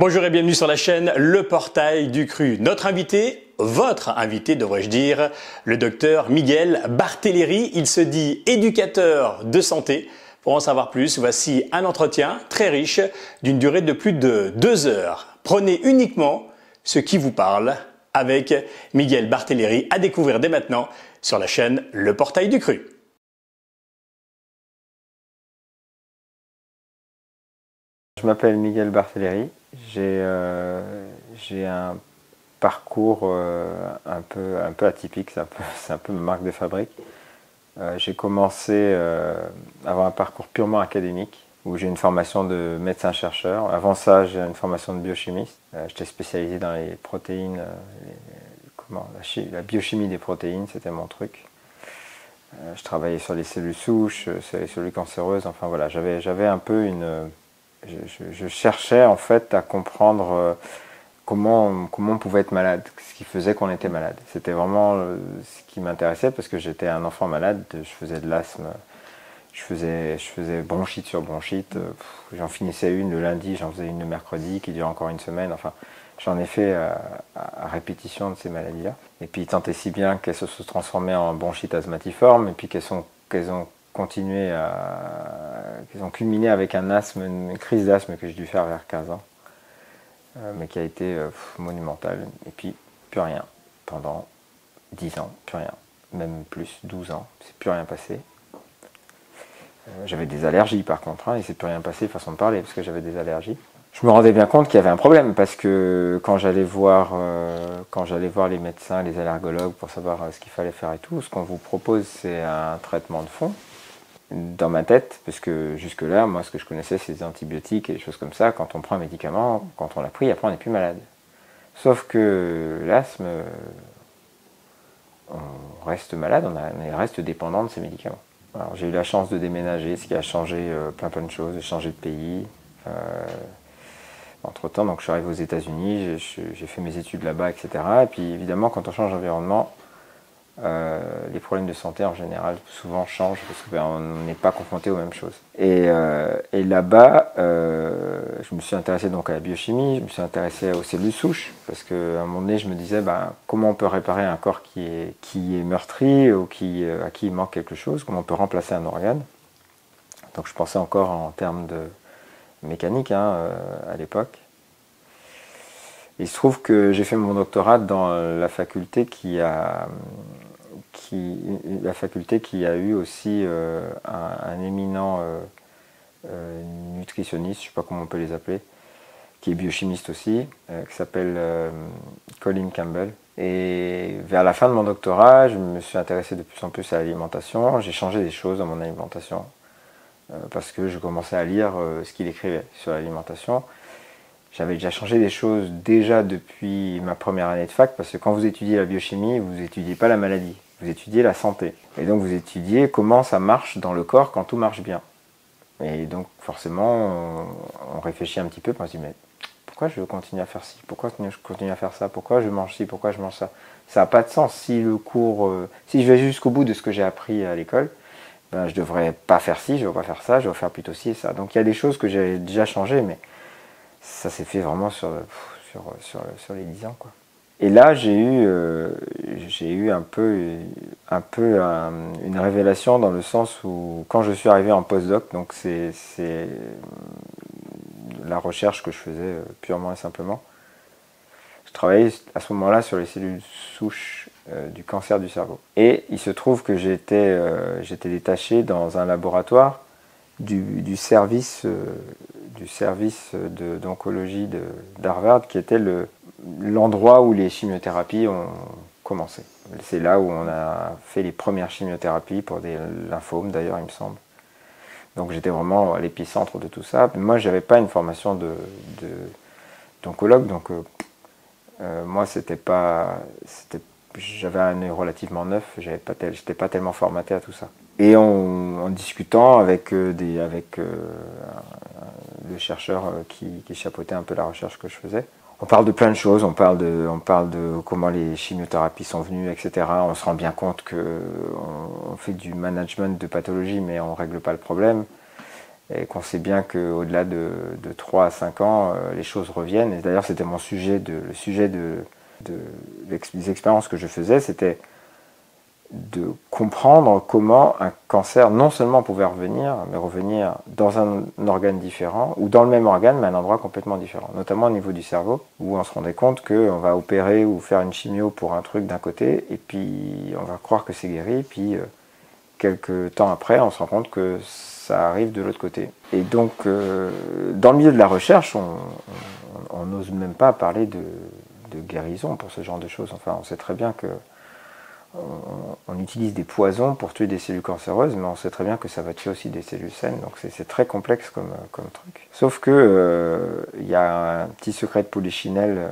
Bonjour et bienvenue sur la chaîne Le Portail du Cru. Notre invité, votre invité devrais-je dire, le docteur Miguel Barthéléry. Il se dit éducateur de santé. Pour en savoir plus, voici un entretien très riche d'une durée de plus de deux heures. Prenez uniquement ce qui vous parle avec Miguel Barthéléry à découvrir dès maintenant sur la chaîne Le Portail du Cru. Je m'appelle Miguel Barthéléry. Euh, j'ai un parcours euh, un, peu, un peu atypique, c'est un peu, un peu ma marque de fabrique. Euh, j'ai commencé à avoir un parcours purement académique où j'ai une formation de médecin-chercheur. Avant ça, j'ai une formation de biochimiste. J'étais spécialisé dans les protéines, comment, la, la, biochimie des protéines, c'était mon truc. je travaillais sur les cellules souches, sur les cellules cancéreuses, enfin voilà, j'avais un peu une je, cherchais en fait à comprendre euh, comment, comment on pouvait être malade, ce qui faisait qu'on était malade. C'était vraiment euh, ce qui m'intéressait parce que j'étais un enfant malade, je faisais de l'asthme, je faisais, je faisais bronchite sur bronchite, euh, j'en finissais une le lundi, j'en faisais une le mercredi qui dure encore une semaine, enfin j'en ai fait à, répétition de ces maladies-là. Et puis tant et si bien qu'elles se sont transformées en bronchite asthmatiforme et puis qu'elles qu'elles ont continué à. qu'ils ont culminé avec un asthme, une crise d'asthme que j'ai dû faire vers 15 ans, euh, mais qui a été euh, monumentale. Et puis, plus rien. Pendant 10 ans, plus rien. Même plus, 12 ans, c'est plus rien passé. Euh, j'avais des allergies par contre, hein, et c'est plus rien passé, façon de parler, parce que j'avais des allergies je me rendais bien compte qu'il y avait un problème parce que quand j'allais voir, quand j'allais voir les médecins, les allergologues pour savoir ce qu'il fallait faire et tout, ce qu'on vous propose c'est un traitement de fond dans ma tête, parce que jusque-là, moi, ce que je connaissais, c'est des antibiotiques et des choses comme ça. Quand on prend un médicament, quand on l'a pris, après, on n'est plus malade. Sauf que l'asthme, on reste malade, on, reste dépendant de ces médicaments. Alors, j'ai eu la chance de déménager, ce qui a changé euh, plein plein de choses, de changer de pays. Euh, entre temps, donc je suis arrivé aux États-Unis, j'ai fait mes études là-bas, etc. Et puis évidemment, quand on change d'environnement, euh, les problèmes de santé en général souvent changent parce qu'on ben, n'est pas confronté aux mêmes choses. Et, euh, là-bas, euh, je me suis intéressé donc à la biochimie, je me suis intéressé aux cellules souches parce qu'à un moment donné, je me disais ben, comment on peut réparer un corps qui est, meurtri ou qui, à qui il manque quelque chose, comment on peut remplacer un organe. Donc je pensais encore en termes de mécanique hein, à l'époque. Il se trouve que j'ai fait mon doctorat dans la faculté qui a la faculté qui a eu aussi euh, un, éminent euh, euh, nutritionniste, je ne sais pas comment on peut les appeler, qui est biochimiste aussi, qui s'appelle Colin Campbell. Et vers la fin de mon doctorat, je me suis intéressé de plus en plus à l'alimentation. J'ai changé des choses dans mon alimentation parce que je commençais à lire ce qu'il écrivait sur l'alimentation. J'avais déjà changé des choses déjà depuis ma première année de fac parce que quand vous étudiez la biochimie, vous n'étudiez pas la maladie vous étudiez la santé. Et donc vous étudiez comment ça marche dans le corps quand tout marche bien. Et donc forcément, on, réfléchit un petit peu, on se dit, mais pourquoi je veux continuer à faire ci? Pourquoi je continue à faire ça? Pourquoi je mange ci? Pourquoi je mange ça? Ça n'a pas de sens. Si le cours, euh, si je vais jusqu'au bout de ce que j'ai appris à l'école, ben, je ne devrais pas faire ci, je ne devrais pas faire ça, je devrais faire plutôt ci et ça. Donc il y a des choses que j'ai déjà changées, mais ça s'est fait vraiment sur, sur, sur, sur les 10 ans. Quoi. Et là, j'ai eu, euh, j'ai eu un peu, un peu une révélation dans le sens où, quand je suis arrivé en postdoc, donc c'est, la recherche que je faisais euh, purement et simplement, je travaillais à ce moment-là sur les cellules souches euh, du cancer du cerveau. Et il se trouve que j'étais, j'étais détaché dans un laboratoire du, du service, du service d'oncologie d'Harvard, qui était le, l'endroit où les chimiothérapies ont commencé. C'est là où on a fait les premières chimiothérapies pour des lymphomes d'ailleurs, il me semble. Donc j'étais vraiment à l'épicentre de tout ça. Moi, je n'avais pas une formation de, d'oncologue, donc euh, euh, moi, c'était pas, j'avais un œil relativement neuf, je pas j'étais pas tellement formaté à tout ça. Et en, discutant avec, euh, des, avec le chercheur qui, qui chapeautait un peu la recherche que je faisais, on parle de plein de choses, on parle de, on parle de comment les chimiothérapies sont venues, etc. On se rend bien compte qu'on on fait du management de pathologie, mais on ne règle pas le problème. et qu'on sait bien qu'au-delà de, de 3 à 5 ans, euh, les choses reviennent. Et d'ailleurs, c'était mon sujet, de, le sujet de, des expériences que je faisais, c'était de comprendre comment un cancer non seulement pouvait revenir, mais revenir dans un organe différent, ou dans le même organe, mais à un endroit complètement différent, notamment au niveau du cerveau, où on se rendait compte qu'on va opérer ou faire une chimio pour un truc d'un côté, et puis on va croire que c'est guéri, puis euh, quelques temps après, on se rend compte que ça arrive de l'autre côté. Et donc, euh, dans le milieu de la recherche, on n'ose même pas parler de, de, guérison pour ce genre de choses. Enfin, on sait très bien que on, utilise des poisons pour tuer des cellules cancéreuses, mais on sait très bien que ça va tuer aussi des cellules saines. Donc c'est très complexe comme, comme, truc. Sauf que euh, il y a un petit secret de polychinelle euh,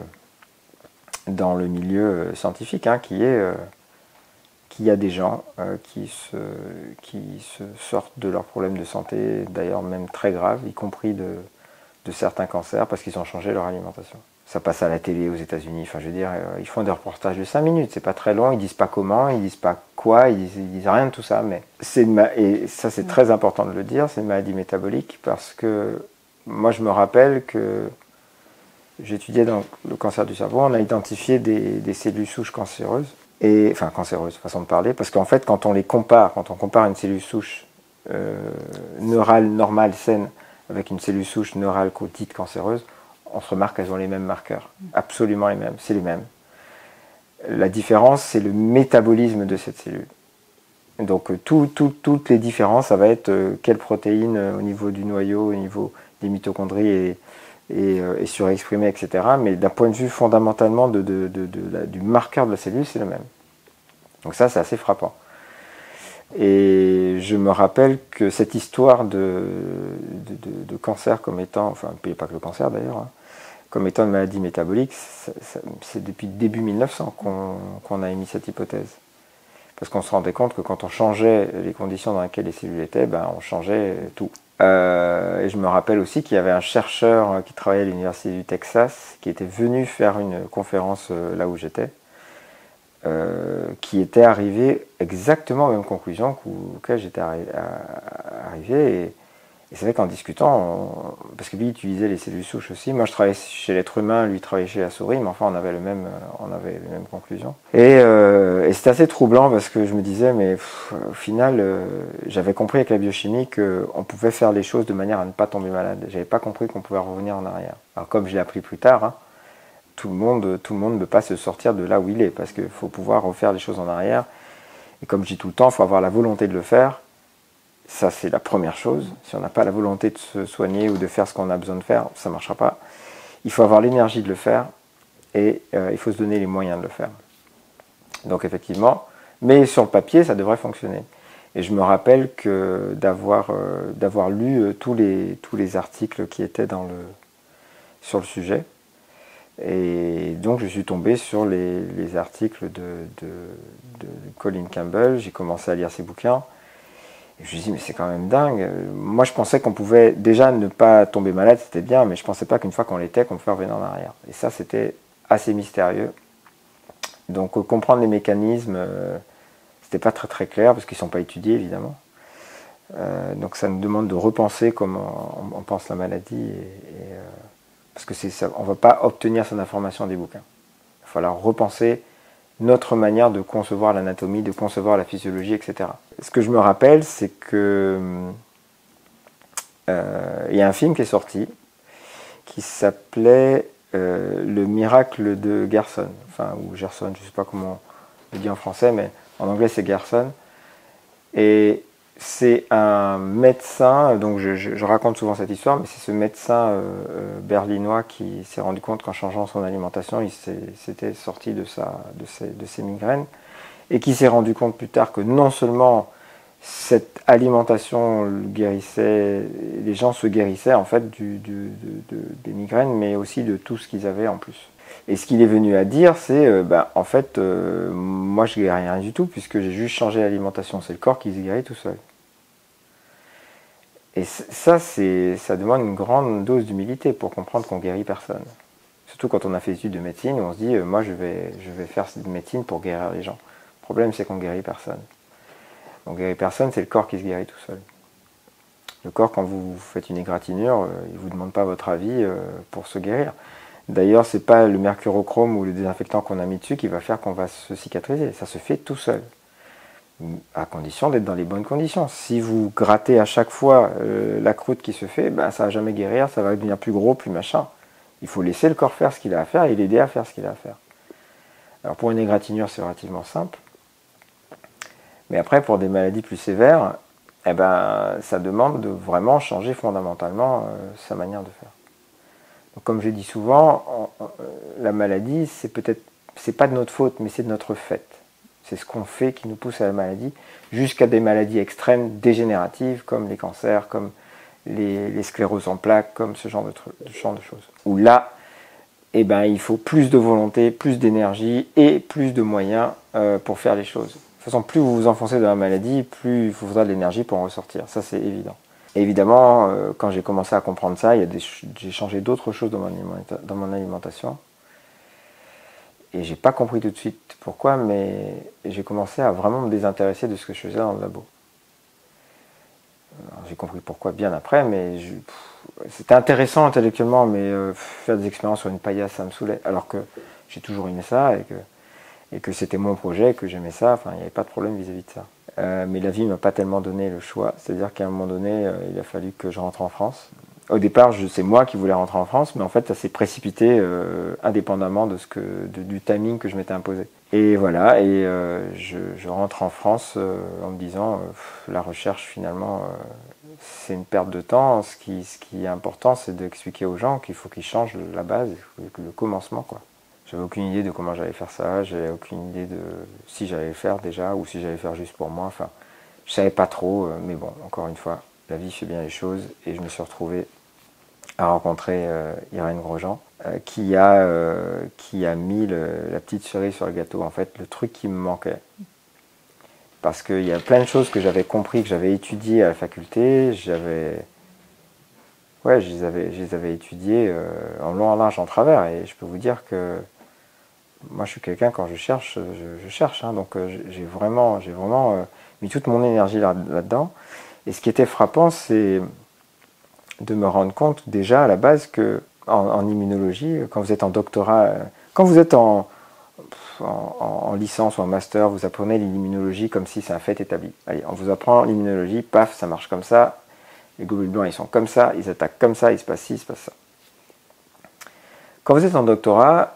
dans le milieu scientifique, hein, qui est qu'il y a des gens euh, qui, se, sortent de leurs problèmes de santé, d'ailleurs même très graves, y compris de certains cancers, parce qu'ils ont changé leur alimentation. Ça passe à la télé aux États-Unis. Enfin, je veux dire, euh, ils font des reportages de 5 minutes. C'est pas très long. Ils disent pas comment, ils disent pas quoi, ils disent, disent rien de tout ça. Mais c'est et ça c'est très important de le dire. C'est une maladie métabolique parce que moi je me rappelle que j'étudiais dans le cancer du cerveau. On a identifié des, des cellules souches cancéreuses et enfin cancéreuse, façon de parler, parce qu'en fait, quand on les compare, quand on compare une cellule souche euh, neurale normale saine avec une cellule souche neurale dite cancéreuse, on se remarque qu'elles ont les mêmes marqueurs, absolument les mêmes, c'est les mêmes. La différence, c'est le métabolisme de cette cellule. Donc euh, toutes les différences, ça va être euh, quelle protéine au niveau du noyau, au niveau des mitochondries et, et, euh, surexprimé, etc. Mais d'un point de vue fondamentalement du marqueur de la cellule, c'est le même. Donc ça, c'est assez frappant. Et je me rappelle que cette histoire de, cancer comme étant, enfin, pas que le cancer d'ailleurs, hein, comme étant une maladie métabolique, c'est depuis début 1900 qu'on a émis cette hypothèse. Parce qu'on se rendait compte que quand on changeait les conditions dans lesquelles les cellules étaient, ben, on changeait tout. Euh, et je me rappelle aussi qu'il y avait un chercheur qui travaillait à l'Université du Texas qui était venu faire une conférence euh, là où j'étais, euh, qui était arrivé exactement aux mêmes conclusions auxquelles j'étais arrivé. Et, c'est vrai qu'en discutant, parce que lui utilisait les cellules souches aussi, moi je travaillais chez l'être humain, lui travaillait chez la souris, mais enfin on avait, le même, euh, on avait les mêmes conclusions. Et, euh, et c'était assez troublant parce que je me disais, mais au final, j'avais compris avec la biochimie qu'on pouvait faire les choses de manière à ne pas tomber malade. J'avais pas compris qu'on pouvait revenir en arrière. Alors comme je l'ai appris plus tard, hein, tout le monde, ne peut pas se sortir de là où il est parce qu'il faut pouvoir refaire les choses en arrière. Et comme je dis tout le temps, il faut avoir la volonté de le faire ça, c'est la première chose. Si on n'a pas la volonté de se soigner ou de faire ce qu'on a besoin de faire, ça ne marchera pas. Il faut avoir l'énergie de le faire et euh, il faut se donner les moyens de le faire. Donc effectivement, mais sur le papier, ça devrait fonctionner. Et je me rappelle que d'avoir euh, lu euh, tous, les, articles qui étaient sur le sujet. Et donc je suis tombé sur les, articles de, Colin Campbell, j'ai commencé à lire ses bouquins. Et je me dis, mais c'est quand même dingue. Moi, je pensais qu'on pouvait déjà ne pas tomber malade, c'était bien, mais je pensais pas qu'une fois qu'on l'était, qu'on pouvait revenir en arrière. Et ça, c'était assez mystérieux. Donc, euh, comprendre les mécanismes, euh, c'était pas très très clair, parce qu'ils ne sont pas étudiés, évidemment. Euh, donc, ça nous demande de repenser comment on, pense la maladie. Parce que on ne va pas obtenir cette information des bouquins. Il va falloir repenser notre manière de concevoir l'anatomie, de concevoir la physiologie, etc. Ce que je me rappelle, c'est que euh, il y a un film qui est sorti qui s'appelait euh, Le miracle de Gerson, enfin ou Gerson, je ne sais pas comment on le dit en français, mais en anglais c'est Gerson. Et c'est un médecin, donc je, raconte souvent cette histoire, mais c'est ce médecin euh, euh, berlinois qui s'est rendu compte qu'en changeant son alimentation, il s'était sorti de, ses, migraines, et qui s'est rendu compte plus tard que non seulement cette alimentation guérissait, les gens se guérissaient en fait des migraines, mais aussi de tout ce qu'ils avaient en plus. Et ce qu'il est venu à dire, c'est euh, bah, en fait, euh, moi je guéris rien du tout puisque j'ai juste changé l'alimentation. C'est le corps qui se guérit tout seul. Et ça, ça demande une grande dose d'humilité pour comprendre qu'on guérit personne. Surtout quand on a fait des études de médecine, on se dit, euh, moi je vais, je vais faire cette médecine pour guérir les gens. Le problème, c'est qu'on guérit personne. On guérit personne, c'est le corps qui se guérit tout seul. Le corps, quand vous faites une égratignure, euh, il ne vous demande pas votre avis pour se guérir. D'ailleurs, ce n'est pas le mercurochrome ou le désinfectant qu'on a mis dessus qui va faire qu'on va se cicatriser. Ça se fait tout seul. À condition d'être dans les bonnes conditions. Si vous grattez à chaque fois euh, la croûte qui se fait, ben, ça va jamais guérir, ça va devenir plus gros, plus machin. Il faut laisser le corps faire ce qu'il a à faire et l'aider à faire ce qu'il a à faire. Alors pour une égratignure, c'est relativement simple. Mais après, pour des maladies plus sévères, eh ben, ça demande de vraiment changer fondamentalement euh, sa manière de faire. Comme je dis souvent, euh, la maladie, c'est peut-être, c'est pas de notre faute, mais c'est de notre fait. C'est ce qu'on fait qui nous pousse à la maladie, jusqu'à des maladies extrêmes, dégénératives, comme les cancers, comme les, scléroses en plaques, comme ce genre de, de choses. Où là, eh ben, il faut plus de volonté, plus d'énergie et plus de moyens euh, pour faire les choses toute façon, plus vous vous enfoncez dans la maladie, plus il vous faudra de l'énergie pour en ressortir. Ça, c'est évident. Évidemment, euh, quand j'ai commencé à comprendre ça, j'ai changé d'autres choses dans mon, alimentation. Et j'ai pas compris tout de suite pourquoi, mais j'ai commencé à vraiment me désintéresser de ce que je faisais dans le labo. J'ai compris pourquoi bien après, mais c'était intéressant intellectuellement, mais euh, faire des expériences sur une paillasse, ça me saoulait. Alors que j'ai toujours aimé ça et que et que c'était mon projet, que j'aimais ça, enfin il n'y avait pas de problème vis-à-vis de ça. Euh, mais la vie ne m'a pas tellement donné le choix, c'est-à-dire qu'à un moment donné, euh, il a fallu que je rentre en France. Au départ, c'est moi qui voulais rentrer en France, mais en fait, ça s'est précipité euh, indépendamment de ce que, du timing que je m'étais imposé. Et voilà, et je, rentre en France en me disant, la recherche finalement, c'est une perte de temps. Ce qui, ce qui est important, c'est d'expliquer aux gens qu'il faut qu'ils changent la base, le commencement, quoi. J'avais aucune idée de comment j'allais faire ça, j'avais aucune idée de si j'allais le faire déjà ou si j'allais le faire juste pour moi. Enfin, je savais pas trop, euh, mais bon, encore une fois, la vie fait bien les choses et je me suis retrouvé à rencontrer euh, Irène Grosjean euh, qui, a, qui a mis la petite cerise sur le gâteau, en fait, le truc qui me manquait. Parce qu'il y a plein de choses que j'avais compris, que j'avais étudiées à la faculté, j'avais ouais, je les avais, je les avais étudiées en long, en large, en travers. Et je peux vous dire que moi, je suis quelqu'un, quand je cherche, je, cherche. Hein. donc, euh, j'ai vraiment, j'ai vraiment euh, mis toute mon énergie là-dedans. et ce qui était frappant, c'est de me rendre compte déjà à la base que en, immunologie, quand vous êtes en doctorat, euh, quand vous êtes en, en, licence ou en master, vous apprenez l'immunologie comme si c'est un fait établi. Allez, on vous apprend l'immunologie, paf, ça marche comme ça. Les globules blancs, ils sont comme ça, ils attaquent comme ça, il se passe ci, il se passe ça. Quand vous êtes en doctorat,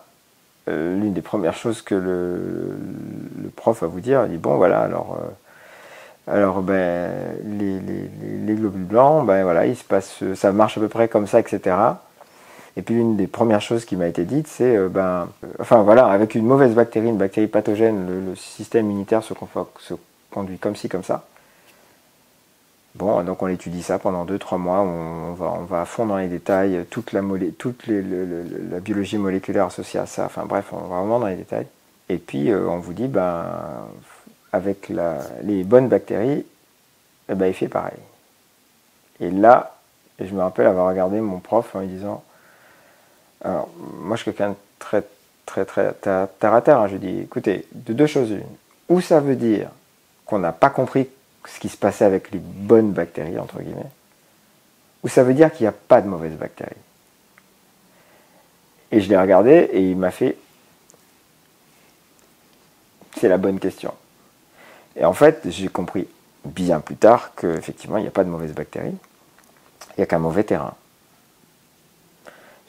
l'une des premières choses que le, prof va vous dire, il dit bon voilà alors euh, alors ben les, globules blancs, ben voilà, il se passe, ça marche à peu près comme ça, etc. Et puis l'une des premières choses qui m'a été dite, c'est euh, ben enfin voilà, avec une mauvaise bactérie, une bactérie pathogène, le, système immunitaire se conduit comme ci, comme ça. Bon, donc on étudie ça pendant 2-3 mois, on, va, on va à fond dans les détails, toute la, toute la biologie moléculaire associée à ça, enfin bref, on va vraiment dans les détails. Et puis euh, on vous dit, ben, avec les bonnes bactéries, eh ben, il fait pareil. Et là, je me rappelle avoir regardé mon prof en lui disant, alors moi je suis quelqu'un de très très très terre, hein. je dis, écoutez, de deux choses une, ou ça veut dire qu'on n'a pas compris ce qui se passait avec les bonnes bactéries, entre guillemets, ou ça veut dire qu'il n'y a pas de mauvaises bactéries. Et je l'ai regardé et il m'a fait c'est la bonne question. Et en fait, j'ai compris bien plus tard qu'effectivement, il n'y a pas de mauvaises bactéries, il n'y a qu'un mauvais terrain.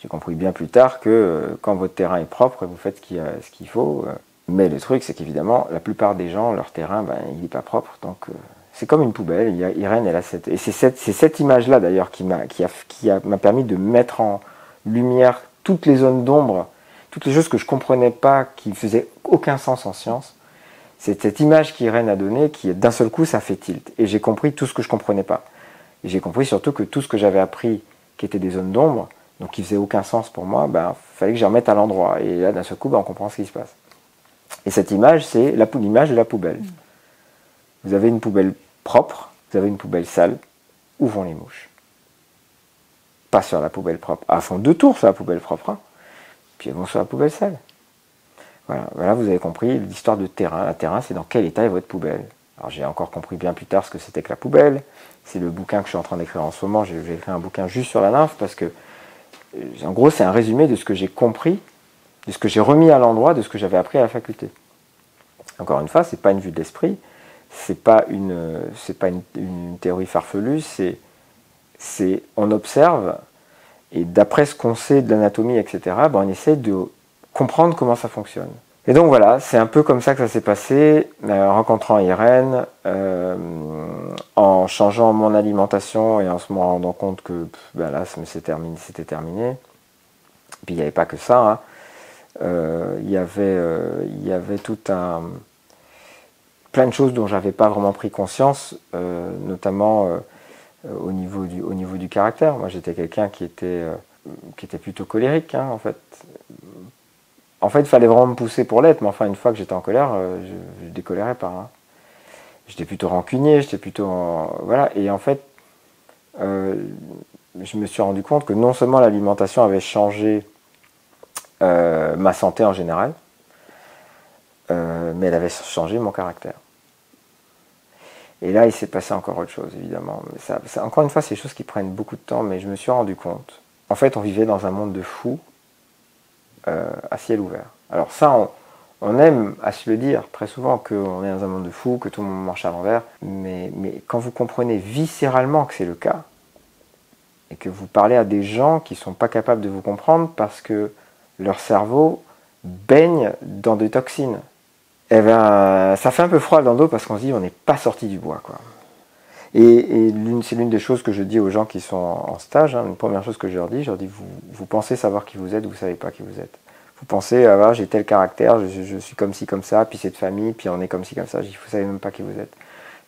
J'ai compris bien plus tard que euh, quand votre terrain est propre, vous faites ce qu'il faut. Euh, mais le truc, c'est qu'évidemment, la plupart des gens, leur terrain, ben, il n'est pas propre. Donc, euh, c'est comme une poubelle. Il Irène, elle a cette, et c'est cette, cette image-là d'ailleurs qui m'a, qui a, qui m'a permis de mettre en lumière toutes les zones d'ombre, toutes les choses que je comprenais pas, qui faisaient aucun sens en science. C'est cette image qu'Irène a donnée qui, d'un seul coup, ça fait tilt. Et j'ai compris tout ce que je comprenais pas. Et j'ai compris surtout que tout ce que j'avais appris, qui était des zones d'ombre, donc qui faisait aucun sens pour moi, ben, fallait que j'y remette à l'endroit. Et là, d'un seul coup, ben, on comprend ce qui se passe. Et cette image, c'est l'image de la poubelle. Vous avez une poubelle propre, vous avez une poubelle sale, où vont les mouches Pas sur la poubelle propre. Elles font deux tours sur la poubelle propre, hein. puis elles vont sur la poubelle sale. Voilà, voilà vous avez compris l'histoire de terrain. Un terrain, c'est dans quel état est votre poubelle. Alors j'ai encore compris bien plus tard ce que c'était que la poubelle. C'est le bouquin que je suis en train d'écrire en ce moment. J'ai écrit un bouquin juste sur la nymphe parce que, euh, en gros, c'est un résumé de ce que j'ai compris, de ce que j'ai remis à l'endroit, de ce que j'avais appris à la faculté. Encore une fois, c'est pas une vue de l'esprit, c'est pas une, c'est pas une, théorie farfelue, c'est, c'est, on observe et d'après ce qu'on sait de l'anatomie, etc., ben on essaie de comprendre comment ça fonctionne. Et donc voilà, c'est un peu comme ça que ça s'est passé, euh, rencontrant Irène, euh, en changeant mon alimentation et en se rendant compte que ben là, c'était terminé, terminé. Puis il n'y avait pas que ça. Hein. Euh, y avait, il y avait tout un plein de choses dont j'avais pas vraiment pris conscience, notamment au, niveau du, au niveau du caractère. Moi, j'étais quelqu'un qui était qui était plutôt colérique, hein, en fait en fait, il fallait vraiment me pousser pour l'être, mais enfin, une fois que j'étais en colère, euh, je, je décolérais pas. Hein. J'étais plutôt rancunier, j'étais plutôt. Voilà, et en fait, euh, je me suis rendu compte que non seulement l'alimentation avait changé euh, ma santé en général, mais elle avait changé mon caractère. Et là, il s'est passé encore autre chose, évidemment. Encore une fois, c'est des choses qui prennent beaucoup de temps, mais je me suis rendu compte. En fait, on vivait dans un monde de fous euh, à ciel ouvert. Alors ça, on, aime à se le dire très souvent qu'on est dans un monde de fous, que tout le monde marche à l'envers, mais, mais quand vous comprenez viscéralement que c'est le cas, et que vous parlez à des gens qui ne sont pas capables de vous comprendre parce que leur cerveau baigne dans des toxines, eh ben, ça fait un peu froid dans le dos parce qu'on se dit on n'est pas sorti du bois. Quoi. Et, c'est l'une des choses que je dis aux gens qui sont en, stage. Hein, une première chose que je leur dis, je leur dis vous, vous pensez savoir qui vous êtes, vous ne savez pas qui vous êtes. Vous pensez, ah, j'ai tel caractère, je, suis comme ci, comme ça, puis c'est de famille, puis on est comme ci, comme ça. Je dis, vous ne savez même pas qui vous êtes.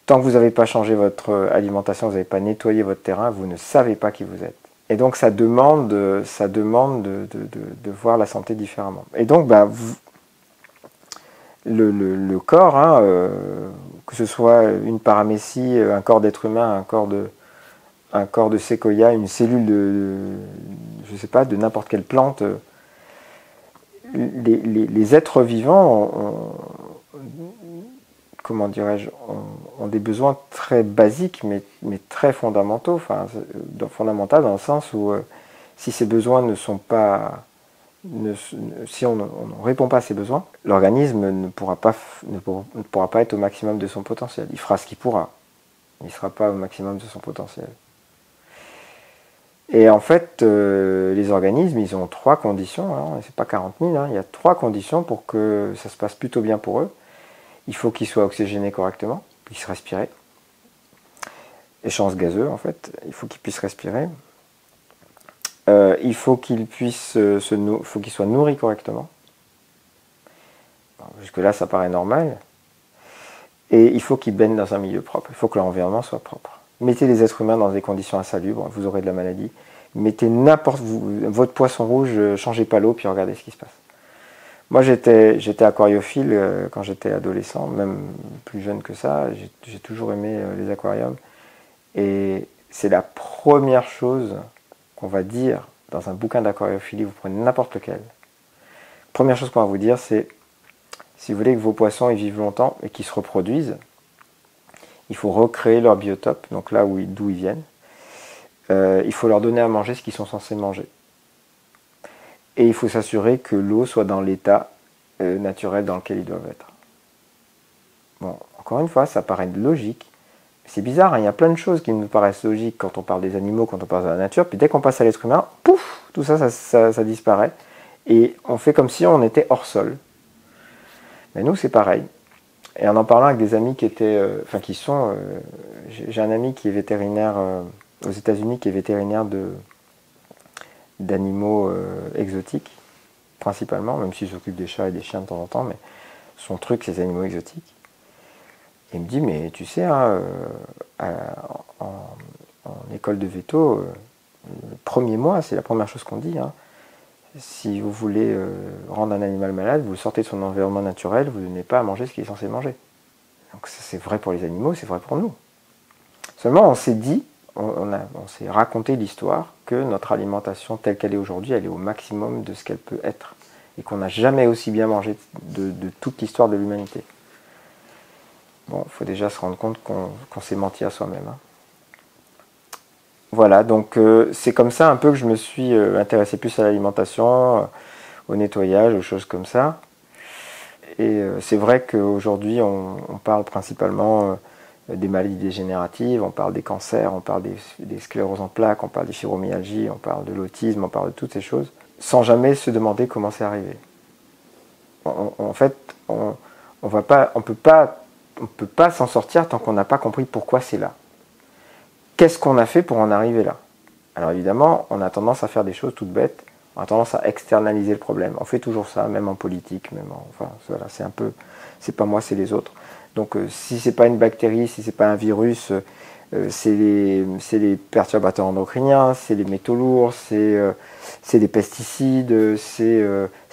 Tant que vous n'avez pas changé votre alimentation, vous n'avez pas nettoyé votre terrain, vous ne savez pas qui vous êtes. Et donc ça demande, ça demande de, de, de, voir la santé différemment. Et donc, bah, vous, le, corps, hein, euh, que ce soit une paramécie, un corps d'être humain, un corps de, séquoia, une cellule de, n'importe quelle plante. Les, êtres vivants, ont, comment dirais-je, ont, des besoins très basiques, mais, mais très fondamentaux. Enfin, fondamentaux dans le sens où euh, si ces besoins ne sont pas si on ne répond pas à ses besoins, l'organisme ne, pourra pas, ne, pourra, pas être au maximum de son potentiel. Il fera ce qu'il pourra. Il ne sera pas au maximum de son potentiel. Et en fait, euh, les organismes, ils ont trois conditions. Hein, c'est pas 40 000, hein, il y a trois conditions pour que ça se passe plutôt bien pour eux. Il faut qu'ils soient oxygénés correctement, puissent respirer. Échange gazeux, en fait. Il faut qu'ils puissent respirer. Euh, il faut qu'il puisse euh, se faut qu'il soit nourri correctement. Jusque-là, ça paraît normal. Et il faut qu'il baigne dans un milieu propre. Il faut que l'environnement soit propre. Mettez les êtres humains dans des conditions insalubres, vous aurez de la maladie. Mettez n'importe votre poisson rouge, euh, changez pas l'eau, puis regardez ce qui se passe. Moi, j'étais, j'étais aquariophile quand j'étais adolescent, même plus jeune que ça. J'ai, toujours aimé les aquariums. Et c'est la première chose on va dire dans un bouquin d'aquariophilie, vous prenez n'importe lequel, première chose qu'on va vous dire, c'est si vous voulez que vos poissons y vivent longtemps et qu'ils se reproduisent, il faut recréer leur biotope, donc là où d'où ils viennent. Euh, il faut leur donner à manger ce qu'ils sont censés manger. Et il faut s'assurer que l'eau soit dans l'état euh, naturel dans lequel ils doivent être. Bon, encore une fois, ça paraît logique, c'est bizarre, hein, il y a plein de choses qui nous paraissent logiques quand on parle des animaux, quand on parle de la nature, puis dès qu'on passe à l'être humain, pouf, tout ça ça, disparaît. Et on fait comme si on était hors sol. Mais nous, c'est pareil. Et en en parlant avec des amis qui étaient, euh, enfin qui sont, euh, j'ai un ami qui est vétérinaire euh, aux États-Unis, qui est vétérinaire d'animaux exotiques, principalement, même s'il s'occupe des chats et des chiens de temps en temps, mais son truc, c'est les animaux exotiques il me dit, mais tu sais, hein, euh, en, école de veto, euh, le premier mois, c'est la première chose qu'on dit. Hein. Si vous voulez euh, rendre un animal malade, vous sortez de son environnement naturel, vous n'avez pas à manger ce qu'il est censé manger. Donc c'est vrai pour les animaux, c'est vrai pour nous. Seulement, on s'est dit, on, s'est raconté l'histoire que notre alimentation telle qu'elle est aujourd'hui, elle est au maximum de ce qu'elle peut être. Et qu'on n'a jamais aussi bien mangé de toute l'histoire de l'humanité. Bon, il faut déjà se rendre compte qu'on s'est menti à soi-même. Hein. Voilà, donc euh, c'est comme ça un peu que je me suis euh, intéressé plus à l'alimentation, euh, au nettoyage, aux choses comme ça. Et c'est vrai qu'aujourd'hui, on, parle principalement des maladies dégénératives, on parle des cancers, on parle des, scléroses en plaques, on parle des fibromyalgies, on parle de l'autisme, on parle de toutes ces choses, sans jamais se demander comment c'est arrivé. en fait, on ne peut pas on ne peut pas s'en sortir tant qu'on n'a pas compris pourquoi c'est là. Qu'est-ce qu'on a fait pour en arriver là? Alors évidemment, on a tendance à faire des choses toutes bêtes, on a tendance à externaliser le problème. On fait toujours ça, même en politique, même enfin voilà, c'est un peu, c'est pas moi, c'est les autres. Donc euh, si c'est pas une bactérie, si c'est pas un virus, euh, c'est les, perturbateurs endocriniens, c'est les métaux lourds, c'est euh, les pesticides, c'est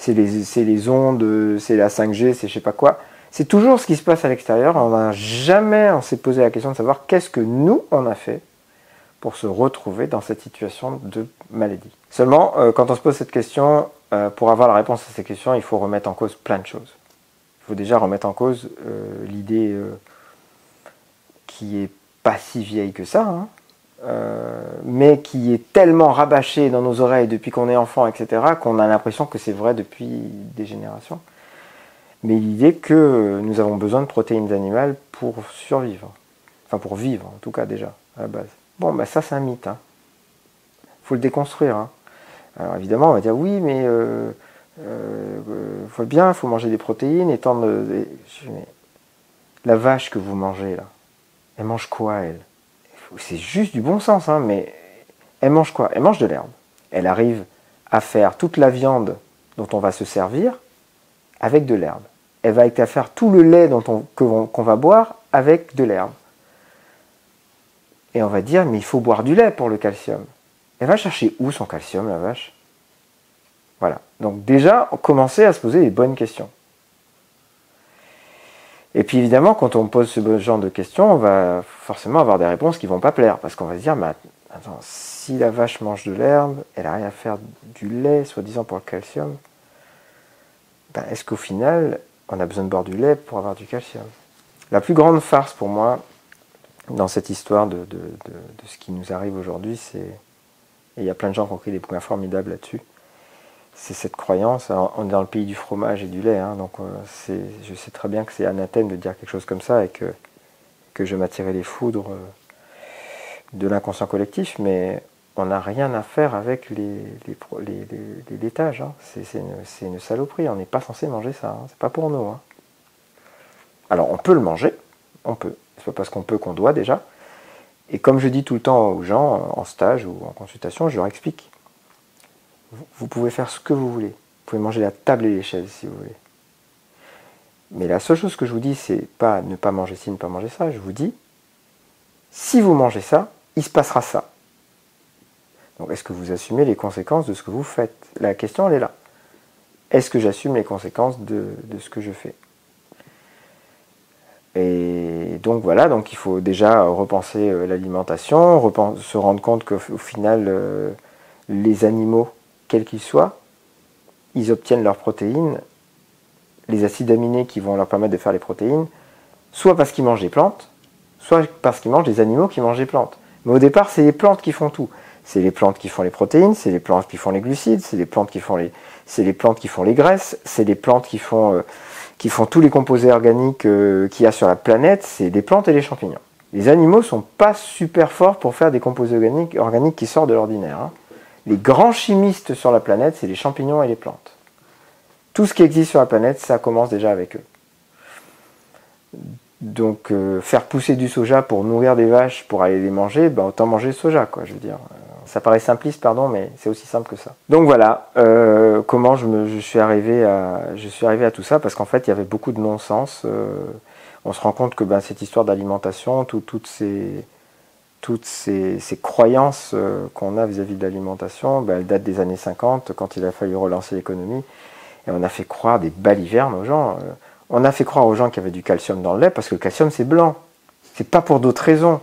les, les ondes, c'est la 5G, c'est je sais pas quoi c'est toujours ce qui se passe à l'extérieur. On n'a jamais, on s'est posé la question de savoir qu'est-ce que nous, on a fait pour se retrouver dans cette situation de maladie. Seulement, euh, quand on se pose cette question, euh, pour avoir la réponse à ces questions, il faut remettre en cause plein de choses. Il faut déjà remettre en cause euh, l'idée qui est pas si vieille que ça, hein, mais qui est tellement rabâchée dans nos oreilles depuis qu'on est enfant, etc., qu'on a l'impression que c'est vrai depuis des générations mais l'idée que nous avons besoin de protéines animales pour survivre. Enfin, pour vivre, en tout cas, déjà, à la base. Bon, bah ça, c'est un mythe. Il hein. faut le déconstruire. Hein. Alors, évidemment, on va dire oui, mais euh, euh, faut bien, il faut manger des protéines, étendre. la vache que vous mangez, là, elle mange quoi, elle? C'est juste du bon sens, hein, mais elle mange quoi? Elle mange de l'herbe. Elle arrive à faire toute la viande dont on va se servir avec de l'herbe elle va être à faire tout le lait qu'on va boire avec de l'herbe. Et on va dire, mais il faut boire du lait pour le calcium. Elle va chercher où son calcium, la vache? Voilà. Donc déjà, commencer à se poser les bonnes questions. Et puis évidemment, quand on pose ce genre de questions, on va forcément avoir des réponses qui ne vont pas plaire. Parce qu'on va se dire, mais attends, si la vache mange de l'herbe, elle a rien à faire du lait, soi-disant pour le calcium, ben, est-ce qu'au final, on a besoin de boire du lait pour avoir du calcium. La plus grande farce pour moi, dans cette histoire de, ce qui nous arrive aujourd'hui, c'est, et il y a plein de gens qui ont écrit des bouquins formidables là-dessus, c'est cette croyance, on est dans le pays du fromage et du lait, hein, donc euh, je sais très bien que c'est anathème de dire quelque chose comme ça et que, que je m'attirais les foudres euh, de l'inconscient collectif, mais on n'a rien à faire avec les, les. Hein. C'est une, saloperie. On n'est pas censé manger ça. Hein. C'est pas pour nous. Hein. Alors on peut le manger. On peut. C'est pas parce qu'on peut qu'on doit déjà. Et comme je dis tout le temps aux gens en stage ou en consultation, je leur explique. Vous pouvez faire ce que vous voulez. Vous pouvez manger la table et les chaises si vous voulez. Mais la seule chose que je vous dis, c'est pas ne pas manger ci, ne pas manger ça. Je vous dis, si vous mangez ça, il se passera ça. Donc est-ce que vous assumez les conséquences de ce que vous faites? La question, elle est là. Est-ce que j'assume les conséquences de, ce que je fais? Et donc voilà, donc il faut déjà repenser euh, l'alimentation, se rendre compte qu'au final, euh, les animaux, quels qu'ils soient, ils obtiennent leurs protéines, les acides aminés qui vont leur permettre de faire les protéines, soit parce qu'ils mangent des plantes, soit parce qu'ils mangent des animaux qui mangent des plantes. Mais au départ, c'est les plantes qui font tout c'est les plantes qui font les protéines, c'est les plantes qui font les glucides, c'est les plantes qui font les, c'est les plantes qui font les graisses, c'est les plantes qui font, euh, qui font tous les composés organiques euh, qu'il y a sur la planète, c'est des plantes et les champignons. Les animaux sont pas super forts pour faire des composés organiques, organiques qui sortent de l'ordinaire. Hein. Les grands chimistes sur la planète, c'est les champignons et les plantes. Tout ce qui existe sur la planète, ça commence déjà avec eux. Donc euh, faire pousser du soja pour nourrir des vaches, pour aller les manger, ben, autant manger le soja, quoi, je veux dire. Ça paraît simpliste, pardon, mais c'est aussi simple que ça. Donc voilà, euh, comment je, me, suis arrivé à, je suis arrivé à tout ça, parce qu'en fait, il y avait beaucoup de non-sens. Euh, on se rend compte que ben, cette histoire d'alimentation, toutes ces, toutes ces, croyances euh, qu'on a vis-à-vis de l'alimentation, ben, elles datent des années 50, quand il a fallu relancer l'économie. Et on a fait croire des balivernes aux gens. On a fait croire aux gens qu'il y avait du calcium dans le lait, parce que le calcium, c'est blanc. C'est pas pour d'autres raisons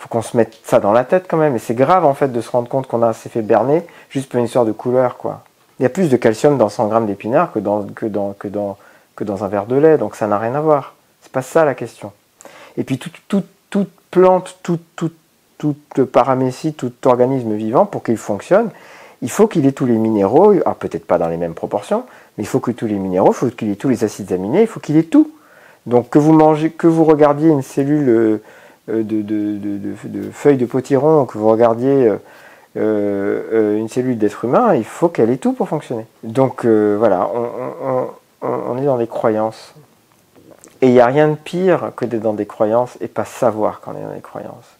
faut qu'on se mette ça dans la tête quand même. Et c'est grave en fait de se rendre compte qu'on a s'est fait berner juste pour une histoire de couleur quoi. Il y a plus de calcium dans 100 grammes d'épinards que dans, que, dans, que, dans, que dans un verre de lait, donc ça n'a rien à voir. C'est pas ça la question. Et puis toute, plante, toute, toute, toute paramécie, tout organisme vivant, pour qu'il fonctionne, il faut qu'il ait tous les minéraux, alors peut-être pas dans les mêmes proportions, il faut que tous les minéraux, il faut qu'il ait tous les acides aminés, il faut qu'il ait tout. Donc que vous que vous regardiez une cellule euh, de, de, feuilles de potiron, que vous regardiez euh, euh, une cellule d'être humain, il faut qu'elle ait tout pour fonctionner. Donc voilà, on, est dans des croyances. Et il n'y a rien de pire que d'être dans des croyances et pas savoir qu'on est dans des croyances.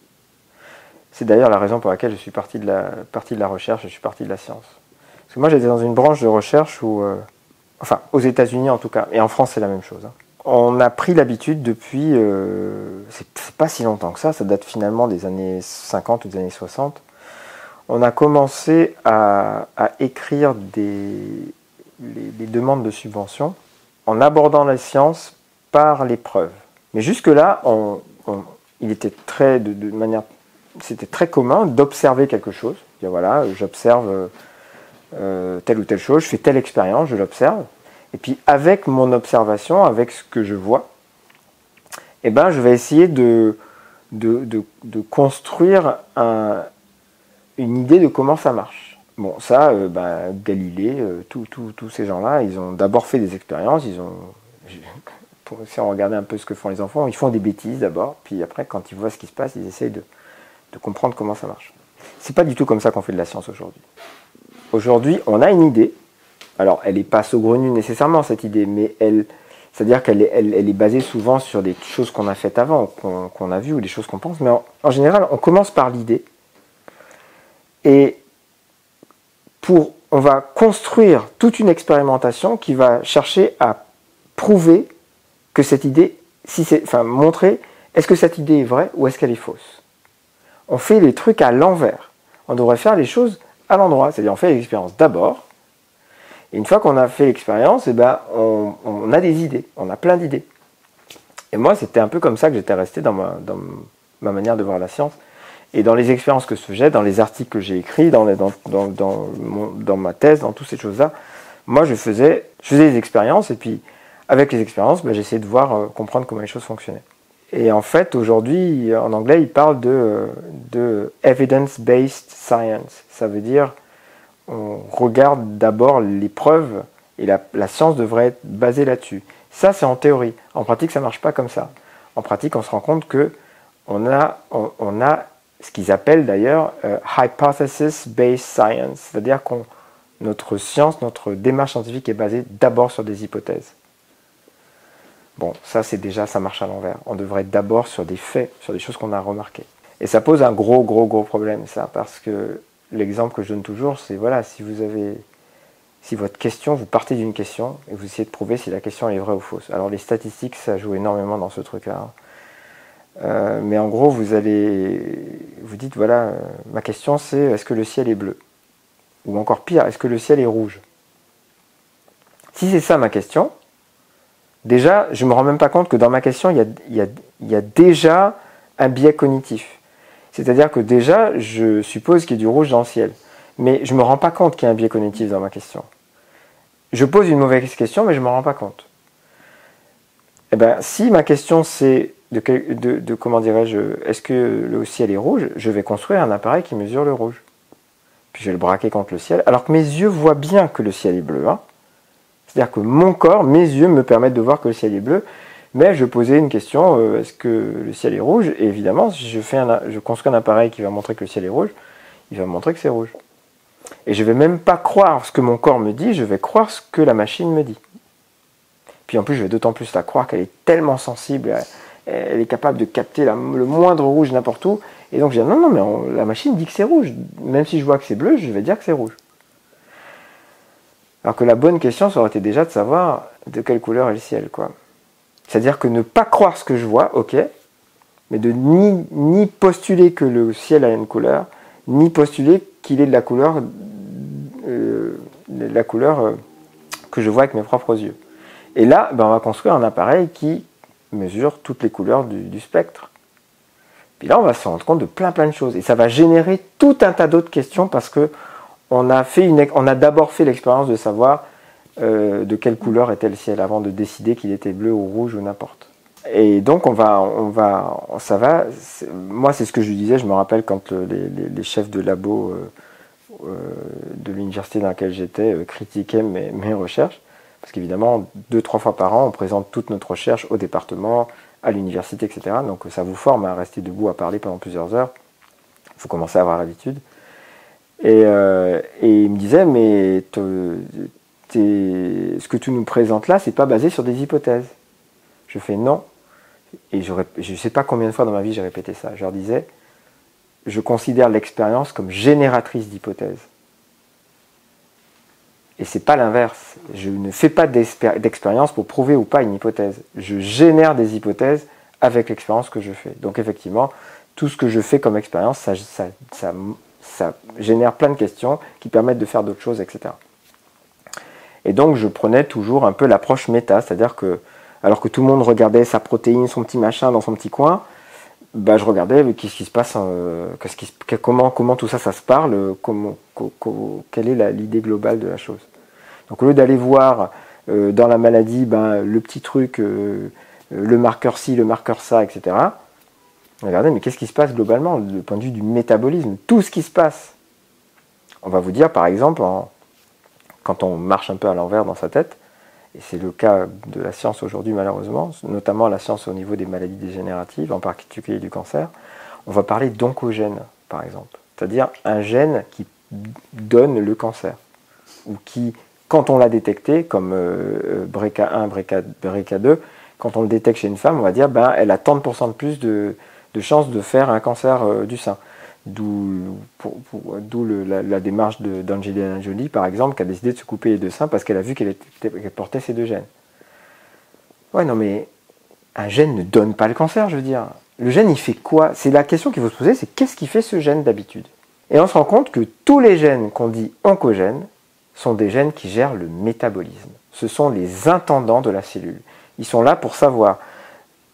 C'est d'ailleurs la raison pour laquelle je suis parti de la, partie de la recherche, je suis parti de la science. Parce que moi j'étais dans une branche de recherche où, enfin aux États-Unis en tout cas, et en France c'est la même chose. Hein on a pris l'habitude depuis, euh, c'est pas si longtemps que ça, ça date finalement des années 50 ou des années 60, on a commencé à, écrire des, les, demandes de subventions en abordant la science par l'épreuve. Mais jusque-là, il était très, de, manière, c'était très commun d'observer quelque chose. voilà, j'observe euh, telle ou telle chose, je fais telle expérience, je l'observe. Et puis avec mon observation, avec ce que je vois, eh ben, je vais essayer de, construire une idée de comment ça marche. Bon, ça, euh, ben, Galilée, euh, tous ces gens-là, ils ont d'abord fait des expériences, ils ont... Si on regardait un peu ce que font les enfants, ils font des bêtises d'abord, puis après, quand ils voient ce qui se passe, ils essayent de, de comprendre comment ça marche. C'est pas du tout comme ça qu'on fait de la science aujourd'hui. Aujourd'hui, on a une idée, alors, elle n'est pas saugrenue nécessairement, cette idée, mais elle, c'est-à-dire qu'elle est, basée souvent sur des choses qu'on a faites avant, qu'on, a vues ou des choses qu'on pense. Mais en, général, on commence par l'idée. Et pour, on va construire toute une expérimentation qui va chercher à prouver que cette idée, si c'est, enfin, montrer est-ce que cette idée est vraie ou est-ce qu'elle est fausse. On fait les trucs à l'envers. On devrait faire les choses à l'endroit. C'est-à-dire, on fait l'expérience d'abord et une fois qu'on a fait l'expérience, eh ben, on, a des idées, on a plein d'idées. Et moi, c'était un peu comme ça que j'étais resté dans ma, manière de voir la science. Et dans les expériences que je faisais, dans les articles que j'ai écrits, dans, dans, dans, ma thèse, dans toutes ces choses-là, moi, je faisais, je faisais des expériences et puis, avec les expériences, ben, j'essayais de voir, euh, comprendre comment les choses fonctionnaient. Et en fait, aujourd'hui, en anglais, ils parlent de evidence-based science. Ça veut dire on regarde d'abord les preuves et la, science devrait être basée là-dessus. Ça, c'est en théorie. En pratique, ça ne marche pas comme ça. En pratique, on se rend compte que on a, on, a ce qu'ils appellent d'ailleurs euh, hypothesis-based science, c'est-à-dire que notre science, notre démarche scientifique est basée d'abord sur des hypothèses. Bon, ça c'est déjà, ça marche à l'envers. On devrait être d'abord sur des faits, sur des choses qu'on a remarquées. Et ça pose un gros, gros, gros problème, ça, parce que l'exemple que je donne toujours, c'est voilà, si vous avez, si votre question, vous partez d'une question et vous essayez de prouver si la question est vraie ou fausse. Alors les statistiques, ça joue énormément dans ce truc-là. Hein. Euh, mais en gros, vous allez, vous dites voilà, euh, ma question c'est est-ce que le ciel est bleu? Ou encore pire, est-ce que le ciel est rouge? Si c'est ça ma question, déjà, je ne me rends même pas compte que dans ma question, il y a, il y a déjà un biais cognitif. C'est-à-dire que déjà, je suppose qu'il y a du rouge dans le ciel. Mais je ne me rends pas compte qu'il y a un biais cognitif dans ma question. Je pose une mauvaise question, mais je ne me rends pas compte. Eh bien, si ma question c'est de, comment dirais-je, est-ce que le ciel est rouge, je vais construire un appareil qui mesure le rouge. Puis je vais le braquer contre le ciel, alors que mes yeux voient bien que le ciel est bleu. Hein. C'est-à-dire que mon corps, mes yeux me permettent de voir que le ciel est bleu, mais je posais une question, euh, est-ce que le ciel est rouge? Et évidemment, si je, fais un, je construis un appareil qui va montrer que le ciel est rouge, il va me montrer que c'est rouge. Et je vais même pas croire ce que mon corps me dit, je vais croire ce que la machine me dit. Puis en plus, je vais d'autant plus la croire qu'elle est tellement sensible, elle, est capable de capter le moindre rouge n'importe où. Et donc je dis, non, non, mais la machine dit que c'est rouge. Même si je vois que c'est bleu, je vais dire que c'est rouge. Alors que la bonne question, ça aurait été déjà de savoir de quelle couleur est le ciel, quoi. C'est-à-dire que ne pas croire ce que je vois, ok, mais de ni, ni postuler que le ciel a une couleur, ni postuler qu'il est de la couleur, euh, la couleur euh, que je vois avec mes propres yeux. Et là, ben, on va construire un appareil qui mesure toutes les couleurs du, spectre. Puis là, on va se rendre compte de plein plein de choses. Et ça va générer tout un tas d'autres questions parce que on a, a d'abord fait l'expérience de savoir euh, de quelle couleur était le ciel avant de décider qu'il était bleu ou rouge ou n'importe. Et donc on va, on va, ça va. Moi, c'est ce que je disais. Je me rappelle quand les, chefs de labo euh, euh, de l'université dans laquelle j'étais critiquaient mes, recherches, parce qu'évidemment, deux, trois fois par an, on présente toute notre recherche au département, à l'université, etc. Donc ça vous forme à rester debout à parler pendant plusieurs heures. Il faut commencer à avoir l'habitude. Et, et, il me disait, mais ce que tu nous présentes là, c'est pas basé sur des hypothèses. Je fais non. Et je ne sais pas combien de fois dans ma vie j'ai répété ça. Je leur disais, je considère l'expérience comme génératrice d'hypothèses. Et c'est pas l'inverse. Je ne fais pas d'expérience pour prouver ou pas une hypothèse. Je génère des hypothèses avec l'expérience que je fais. Donc effectivement, tout ce que je fais comme expérience, ça, ça, génère plein de questions qui permettent de faire d'autres choses, etc. Et donc je prenais toujours un peu l'approche méta, c'est-à-dire que alors que tout le monde regardait sa protéine, son petit machin dans son petit coin, bah, je regardais qu'est-ce qui se passe, euh, comment, comment tout ça, ça se parle, comment, quelle est l'idée globale de la chose. Donc au lieu d'aller voir euh, dans la maladie ben, le petit truc, euh, le marqueur ci, le marqueur ça, etc., regardez, mais qu'est-ce qui se passe globalement, du point de vue du métabolisme, tout ce qui se passe. On va vous dire, par exemple, en, quand on marche un peu à l'envers dans sa tête, et c'est le cas de la science aujourd'hui malheureusement, notamment la science au niveau des maladies dégénératives, en particulier du cancer, on va parler d'oncogène par exemple, c'est-à-dire un gène qui donne le cancer, ou qui, quand on l'a détecté, comme euh, BRCA1, BRCA, 2 quand on le détecte chez une femme, on va dire ben, elle a tant de de plus de, de chances de faire un cancer euh, du sein. D'où la, démarche d'Angelina Jolie, par exemple, qui a décidé de se couper les deux seins parce qu'elle a vu qu'elle portait ces deux gènes. Ouais, non, mais un gène ne donne pas le cancer, je veux dire. Le gène, il fait quoi? C'est la question qu'il faut se poser, c'est qu'est-ce qui fait ce gène d'habitude? Et on se rend compte que tous les gènes qu'on dit oncogènes sont des gènes qui gèrent le métabolisme. Ce sont les intendants de la cellule. Ils sont là pour savoir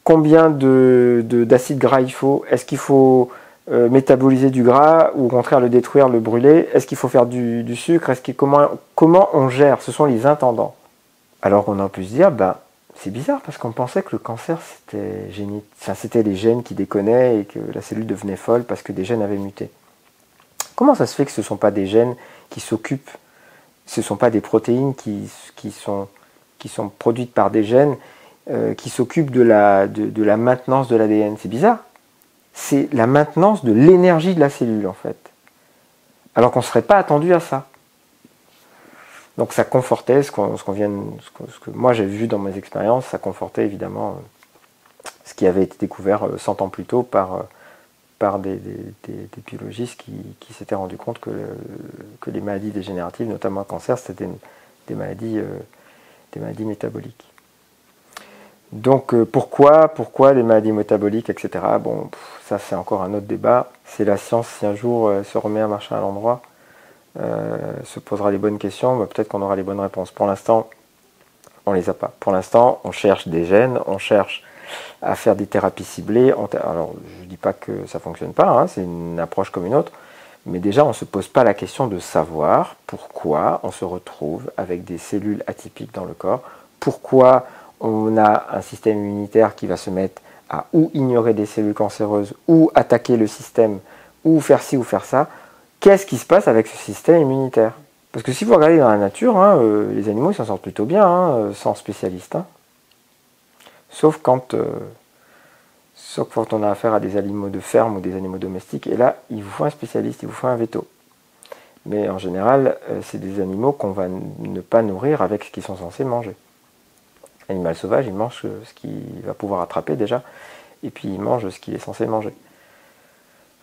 combien d'acides de, gras il faut, est-ce qu'il faut euh, métaboliser du gras ou au contraire le détruire, le brûler Est-ce qu'il faut faire du, sucre? Est-ce comment, comment on gère? Ce sont les intendants. Alors on a pu se dire, ben, c'est bizarre parce qu'on pensait que le cancer c'était c'était les gènes qui déconnaient et que la cellule devenait folle parce que des gènes avaient muté. Comment ça se fait que ce ne sont pas des gènes qui s'occupent, ce ne sont pas des protéines qui, qui, sont, qui sont produites par des gènes euh, qui s'occupent de la, de la maintenance de l'ADN C'est bizarre c'est la maintenance de l'énergie de la cellule en fait. Alors qu'on ne serait pas attendu à ça. Donc ça confortait ce, ce, que, moi j'ai vu dans mes expériences, ça confortait évidemment euh, ce qui avait été découvert 100 euh, ans plus tôt par, euh, des, biologistes qui, s'étaient rendus compte que, les maladies dégénératives, notamment le cancer, c'était des maladies métaboliques. Donc euh, pourquoi, pourquoi les maladies métaboliques, etc. Bon, ça c'est encore un autre débat. C'est la science si un jour euh, se remet à marcher à l'endroit, euh, se posera les bonnes questions, bah, peut-être qu'on aura les bonnes réponses. Pour l'instant, on les a pas. Pour l'instant, on cherche des gènes, on cherche à faire des thérapies ciblées. Alors je ne dis pas que ça ne fonctionne pas, hein, c'est une approche comme une autre. Mais déjà, on ne se pose pas la question de savoir pourquoi on se retrouve avec des cellules atypiques dans le corps, pourquoi on a un système immunitaire qui va se mettre à ou ignorer des cellules cancéreuses, ou attaquer le système, ou faire ci ou faire ça, qu'est-ce qui se passe avec ce système immunitaire? Parce que si vous regardez dans la nature, hein, euh, les animaux s'en sortent plutôt bien, hein, euh, sans spécialiste. Hein. Sauf quand, euh, sauf quand on a affaire à des animaux de ferme ou des animaux domestiques, et là, il vous faut un spécialiste, il vous faut un veto. Mais en général, c'est des animaux qu'on va ne pas nourrir avec ce qu'ils sont censés manger. L'animal sauvage, il mange ce qu'il va pouvoir attraper déjà, et puis il mange ce qu'il est censé manger.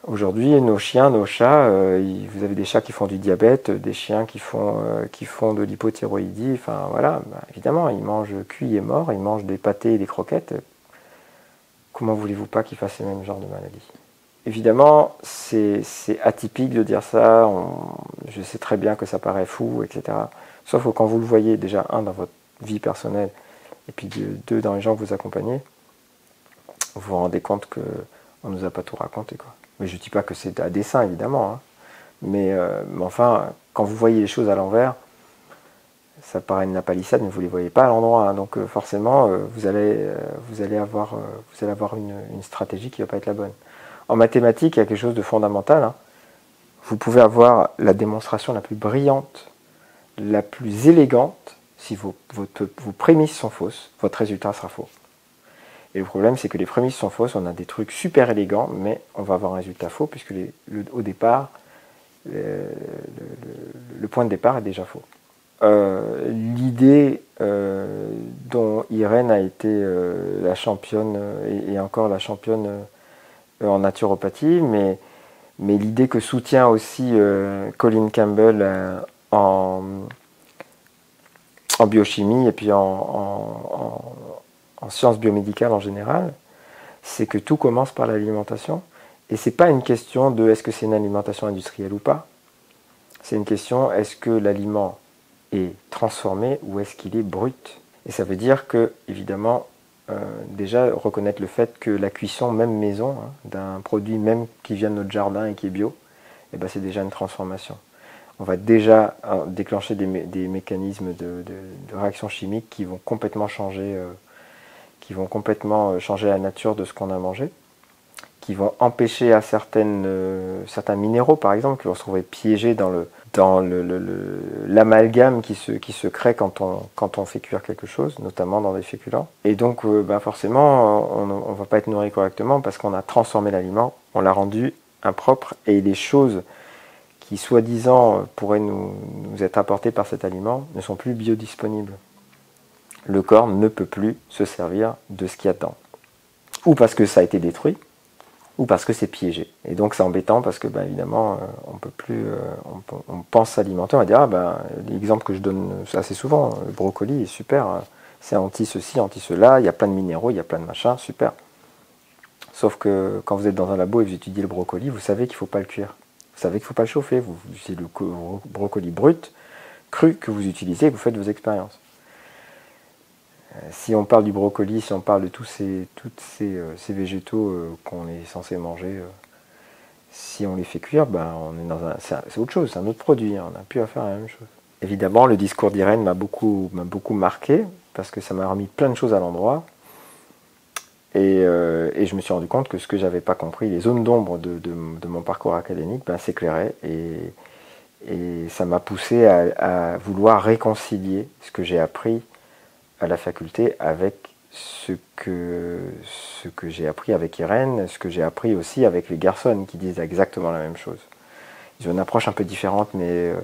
Aujourd'hui, nos chiens, nos chats, euh, vous avez des chats qui font du diabète, des chiens qui font, euh, de l'hypothyroïdie, enfin voilà, bah, évidemment, ils mangent cuit et mort, ils mangent des pâtés et des croquettes. Comment voulez-vous pas qu'ils fassent le même genre de maladie? Évidemment, c'est atypique de dire ça, je sais très bien que ça paraît fou, etc. Sauf que quand vous le voyez déjà, un, dans votre vie personnelle, et puis deux, dans les gens que vous accompagnez, vous vous rendez compte qu'on ne nous a pas tout raconté. Mais je ne dis pas que c'est à dessein, évidemment. Hein. Mais, euh, mais, enfin, quand vous voyez les choses à l'envers, ça paraît une palissade, mais vous ne les voyez pas à l'endroit. Donc forcément, vous, allez, vous allez avoir, vous allez avoir une, stratégie qui ne va pas être la bonne. En mathématiques, il y a quelque chose de fondamental. Hein. Vous pouvez avoir la démonstration la plus brillante, la plus élégante. Si vos, vos prémices sont fausses, votre résultat sera faux. Et le problème, c'est que les prémices sont fausses. On a des trucs super élégants, mais on va avoir un résultat faux, puisque au départ, le, point de départ est déjà faux. Euh, l'idée euh, dont Irène a été euh, la championne, et, encore la championne en naturopathie, mais, mais l'idée que soutient aussi Colin Campbell en, en biochimie et puis en en sciences biomédicales en général, c'est que tout commence par l'alimentation. Et ce n'est pas une question de est-ce que c'est une alimentation industrielle ou pas. C'est une question est-ce que l'aliment est transformé ou est-ce qu'il est brut. Et ça veut dire que, évidemment, euh, déjà reconnaître le fait que la cuisson, même maison, hein, d'un produit même qui vient de notre jardin et qui est bio, eh ben, c'est déjà une transformation. On va déjà euh, déclencher des, mécanismes de, réaction chimique qui vont complètement changer euh, qui vont complètement euh, changer la nature de ce qu'on a mangé, qui vont empêcher à certaines, certains minéraux, par exemple, qui vont se trouver piégés dans l'amalgame qui, se, crée quand on, fait cuire quelque chose, notamment dans des féculents. Et donc, ben forcément, on ne va pas être nourri correctement parce qu'on a transformé l'aliment, on l'a rendu impropre, et les choses qui, soi-disant, pourraient nous, être apportées par cet aliment ne sont plus biodisponibles le corps ne peut plus se servir de ce qu'il y a dedans. Ou parce que ça a été détruit, ou parce que c'est piégé. Et donc c'est embêtant parce que, ben, évidemment, euh, on peut plus, euh, on, pense s'alimenter, on va dire, ah, ben, l'exemple que je donne assez souvent, le brocoli est super, hein. c'est anti-ceci, anti-cela, il y a plein de minéraux, il y a plein de machins, super. Sauf que quand vous êtes dans un labo et vous étudiez le brocoli, vous savez qu'il ne faut pas le cuire. Vous savez qu'il ne faut pas le chauffer. C'est le brocoli brut, cru, que vous utilisez vous faites vos expériences. Euh, si on parle du brocoli, si on parle de tous ces, ces, euh, végétaux euh, qu'on est censé manger, si on les fait cuire, ben on est dans un, c'est autre chose, c'est un autre produit, hein, on n'a plus à faire la même chose. Évidemment, le discours d'Irène m'a beaucoup, m'a beaucoup marqué parce que ça m'a remis plein de choses à l'endroit. Et, je me suis rendu compte que ce que j'avais pas compris, les zones d'ombre de, mon parcours académique, ben, s'éclairaient. Et, et ça m'a poussé à, vouloir réconcilier ce que j'ai appris à la faculté avec ce que, ce que j'ai appris avec Irène, ce que j'ai appris aussi avec les garçons qui disent exactement la même chose. Ils ont une approche un peu différente, mais euh,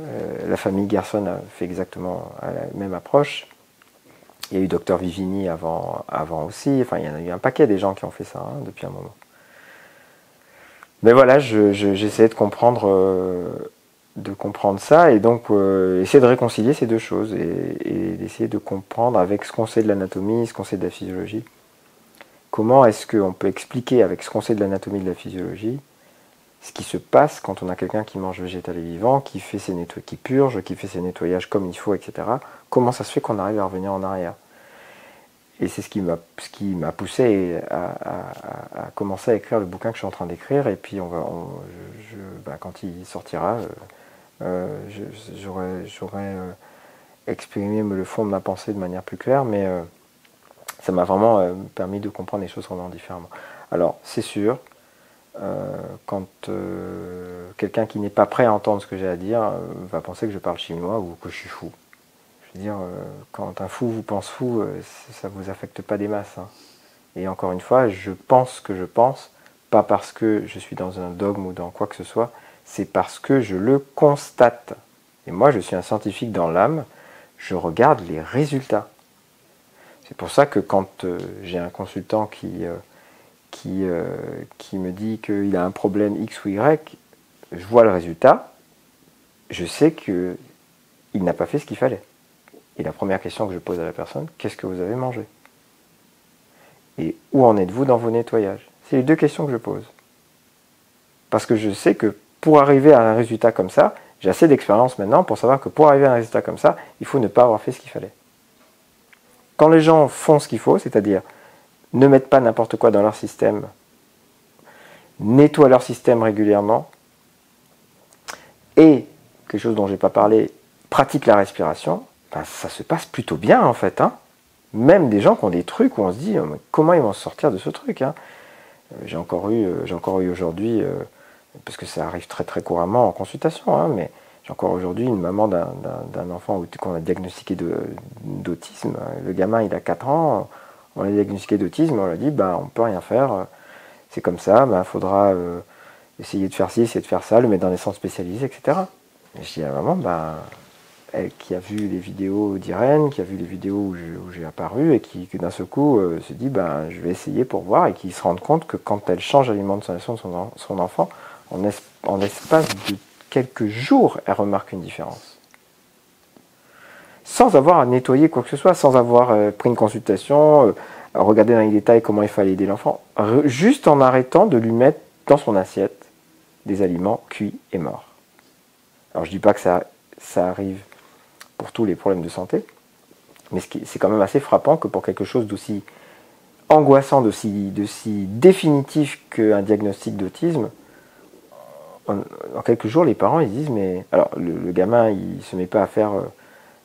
euh, la famille Garçon a fait exactement la même approche. Il y a eu Docteur Vivini avant, avant aussi. Enfin, il y en a eu un paquet des gens qui ont fait ça hein, depuis un moment. Mais voilà, j'essayais de comprendre euh, de comprendre ça et donc euh, essayer de réconcilier ces deux choses et, d'essayer de comprendre avec ce qu'on sait de l'anatomie, ce qu'on sait de la physiologie, comment est-ce qu'on peut expliquer avec ce qu'on sait de l'anatomie de la physiologie ce qui se passe quand on a quelqu'un qui mange végétal et vivant, qui fait ses qui purge, qui fait ses nettoyages comme il faut, etc. Comment ça se fait qu'on arrive à revenir en arrière Et c'est ce qui m'a poussé à, commencer à écrire le bouquin que je suis en train d'écrire. Et puis on va, bah, quand il sortira, euh, euh, j'aurais euh, exprimé le fond de ma pensée de manière plus claire, mais ça m'a vraiment permis de comprendre les choses vraiment différemment. Alors, c'est sûr, quand quelqu'un qui n'est pas prêt à entendre ce que j'ai à dire va penser que je parle chinois ou que je suis fou. Je veux dire, quand un fou vous pense fou, ça ne vous affecte pas des masses. Hein. Et encore une fois, je pense que je pense, pas parce que je suis dans un dogme ou dans quoi que ce soit, c'est parce que je le constate. Et moi, je suis un scientifique dans l'âme, je regarde les résultats. C'est pour ça que quand euh, j'ai un consultant qui, euh, qui, euh, qui me dit qu'il a un problème X ou Y, je vois le résultat, je sais qu'il n'a pas fait ce qu'il fallait. Et la première question que je pose à la personne, qu'est-ce que vous avez mangé? Et où en êtes-vous dans vos nettoyages? C'est les deux questions que je pose. Parce que je sais que pour arriver à un résultat comme ça, j'ai assez d'expérience maintenant pour savoir que pour arriver à un résultat comme ça, il faut ne pas avoir fait ce qu'il fallait. Quand les gens font ce qu'il faut, c'est-à-dire ne mettent pas n'importe quoi dans leur système, nettoient leur système régulièrement, et, quelque chose dont je n'ai pas parlé, pratiquent la respiration, ben, ça se passe plutôt bien en fait. Hein. Même des gens qui ont des trucs où on se dit comment ils vont sortir de ce truc. Hein. J'ai encore eu, j'ai encore eu aujourd'hui, parce que ça arrive très très couramment en consultation, hein, mais j'ai encore aujourd'hui une maman d'un enfant qu'on a diagnostiqué d'autisme. Le gamin, il a 4 ans, on l'a diagnostiqué d'autisme, on l'a dit, bah, on peut rien faire, c'est comme ça, il bah, faudra euh, essayer de faire ci, essayer de faire ça, le mettre dans des centres spécialisés, etc. Et je dis à la maman, bah, qui a vu les vidéos d'Irène, qui a vu les vidéos où j'ai apparu, et qui, d'un seul coup euh, se dit, bah, je vais essayer pour voir, et qui se rende compte que quand elle change l'alimentation de son, son enfant, en, en l'espace de quelques jours, elle remarque une différence. Sans avoir à nettoyer quoi que ce soit, sans avoir euh, pris une consultation, euh, regarder dans les détails comment il fallait aider l'enfant, juste en arrêtant de lui mettre dans son assiette des aliments cuits et morts. Alors je ne dis pas que ça, ça arrive pour tous les problèmes de santé, mais c'est quand même assez frappant que pour quelque chose d'aussi angoissant, d'aussi définitif qu'un diagnostic d'autisme, en, quelques jours, les parents ils disent mais alors le, gamin il se met pas à faire euh,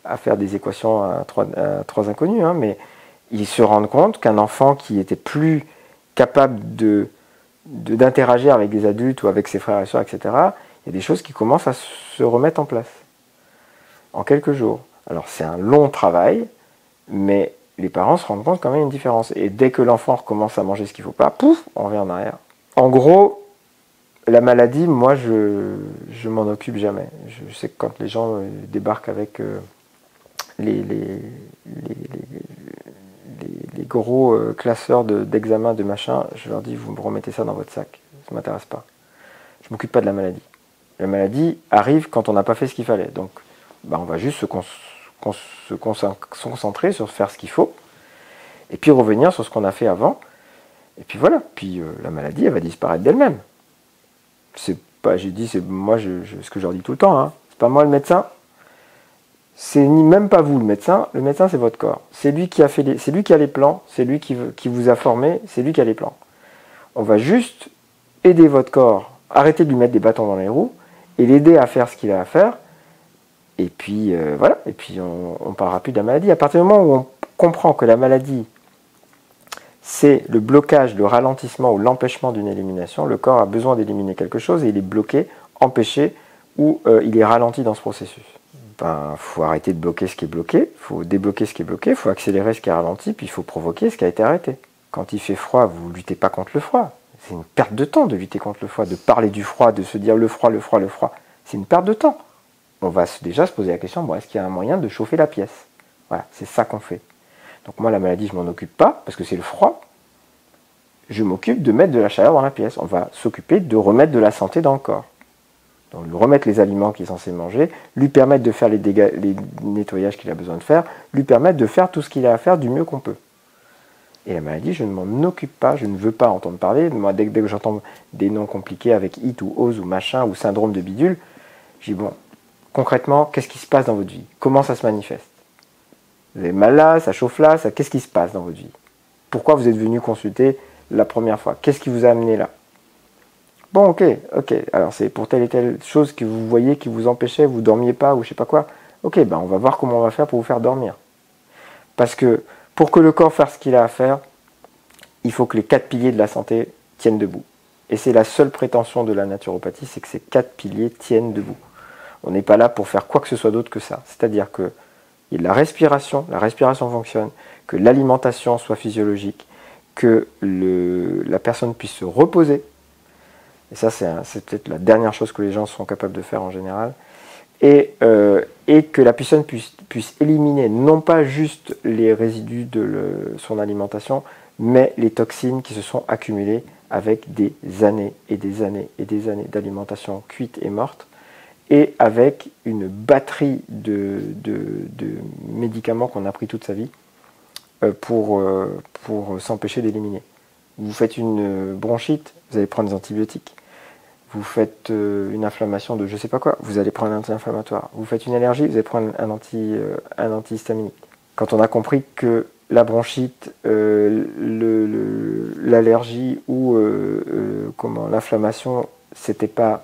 à faire des équations à trois, trois inconnus, hein, mais ils se rendent compte qu'un enfant qui était plus capable de d'interagir avec des adultes ou avec ses frères et soeurs, etc., il y a des choses qui commencent à se remettre en place en quelques jours. Alors c'est un long travail, mais les parents se rendent compte quand même une différence. Et dès que l'enfant recommence à manger ce qu'il ne faut pas, pouf, on revient en arrière. En gros, la maladie, moi, je je m'en occupe jamais. Je, sais que quand les gens euh, débarquent avec euh, les, les, les, gros euh, classeurs d'examen, de, machin, je leur dis, vous me remettez ça dans votre sac. Ça ne m'intéresse pas. Je ne m'occupe pas de la maladie. La maladie arrive quand on n'a pas fait ce qu'il fallait. Donc, bah, on va juste se, concentrer sur faire ce qu'il faut, et puis revenir sur ce qu'on a fait avant. Et puis voilà. Puis la maladie, elle va disparaître d'elle-même c'est pas, j'ai dit, c'est moi, je, ce que je leur dis tout le temps, hein, c'est pas moi le médecin, c'est ni même pas vous le médecin, le médecin c'est votre corps. C'est lui qui a fait c'est lui qui a les plans, c'est lui qui, qui vous a formé, c'est lui qui a les plans. On va juste aider votre corps, arrêter de lui mettre des bâtons dans les roues et l'aider à faire ce qu'il a à faire. Et puis euh, voilà, et puis on, on parlera plus de la maladie. À partir du moment où on comprend que la maladie c'est le blocage, le ralentissement ou l'empêchement d'une élimination. Le corps a besoin d'éliminer quelque chose et il est bloqué, empêché ou euh, il est ralenti dans ce processus. Il ben, faut arrêter de bloquer ce qui est bloqué, il faut débloquer ce qui est bloqué, il faut accélérer ce qui est ralenti, puis il faut provoquer ce qui a été arrêté. Quand il fait froid, vous ne luttez pas contre le froid. C'est une perte de temps de lutter contre le froid, de parler du froid, de se dire le froid, le froid, le froid. C'est une perte de temps. On va déjà se poser la question, bon, est-ce qu'il y a un moyen de chauffer la pièce? Voilà, c'est ça qu'on fait. Donc moi, la maladie, je m'en occupe pas, parce que c'est le froid. Je m'occupe de mettre de la chaleur dans la pièce. On va s'occuper de remettre de la santé dans le corps. Donc lui remettre les aliments qu'il est censé manger, lui permettre de faire les, dégâts, les nettoyages qu'il a besoin de faire, lui permettre de faire tout ce qu'il a à faire du mieux qu'on peut. Et la maladie, je ne m'en occupe pas, je ne veux pas entendre parler. Moi, dès, que j'entends des noms compliqués avec IT ou OSE ou machin ou syndrome de bidule, je dis bon, concrètement, qu'est-ce qui se passe dans votre vie? Comment ça se manifeste? Vous avez mal là, ça chauffe là, ça... qu'est-ce qui se passe dans votre vie? Pourquoi vous êtes venu consulter la première fois? Qu'est-ce qui vous a amené là? Bon, ok, ok. Alors c'est pour telle et telle chose que vous voyez qui vous empêchait, vous dormiez pas ou je sais pas quoi. Ok, ben on va voir comment on va faire pour vous faire dormir. Parce que pour que le corps fasse ce qu'il a à faire, il faut que les quatre piliers de la santé tiennent debout. Et c'est la seule prétention de la naturopathie, c'est que ces quatre piliers tiennent debout. On n'est pas là pour faire quoi que ce soit d'autre que ça. C'est-à-dire que y a de la respiration, la respiration fonctionne, que l'alimentation soit physiologique, que la personne puisse se reposer. Et ça, c'est peut-être la dernière chose que les gens sont capables de faire en général. Et, euh, que la personne puisse, éliminer non pas juste les résidus de son alimentation, mais les toxines qui se sont accumulées avec des années et des années et des années d'alimentation cuite et morte et avec une batterie de, médicaments qu'on a pris toute sa vie euh, pour, euh, pour s'empêcher d'éliminer. Vous faites une bronchite, vous allez prendre des antibiotiques. Vous faites euh, une inflammation de je sais pas quoi, vous allez prendre un anti-inflammatoire. Vous faites une allergie, vous allez prendre un, anti, un antihistaminique. Quand on a compris que la bronchite, l'allergie ou comment l'inflammation, c'était pas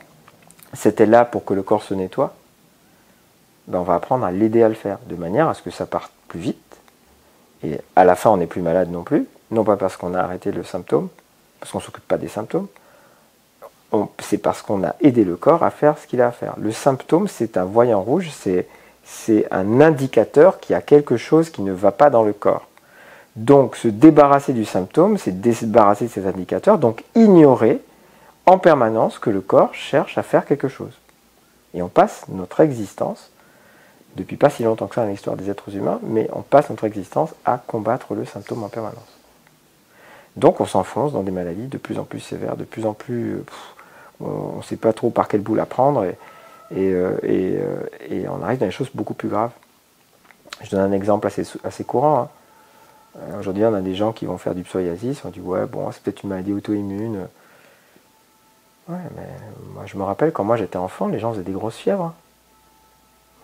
c'était là pour que le corps se nettoie, ben, on va apprendre à l'aider à le faire, de manière à ce que ça parte plus vite. Et à la fin, on n'est plus malade non plus, non pas parce qu'on a arrêté le symptôme, parce qu'on ne s'occupe pas des symptômes, c'est parce qu'on a aidé le corps à faire ce qu'il a à faire. Le symptôme, c'est un voyant rouge, c'est un indicateur qu'il y a quelque chose qui ne va pas dans le corps. Donc se débarrasser du symptôme, c'est débarrasser de ces indicateurs, donc ignorer en permanence que le corps cherche à faire quelque chose. Et on passe notre existence, depuis pas si longtemps que ça dans l'histoire des êtres humains, mais on passe notre existence à combattre le symptôme en permanence. Donc on s'enfonce dans des maladies de plus en plus sévères, de plus en plus... on ne sait pas trop par quel bout la prendre, et, euh, euh, et, on arrive dans des choses beaucoup plus graves. Je donne un exemple assez, courant. Hein. Euh, aujourd'hui, on a des gens qui vont faire du psoriasis, on dit ouais, bon, c'est peut-être une maladie auto-immune. Ouais, mais moi je me rappelle quand moi j'étais enfant, les gens faisaient des grosses fièvres.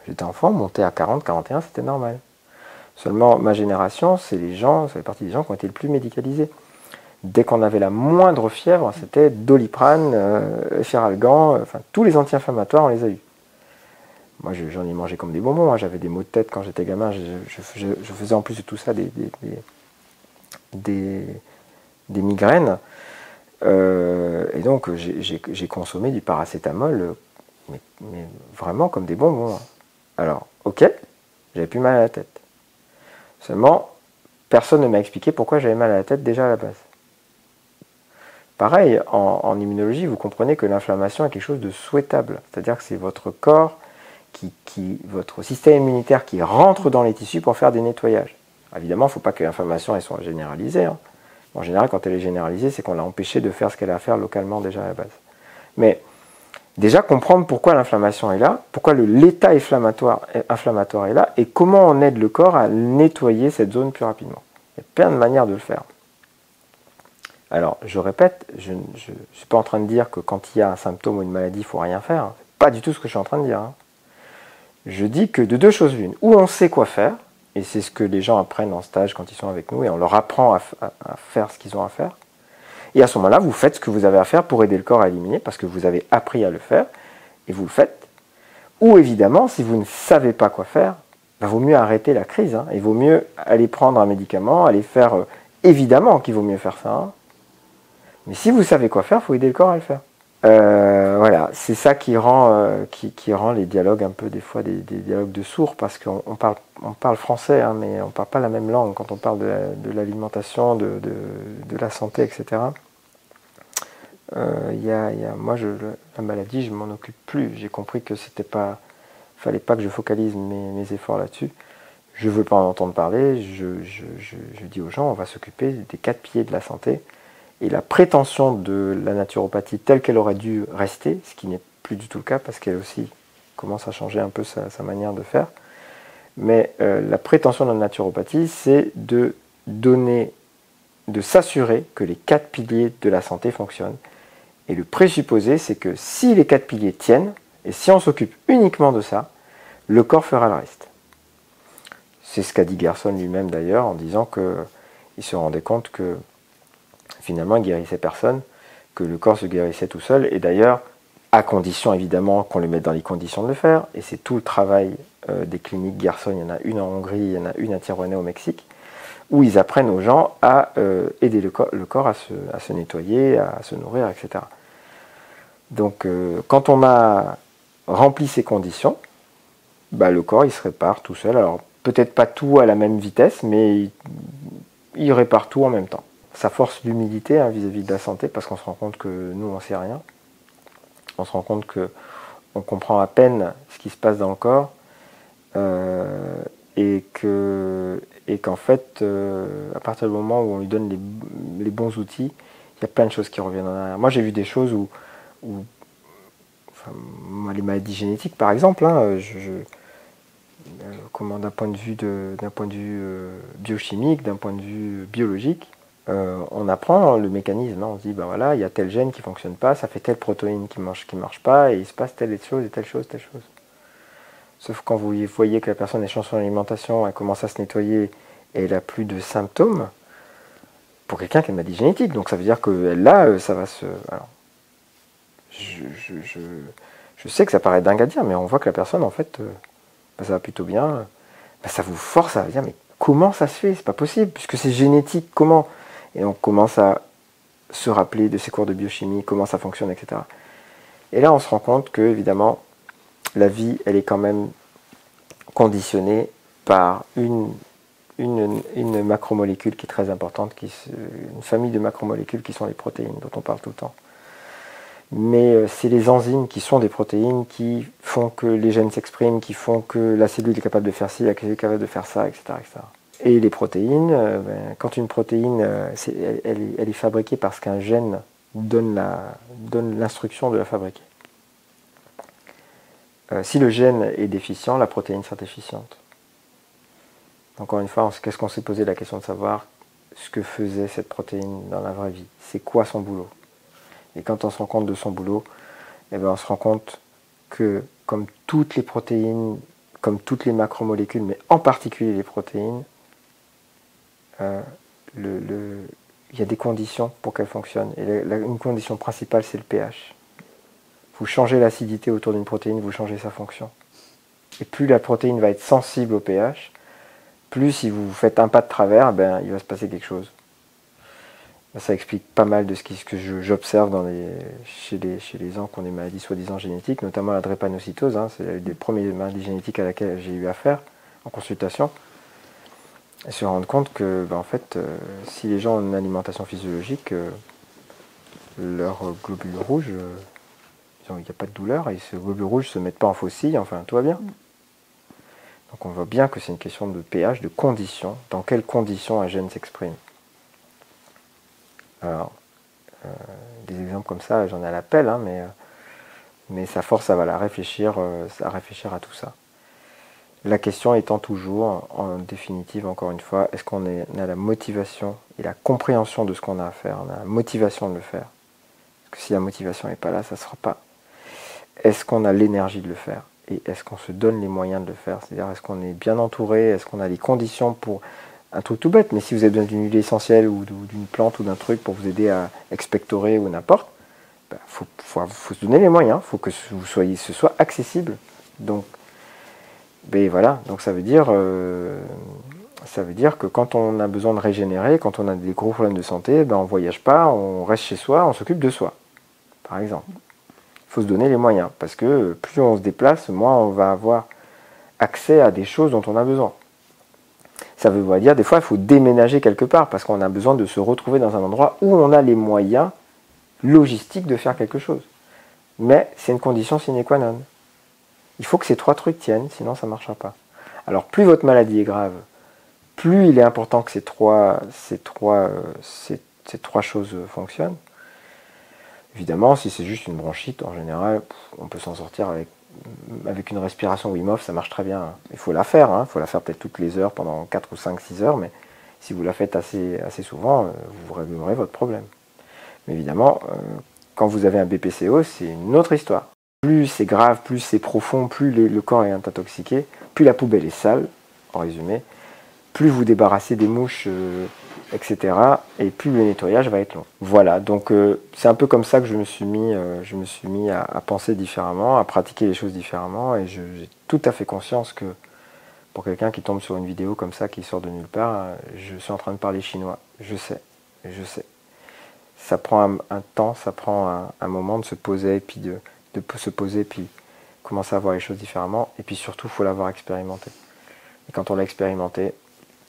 J'étais enfant, monter à 40, 41, c'était normal. Seulement, ma génération, c'est les gens, ça fait partie des gens qui ont été le plus médicalisés. Dès qu'on avait la moindre fièvre, c'était doliprane, euh, enfin tous les anti-inflammatoires, on les a eus. Moi, j'en ai mangé comme des bonbons. Hein. J'avais des maux de tête quand j'étais gamin. Je, faisais en plus de tout ça des, des, migraines. Euh, et donc, j'ai consommé du paracétamol, mais, vraiment comme des bonbons. Alors, ok, j'avais plus mal à la tête. Seulement, personne ne m'a expliqué pourquoi j'avais mal à la tête déjà à la base. Pareil, en immunologie, vous comprenez que l'inflammation est quelque chose de souhaitable. C'est-à-dire que c'est votre corps qui, votre système immunitaire qui rentre dans les tissus pour faire des nettoyages. Évidemment, il ne faut pas que l'inflammation soit généralisée. Hein. En général, quand elle est généralisée, c'est qu'on l'a empêché de faire ce qu'elle a à faire localement déjà à la base. Mais déjà comprendre pourquoi l'inflammation est là, pourquoi l'état inflammatoire, inflammatoire est là, et comment on aide le corps à nettoyer cette zone plus rapidement. Il y a plein de manières de le faire. Alors, je répète, je ne suis pas en train de dire que quand il y a un symptôme ou une maladie, il ne faut rien faire. Pas du tout ce que je suis en train de dire. Hein je dis que de deux choses l'une, ou on sait quoi faire, et c'est ce que les gens apprennent en stage quand ils sont avec nous, et on leur apprend à, faire ce qu'ils ont à faire, et à ce moment-là, vous faites ce que vous avez à faire pour aider le corps à éliminer, parce que vous avez appris à le faire, et vous le faites. Ou évidemment, si vous ne savez pas quoi faire, bah, vaut mieux arrêter la crise, hein. il vaut mieux aller prendre un médicament, aller faire... Euh, évidemment qu'il vaut mieux faire ça, hein. mais si vous savez quoi faire, il faut aider le corps à le faire. Euh, voilà, c'est ça qui rend, euh, qui, rend les dialogues un peu des fois des, dialogues de sourds parce qu'on parle, on parle français, hein, mais on ne parle pas la même langue quand on parle de l'alimentation, de, la santé, etc. Euh, y a, moi, je, la maladie, je m'en occupe plus. J'ai compris que c'était pas, fallait pas que je focalise mes, efforts là-dessus. Je veux pas en entendre parler. Je, je dis aux gens, on va s'occuper des quatre pieds de la santé et la prétention de la naturopathie telle qu'elle aurait dû rester, ce qui n'est plus du tout le cas parce qu'elle aussi commence à changer un peu sa, manière de faire. Mais euh, la prétention de la naturopathie, c'est de donner, de s'assurer que les quatre piliers de la santé fonctionnent. Et le présupposé, c'est que si les quatre piliers tiennent, et si on s'occupe uniquement de ça, le corps fera le reste. C'est ce qu'a dit Gerson lui-même d'ailleurs en disant qu'il se rendait compte que finalement, guérissait personne, que le corps se guérissait tout seul. Et d'ailleurs, à condition évidemment qu'on le mette dans les conditions de le faire, et c'est tout le travail euh, des cliniques Gerson, il y en a une en Hongrie, il y en a une à Tijuana au Mexique, où ils apprennent aux gens à euh, aider le corps, à, se, nettoyer, à se nourrir, etc. Donc euh, quand on a rempli ces conditions, bah, le corps il se répare tout seul. Alors peut-être pas tout à la même vitesse, mais il répare tout en même temps ça force l'humilité hein, vis-à-vis de la santé parce qu'on se rend compte que nous, on ne sait rien. On se rend compte que on comprend à peine ce qui se passe dans le corps euh, et que et qu'en fait, euh, à partir du moment où on lui donne les, bons outils, il y a plein de choses qui reviennent en arrière. Moi, j'ai vu des choses où, les maladies génétiques, par exemple, hein, je, comment d'un point de vue d'un point de vue euh, biochimique, d'un point de vue biologique, euh, on apprend le mécanisme. Hein. On se dit, ben voilà, il y a tel gène qui ne fonctionne pas, ça fait telle protéine qui ne marche, qui marche pas, et il se passe telle chose et telle chose, telle chose. Sauf quand vous voyez que la personne est son alimentation, elle commence à se nettoyer et elle a plus de symptômes, pour quelqu'un qui a une maladie génétique. Donc ça veut dire que là, euh, ça va se. je, sais que ça paraît dingue à dire, mais on voit que la personne, en fait, euh, ben, ça va plutôt bien, ben, ça vous force à dire mais comment ça se fait? C'est pas possible, puisque c'est génétique, comment Et on commence à se rappeler de ces cours de biochimie, comment ça fonctionne, etc. Et là, on se rend compte que, évidemment, la vie, elle est quand même conditionnée par une, une, macromolécule qui est très importante, qui, une famille de macromolécules qui sont les protéines, dont on parle tout le temps. Mais euh, c'est les enzymes qui sont des protéines qui font que les gènes s'expriment, qui font que la cellule est capable de faire ci, la cellule est capable de faire ça, etc. Et les protéines, euh, ben, quand une protéine, euh, elle, est fabriquée parce qu'un gène donne l'instruction de la fabriquer. si le gène est déficient, la protéine sera déficiente. Encore une fois, qu'est-ce qu'on s'est posé la question de savoir ce que faisait cette protéine dans la vraie vie? C'est quoi son boulot? Et quand on se rend compte de son boulot, eh bien, on se rend compte que comme toutes les protéines, comme toutes les macromolécules, mais en particulier les protéines, euh, il y a des conditions pour qu'elles fonctionnent. Et une condition principale, c'est le pH. Vous changez l'acidité autour d'une protéine, vous changez sa fonction. Et plus la protéine va être sensible au pH, plus si vous faites un pas de travers, ben, il va se passer quelque chose. Ça explique pas mal de ce, que j'observe chez, les, chez les gens qui ont des maladies soi-disant génétiques, notamment la drépanocytose. Hein, c'est une des premières maladies génétiques à laquelle j'ai eu affaire en consultation. Et se rendre compte que, ben, en fait, euh, si les gens ont une alimentation physiologique, euh, leurs globules rouges, euh, il n'y a pas de douleur et ces globules rouges ne se mettent pas en fossile, enfin tout va bien. Donc on voit bien que c'est une question de pH, de conditions, dans quelles conditions un gène s'exprime? Alors, euh, des exemples comme ça, j'en ai à l'appel, hein, mais, mais ça force à, voilà, réfléchir, euh, à réfléchir à tout ça. La question étant toujours, en définitive, encore une fois, est-ce qu'on a la motivation et la compréhension de ce qu'on a à faire On a la motivation de le faire? Parce que si la motivation n'est pas là, ça ne sera pas. Est-ce qu'on a l'énergie de le faire? Et est-ce qu'on se donne les moyens de le faire? C'est-à-dire, est-ce qu'on est bien entouré? Est-ce qu'on a les conditions pour un truc tout bête Mais si vous avez besoin d'une huile essentielle ou d'une plante ou d'un truc pour vous aider à expectorer ou n'importe, il ben, faut, se donner les moyens. Il faut que vous soyez, ce soit accessible. Donc, ben voilà. Donc ça veut dire, euh, ça veut dire que quand on a besoin de régénérer, quand on a des gros problèmes de santé, ben on voyage pas, on reste chez soi, on s'occupe de soi, par exemple faut se donner les moyens. Parce que plus on se déplace, moins on va avoir accès à des choses dont on a besoin. Ça veut dire des fois il faut déménager quelque part parce qu'on a besoin de se retrouver dans un endroit où on a les moyens logistiques de faire quelque chose. Mais c'est une condition sine qua non. Il faut que ces trois trucs tiennent, sinon ça ne marchera pas. Alors plus votre maladie est grave, plus il est important que ces trois, euh, choses fonctionnent. Évidemment, si c'est juste une bronchite, en général, on peut s'en sortir avec, une respiration Wim Hof, ça marche très bien. Il faut la faire, il hein. faut la faire peut-être toutes les heures pendant 4 ou 5, 6 heures, mais si vous la faites assez, souvent, euh, vous réglerez votre problème. Mais évidemment, euh, quand vous avez un BPCO, c'est une autre histoire. Plus c'est grave, plus c'est profond, plus le corps est intoxiqué, plus la poubelle est sale, en résumé, plus vous débarrassez des mouches euh, etc. Et plus le nettoyage va être long. Voilà, donc euh, c'est un peu comme ça que je me suis mis, euh, à, penser différemment, à pratiquer les choses différemment, et j'ai tout à fait conscience que pour quelqu'un qui tombe sur une vidéo comme ça, qui sort de nulle part, je suis en train de parler chinois. Je sais, je sais. Ça prend un, temps, ça prend un, moment de se poser, et puis de, de se poser, puis commencer à voir les choses différemment, et puis surtout, il faut l'avoir expérimenté. Et quand on l'a expérimenté,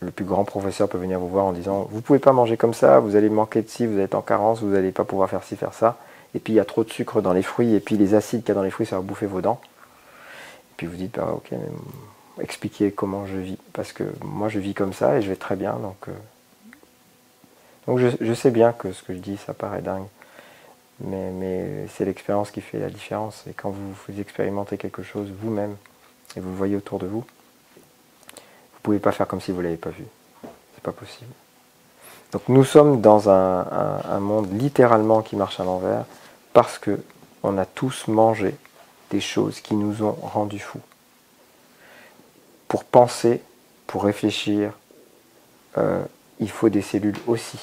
le plus grand professeur peut venir vous voir en disant Vous pouvez pas manger comme ça, vous allez manquer de ci, vous êtes en carence, vous n'allez pas pouvoir faire ci, faire ça. Et puis il y a trop de sucre dans les fruits, et puis les acides qu'il y a dans les fruits, ça va bouffer vos dents. Et puis vous dites bah, Ok, mais expliquez comment je vis. Parce que moi je vis comme ça et je vais très bien. Donc, euh. donc je, sais bien que ce que je dis, ça paraît dingue. Mais, c'est l'expérience qui fait la différence. Et quand vous, vous expérimentez quelque chose vous-même et vous voyez autour de vous, vous pouvez pas faire comme si vous l'avez pas vu. C'est pas possible. Donc nous sommes dans un, monde littéralement qui marche à l'envers parce que on a tous mangé des choses qui nous ont rendus fous. Pour penser, pour réfléchir, euh, il faut des cellules aussi.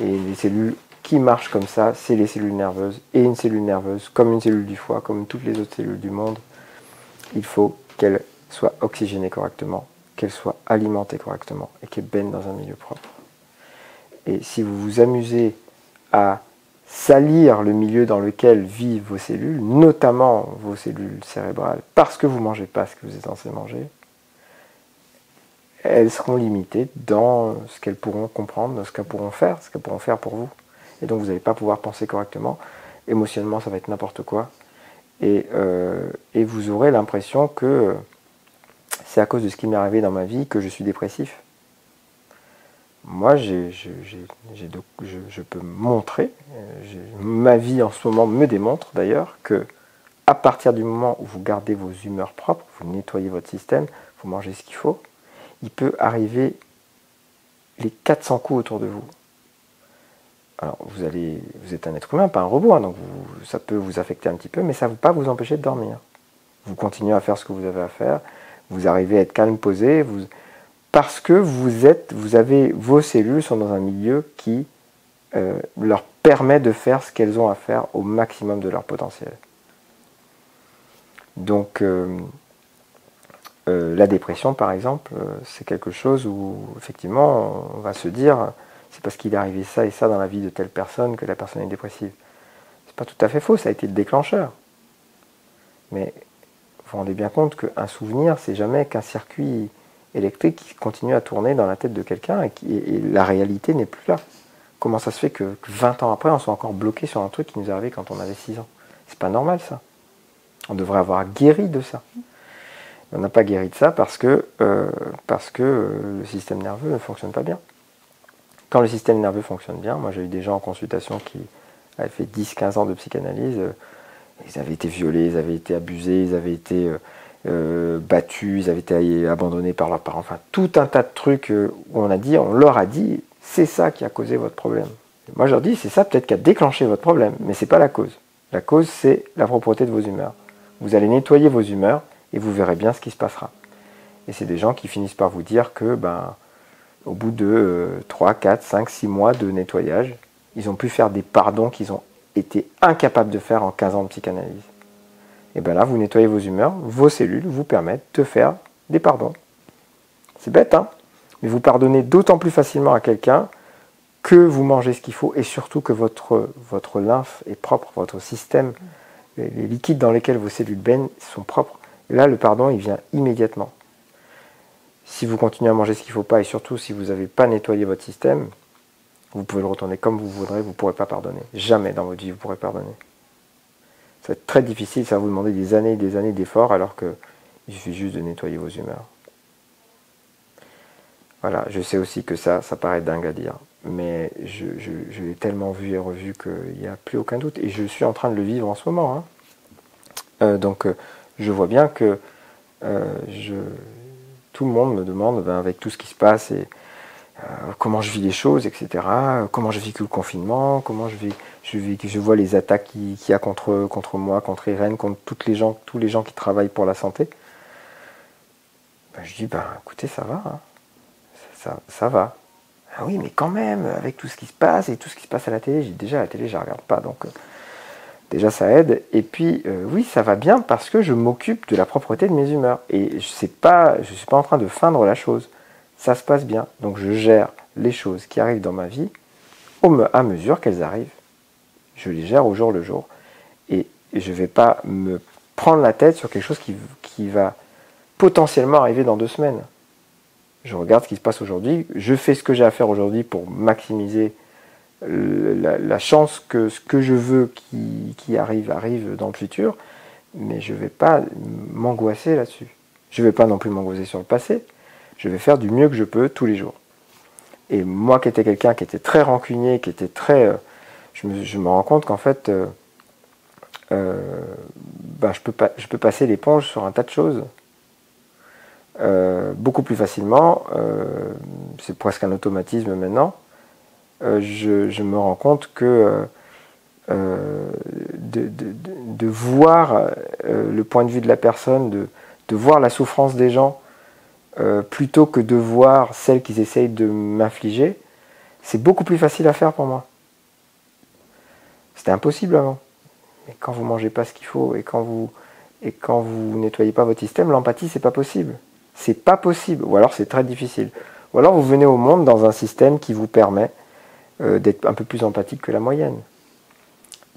Et les cellules qui marchent comme ça, c'est les cellules nerveuses. Et une cellule nerveuse, comme une cellule du foie, comme toutes les autres cellules du monde, il faut qu'elle soit oxygénée correctement, qu'elle soit alimentée correctement et qu'elle baigne dans un milieu propre. Et si vous vous amusez à salir le milieu dans lequel vivent vos cellules, notamment vos cellules cérébrales, parce que vous ne mangez pas ce que vous êtes censé manger, elles seront limitées dans ce qu'elles pourront comprendre, dans ce qu'elles pourront faire, ce qu'elles pourront faire pour vous. Et donc vous n'allez pas pouvoir penser correctement. Émotionnellement, ça va être n'importe quoi. Et, euh, et, vous aurez l'impression que c'est à cause de ce qui m'est arrivé dans ma vie que je suis dépressif. Moi, je, je, peux montrer, ma vie en ce moment me démontre d'ailleurs que à partir du moment où vous gardez vos humeurs propres, vous nettoyez votre système, vous mangez ce qu'il faut, il peut arriver les 400 coups autour de vous. Alors, vous, allez, vous êtes un être humain, pas un robot, hein, donc ça peut vous affecter un petit peu, mais ça ne va pas vous empêcher de dormir. Vous continuez à faire ce que vous avez à faire, vous arrivez à être calme, posé, vous, parce que vous êtes, vous avez, vos cellules sont dans un milieu qui euh, leur permet de faire ce qu'elles ont à faire au maximum de leur potentiel. Donc, euh, euh, la dépression, par exemple, c'est quelque chose où, effectivement, on va se dire, c'est parce qu'il est arrivé ça et ça dans la vie de telle personne que la personne est dépressive. C'est pas tout à fait faux, ça a été le déclencheur. Mais vous vous rendez bien compte qu'un souvenir, c'est jamais qu'un circuit électrique qui continue à tourner dans la tête de quelqu'un et, la réalité n'est plus là. Comment ça se fait que, 20 ans après, on soit encore bloqué sur un truc qui nous arrivé quand on avait 6 ans? C'est pas normal ça. On devrait avoir guéri de ça. On n'a pas guéri de ça parce que, euh, euh, le système nerveux ne fonctionne pas bien. Quand le système nerveux fonctionne bien, moi j'ai eu des gens en consultation qui avaient fait 10-15 ans de psychanalyse, euh, ils avaient été violés, ils avaient été abusés, ils avaient été battus, ils avaient été abandonnés par leurs parents, enfin tout un tas de trucs où on a dit, on leur a dit, c'est ça qui a causé votre problème. moi je leur dis, c'est ça peut-être qui a déclenché votre problème, mais ce n'est pas la cause. La cause c'est la propreté de vos humeurs. Vous allez nettoyer vos humeurs, et vous verrez bien ce qui se passera. Et c'est des gens qui finissent par vous dire que, ben, au bout de 3, 4, 5, 6 mois de nettoyage, ils ont pu faire des pardons qu'ils ont été incapables de faire en 15 ans de psychanalyse. Et bien là, vous nettoyez vos humeurs, vos cellules vous permettent de faire des pardons. C'est bête, hein? Mais vous pardonnez d'autant plus facilement à quelqu'un que vous mangez ce qu'il faut et surtout que votre, votre lymphe est propre, votre système, les liquides dans lesquels vos cellules baignent sont propres. Là, le pardon, il vient immédiatement. Si vous continuez à manger ce qu'il ne faut pas, et surtout si vous n'avez pas nettoyé votre système, vous pouvez le retourner comme vous voudrez, vous ne pourrez pas pardonner. Jamais dans votre vie, vous pourrez pardonner. Ça va être très difficile, ça va vous demander des années et des années d'efforts, alors qu'il suffit juste de nettoyer vos humeurs. Voilà, je sais aussi que ça, ça paraît dingue à dire, mais je, l'ai tellement vu et revu qu'il n'y a plus aucun doute, et je suis en train de le vivre en ce moment. Hein. Euh, donc, euh, je vois bien que euh, tout le monde me demande, ben, avec tout ce qui se passe, et, euh, comment je vis les choses, etc., comment je vis le confinement, comment je vis, je, vis, je vois les attaques qu'il y a contre, contre moi, contre Irène, contre toutes les gens, tous les gens qui travaillent pour la santé. Ben, je dis, ben, écoutez, ça va, hein. ça, ça, va. Ah oui, mais quand même, avec tout ce qui se passe et tout ce qui se passe à la télé, déjà la télé, je ne regarde pas, donc... Déjà, ça aide. Et puis, euh, oui, ça va bien parce que je m'occupe de la propreté de mes humeurs. Et je ne suis pas en train de feindre la chose. Ça se passe bien. Donc, je gère les choses qui arrivent dans ma vie à mesure qu'elles arrivent. Je les gère au jour le jour. Et je ne vais pas me prendre la tête sur quelque chose qui va potentiellement arriver dans deux semaines. Je regarde ce qui se passe aujourd'hui. Je fais ce que j'ai à faire aujourd'hui pour maximiser la, chance que ce que je veux qui, arrive arrive dans le futur, mais je ne vais pas m'angoisser là-dessus. Je ne vais pas non plus m'angoisser sur le passé. Je vais faire du mieux que je peux tous les jours. Et moi qui étais quelqu'un qui était très rancunier, qui était très... Euh, je, me, rends compte qu'en fait, euh, euh, ben, je, peux pas, je peux passer l'éponge sur un tas de choses. beaucoup plus facilement. c'est presque un automatisme maintenant. Euh, je, me rends compte que euh, euh, de, voir le point de vue de la personne, de, voir la souffrance des gens, plutôt que de voir celle qu'ils essayent de m'infliger, c'est beaucoup plus facile à faire pour moi. C'était impossible avant. Mais quand vous mangez pas ce qu'il faut et quand vous Et quand vous nettoyez pas votre système, l'empathie, c'est pas possible. C'est pas possible. Ou alors c'est très difficile. Ou alors vous venez au monde dans un système qui vous permet euh, d'être un peu plus empathique que la moyenne.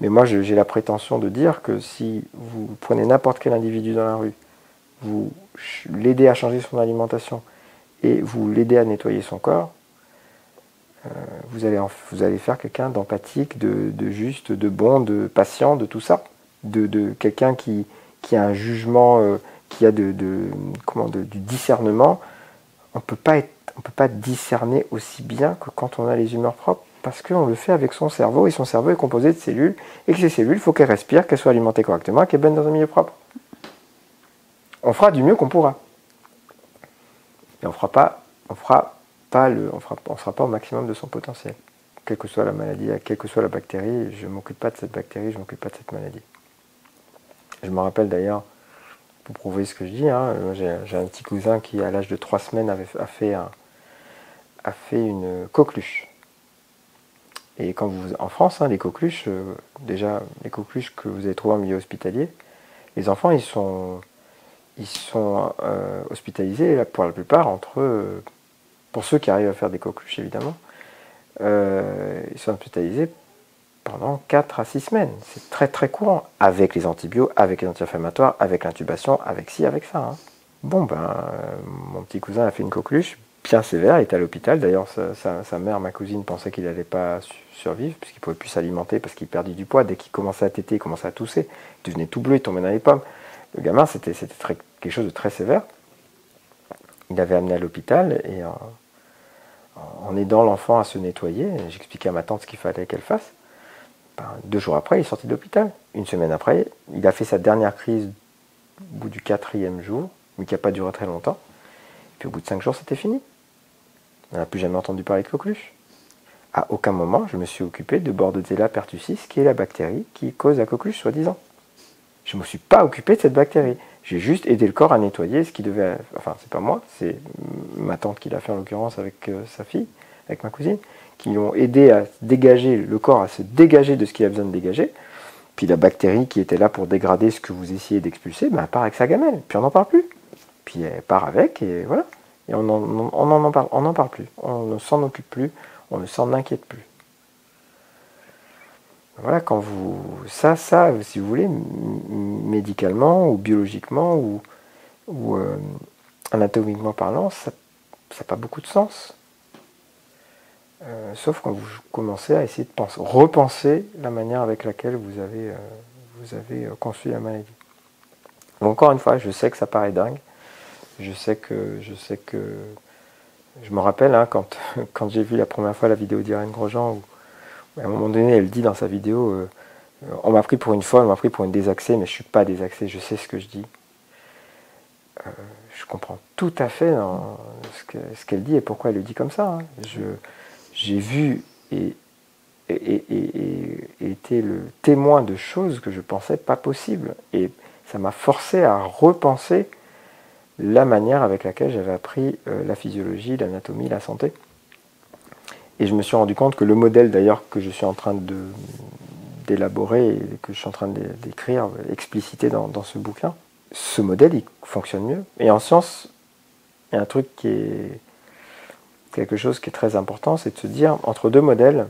Mais moi, j'ai la prétention de dire que si vous prenez n'importe quel individu dans la rue, vous l'aidez à changer son alimentation et vous l'aidez à nettoyer son corps, euh, vous, allez faire quelqu'un d'empathique, de, juste, de bon, de patient, de tout ça. De, quelqu'un qui, a un jugement, euh, qui a de, comment, du discernement. On ne peut pas discerner aussi bien que quand on a les humeurs propres parce qu'on le fait avec son cerveau et son cerveau est composé de cellules et que ces cellules, il faut qu'elles respirent, qu'elles soient alimentées correctement, qu'elles baignent dans un milieu propre. On fera du mieux qu'on pourra. Et on fera pas, on fera pas le, on fera, on sera pas au maximum de son potentiel. Quelle que soit la maladie, quelle que soit la bactérie, je ne m'occupe pas de cette bactérie, je ne m'occupe pas de cette maladie. Je me rappelle d'ailleurs, pour prouver ce que je dis, hein, j'ai un petit cousin qui, à l'âge de 3 semaines, a, fait a fait une coqueluche. Et quand vous, en France, hein, les coqueluches, euh, déjà, les coqueluches que vous avez trouvées en milieu hospitalier, les enfants, ils sont, ils sont euh, hospitalisés, pour la plupart, entre eux, pour ceux qui arrivent à faire des coqueluches, évidemment, euh, ils sont hospitalisés pendant 4 à 6 semaines. C'est très très courant, avec les antibiotiques, avec les anti-inflammatoires, avec l'intubation, avec ci, avec ça. Hein. Bon, ben, mon petit cousin a fait une coqueluche bien sévère, il était à l'hôpital. D'ailleurs, sa, mère, ma cousine, pensait qu'il n'allait pas survivre, puisqu'il ne pouvait plus s'alimenter, parce qu'il perdait du poids. Dès qu'il commençait à téter, il commençait à tousser, il devenait tout bleu, il tombait dans les pommes. Le gamin, c'était quelque chose de très sévère. Il l'avait amené à l'hôpital, et en, aidant l'enfant à se nettoyer, j'expliquais à ma tante ce qu'il fallait qu'elle fasse. Ben, deux jours après, il est sorti de l'hôpital. Une semaine après, il a fait sa dernière crise au bout du quatrième jour, mais qui n'a pas duré très longtemps. Puis au bout de cinq jours, c'était fini. On n'a plus jamais entendu parler de coqueluche. À aucun moment, je me suis occupé de Bordetella pertussis, qui est la bactérie qui cause la coqueluche, soi-disant. Je ne me suis pas occupé de cette bactérie. J'ai juste aidé le corps à nettoyer ce qui devait. Enfin, c'est pas moi, c'est ma tante qui l'a fait en l'occurrence avec euh, sa fille, avec ma cousine, qui l'ont aidé à dégager le corps, à se dégager de ce qu'il a besoin de dégager. Puis la bactérie qui était là pour dégrader ce que vous essayez d'expulser, ben, elle part avec sa gamelle. Puis on n'en parle plus. Puis elle part avec et voilà. Et on n'en parle, on parle plus, on ne s'en occupe plus, on ne s'en inquiète plus. Voilà, quand vous. Ça, ça, si vous voulez, médicalement ou biologiquement ou, euh, anatomiquement parlant, ça n'a pas beaucoup de sens. Euh, sauf quand vous commencez à essayer de penser, repenser la manière avec laquelle vous avez, euh, conçu la maladie. encore une fois, je sais que ça paraît dingue. Je sais que, je me rappelle hein, quand, j'ai vu la première fois la vidéo d'Irène Grosjean, où, à un moment donné, elle dit dans sa vidéo, euh, on m'a pris pour une folle, on m'a pris pour une désaxée, mais je suis pas désaxée, je sais ce que je dis. Euh, je comprends tout à fait ce qu'elle dit et pourquoi elle le dit comme ça. Hein. j'ai vu et, été le témoin de choses que je pensais pas possibles. Et ça m'a forcé à repenser la manière avec laquelle j'avais appris euh, la physiologie, l'anatomie, la santé. Et je me suis rendu compte que le modèle d'ailleurs que je suis en train d'élaborer que je suis en train d'écrire, expliciter dans, dans, ce bouquin, ce modèle il fonctionne mieux. Et en science, il y a un truc qui est quelque chose qui est très important, c'est de se dire entre deux modèles,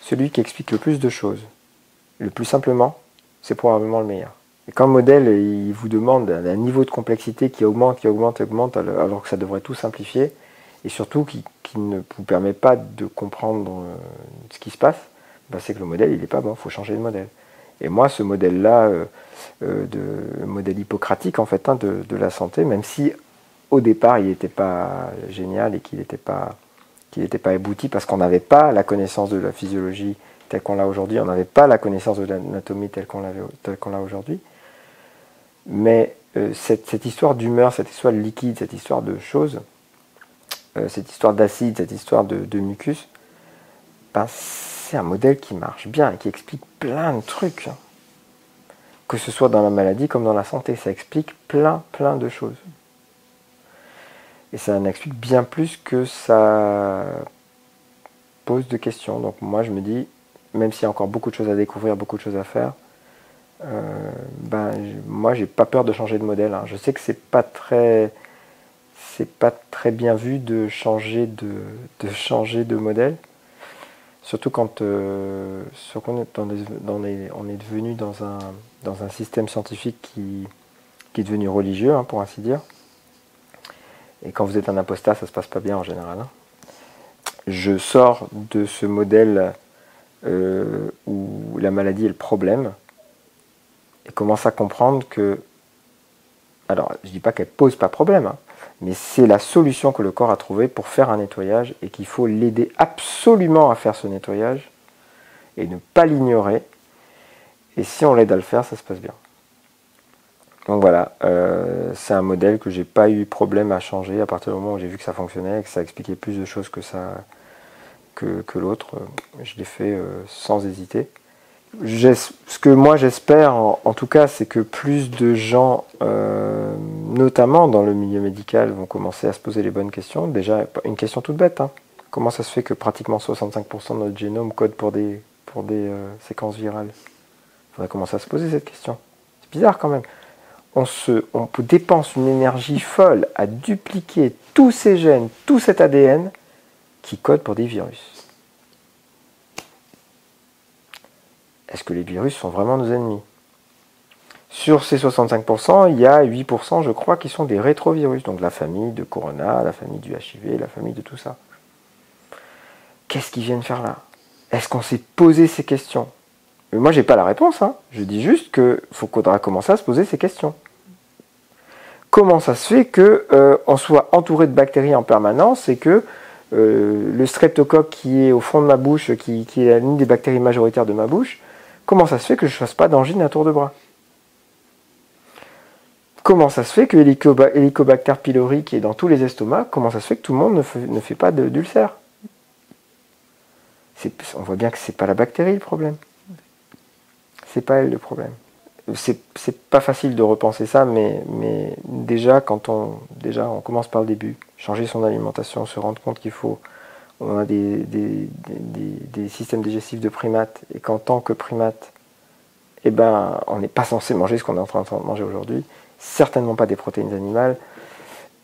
celui qui explique le plus de choses, le plus simplement, c'est probablement le meilleur. Quand le modèle il vous demande un niveau de complexité qui augmente, qui augmente, qui augmente, alors que ça devrait tout simplifier, et surtout qui, ne vous permet pas de comprendre euh, ce qui se passe, bah, c'est que le modèle il n'est pas bon, il faut changer de modèle. Et moi, ce modèle-là, euh, euh, de modèle hippocratique en fait hein, de, de, la santé, même si au départ il n'était pas génial et qu'il n'était pas n'était pas abouti parce qu'on n'avait pas la connaissance de la physiologie telle qu'on l'a aujourd'hui, on n'avait pas la connaissance de l'anatomie telle qu'on l'a aujourd'hui. Mais euh, cette, histoire d'humeur, cette histoire de liquide, cette histoire de choses, euh, cette histoire d'acide, cette histoire de, mucus, ben, c'est un modèle qui marche bien et qui explique plein de trucs. Hein. Que ce soit dans la maladie comme dans la santé, ça explique plein, plein de choses. Et ça en explique bien plus que ça pose de questions. Donc moi je me dis, même s'il y a encore beaucoup de choses à découvrir, beaucoup de choses à faire, ben, moi, j'ai pas peur de changer de modèle. Hein. Je sais que c'est pas très, c'est pas très bien vu de changer de, de changer de modèle. Surtout quand euh, on, est on est devenu dans un, dans un système scientifique qui, qui est devenu religieux, hein, pour ainsi dire. Et quand vous êtes un apostat, ça se passe pas bien en général. Hein. Je sors de ce modèle euh, où la maladie est le problème et commence à comprendre que, alors je dis pas qu'elle pose pas problème, hein, mais c'est la solution que le corps a trouvée pour faire un nettoyage et qu'il faut l'aider absolument à faire ce nettoyage et ne pas l'ignorer. Et si on l'aide à le faire, ça se passe bien. Donc voilà, euh, c'est un modèle que j'ai pas eu problème à changer à partir du moment où j'ai vu que ça fonctionnait, que ça expliquait plus de choses que ça que, l'autre. Je l'ai fait euh, sans hésiter. Ce que moi j'espère, en, tout cas, c'est que plus de gens euh, notamment dans le milieu médical, vont commencer à se poser les bonnes questions. Déjà, une question toute bête. Hein. Comment ça se fait que pratiquement 65% de notre génome code pour des, pour des euh, séquences virales? Il faudrait commencer à se poser cette question. C'est bizarre quand même. On, se, on dépense une énergie folle à dupliquer tous ces gènes, tout cet ADN qui code pour des virus. Est-ce que les virus sont vraiment nos ennemis? Sur ces 65%, il y a 8%, je crois, qui sont des rétrovirus, donc la famille de Corona, la famille du HIV, la famille de tout ça. Qu'est-ce qu'ils viennent faire là? Est-ce qu'on s'est posé ces questions? Mais Moi, j'ai pas la réponse. Hein. Je dis juste qu'il faudra commencer à se poser ces questions. Comment ça se fait qu'on euh, soit entouré de bactéries en permanence et que euh, le streptocoque qui est au fond de ma bouche, qui, qui est l'une des bactéries majoritaires de ma bouche, comment ça se fait que je ne fasse pas d'angine à tour de bras comment ça se fait que Helicobacter pylori, qui est dans tous les estomacs, comment ça se fait que tout le monde ne fait, pas d'ulcère On voit bien que c'est pas la bactérie le problème. C'est pas elle le problème. C'est pas facile de repenser ça, mais, déjà, quand déjà, on commence par le début, changer son alimentation, se rendre compte qu'il faut. On a des, des, systèmes digestifs de primates, et qu'en tant que primate, eh ben, on n'est pas censé manger ce qu'on est en train de manger aujourd'hui certainement pas des protéines animales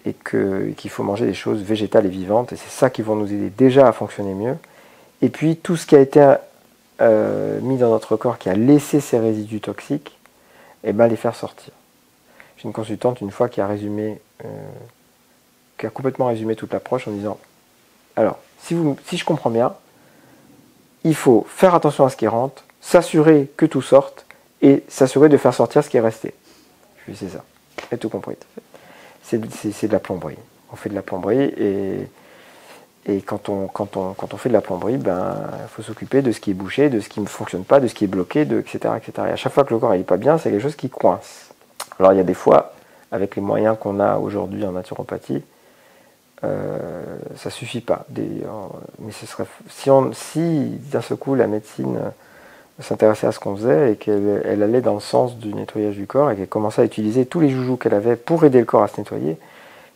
et qu'il faut manger des choses végétales et vivantes. Et c'est ça qui va nous aider déjà à fonctionner mieux. Et puis tout ce qui a été euh, mis dans notre corps, qui a laissé ces résidus toxiques, eh ben, les faire sortir. J'ai une consultante une fois qui a résumé, euh, qui a complètement résumé toute l'approche en disant, alors, si, vous, si je comprends bien, il faut faire attention à ce qui rentre, s'assurer que tout sorte et s'assurer de faire sortir ce qui est resté c'est ça. Et tout compris. C'est de la plomberie. On fait de la plomberie et, quand, on, fait de la plomberie, ben, il faut s'occuper de ce qui est bouché, de ce qui ne fonctionne pas, de ce qui est bloqué, de, etc., etc. Et à chaque fois que le corps n'est pas bien, c'est quelque chose qui coince. Alors il y a des fois, avec les moyens qu'on a aujourd'hui en naturopathie, euh, ça suffit pas. mais ce serait, si, si d'un seul coup la médecine s'intéressait à ce qu'on faisait et qu'elle elle allait dans le sens du nettoyage du corps et qu'elle commençait à utiliser tous les joujoux qu'elle avait pour aider le corps à se nettoyer.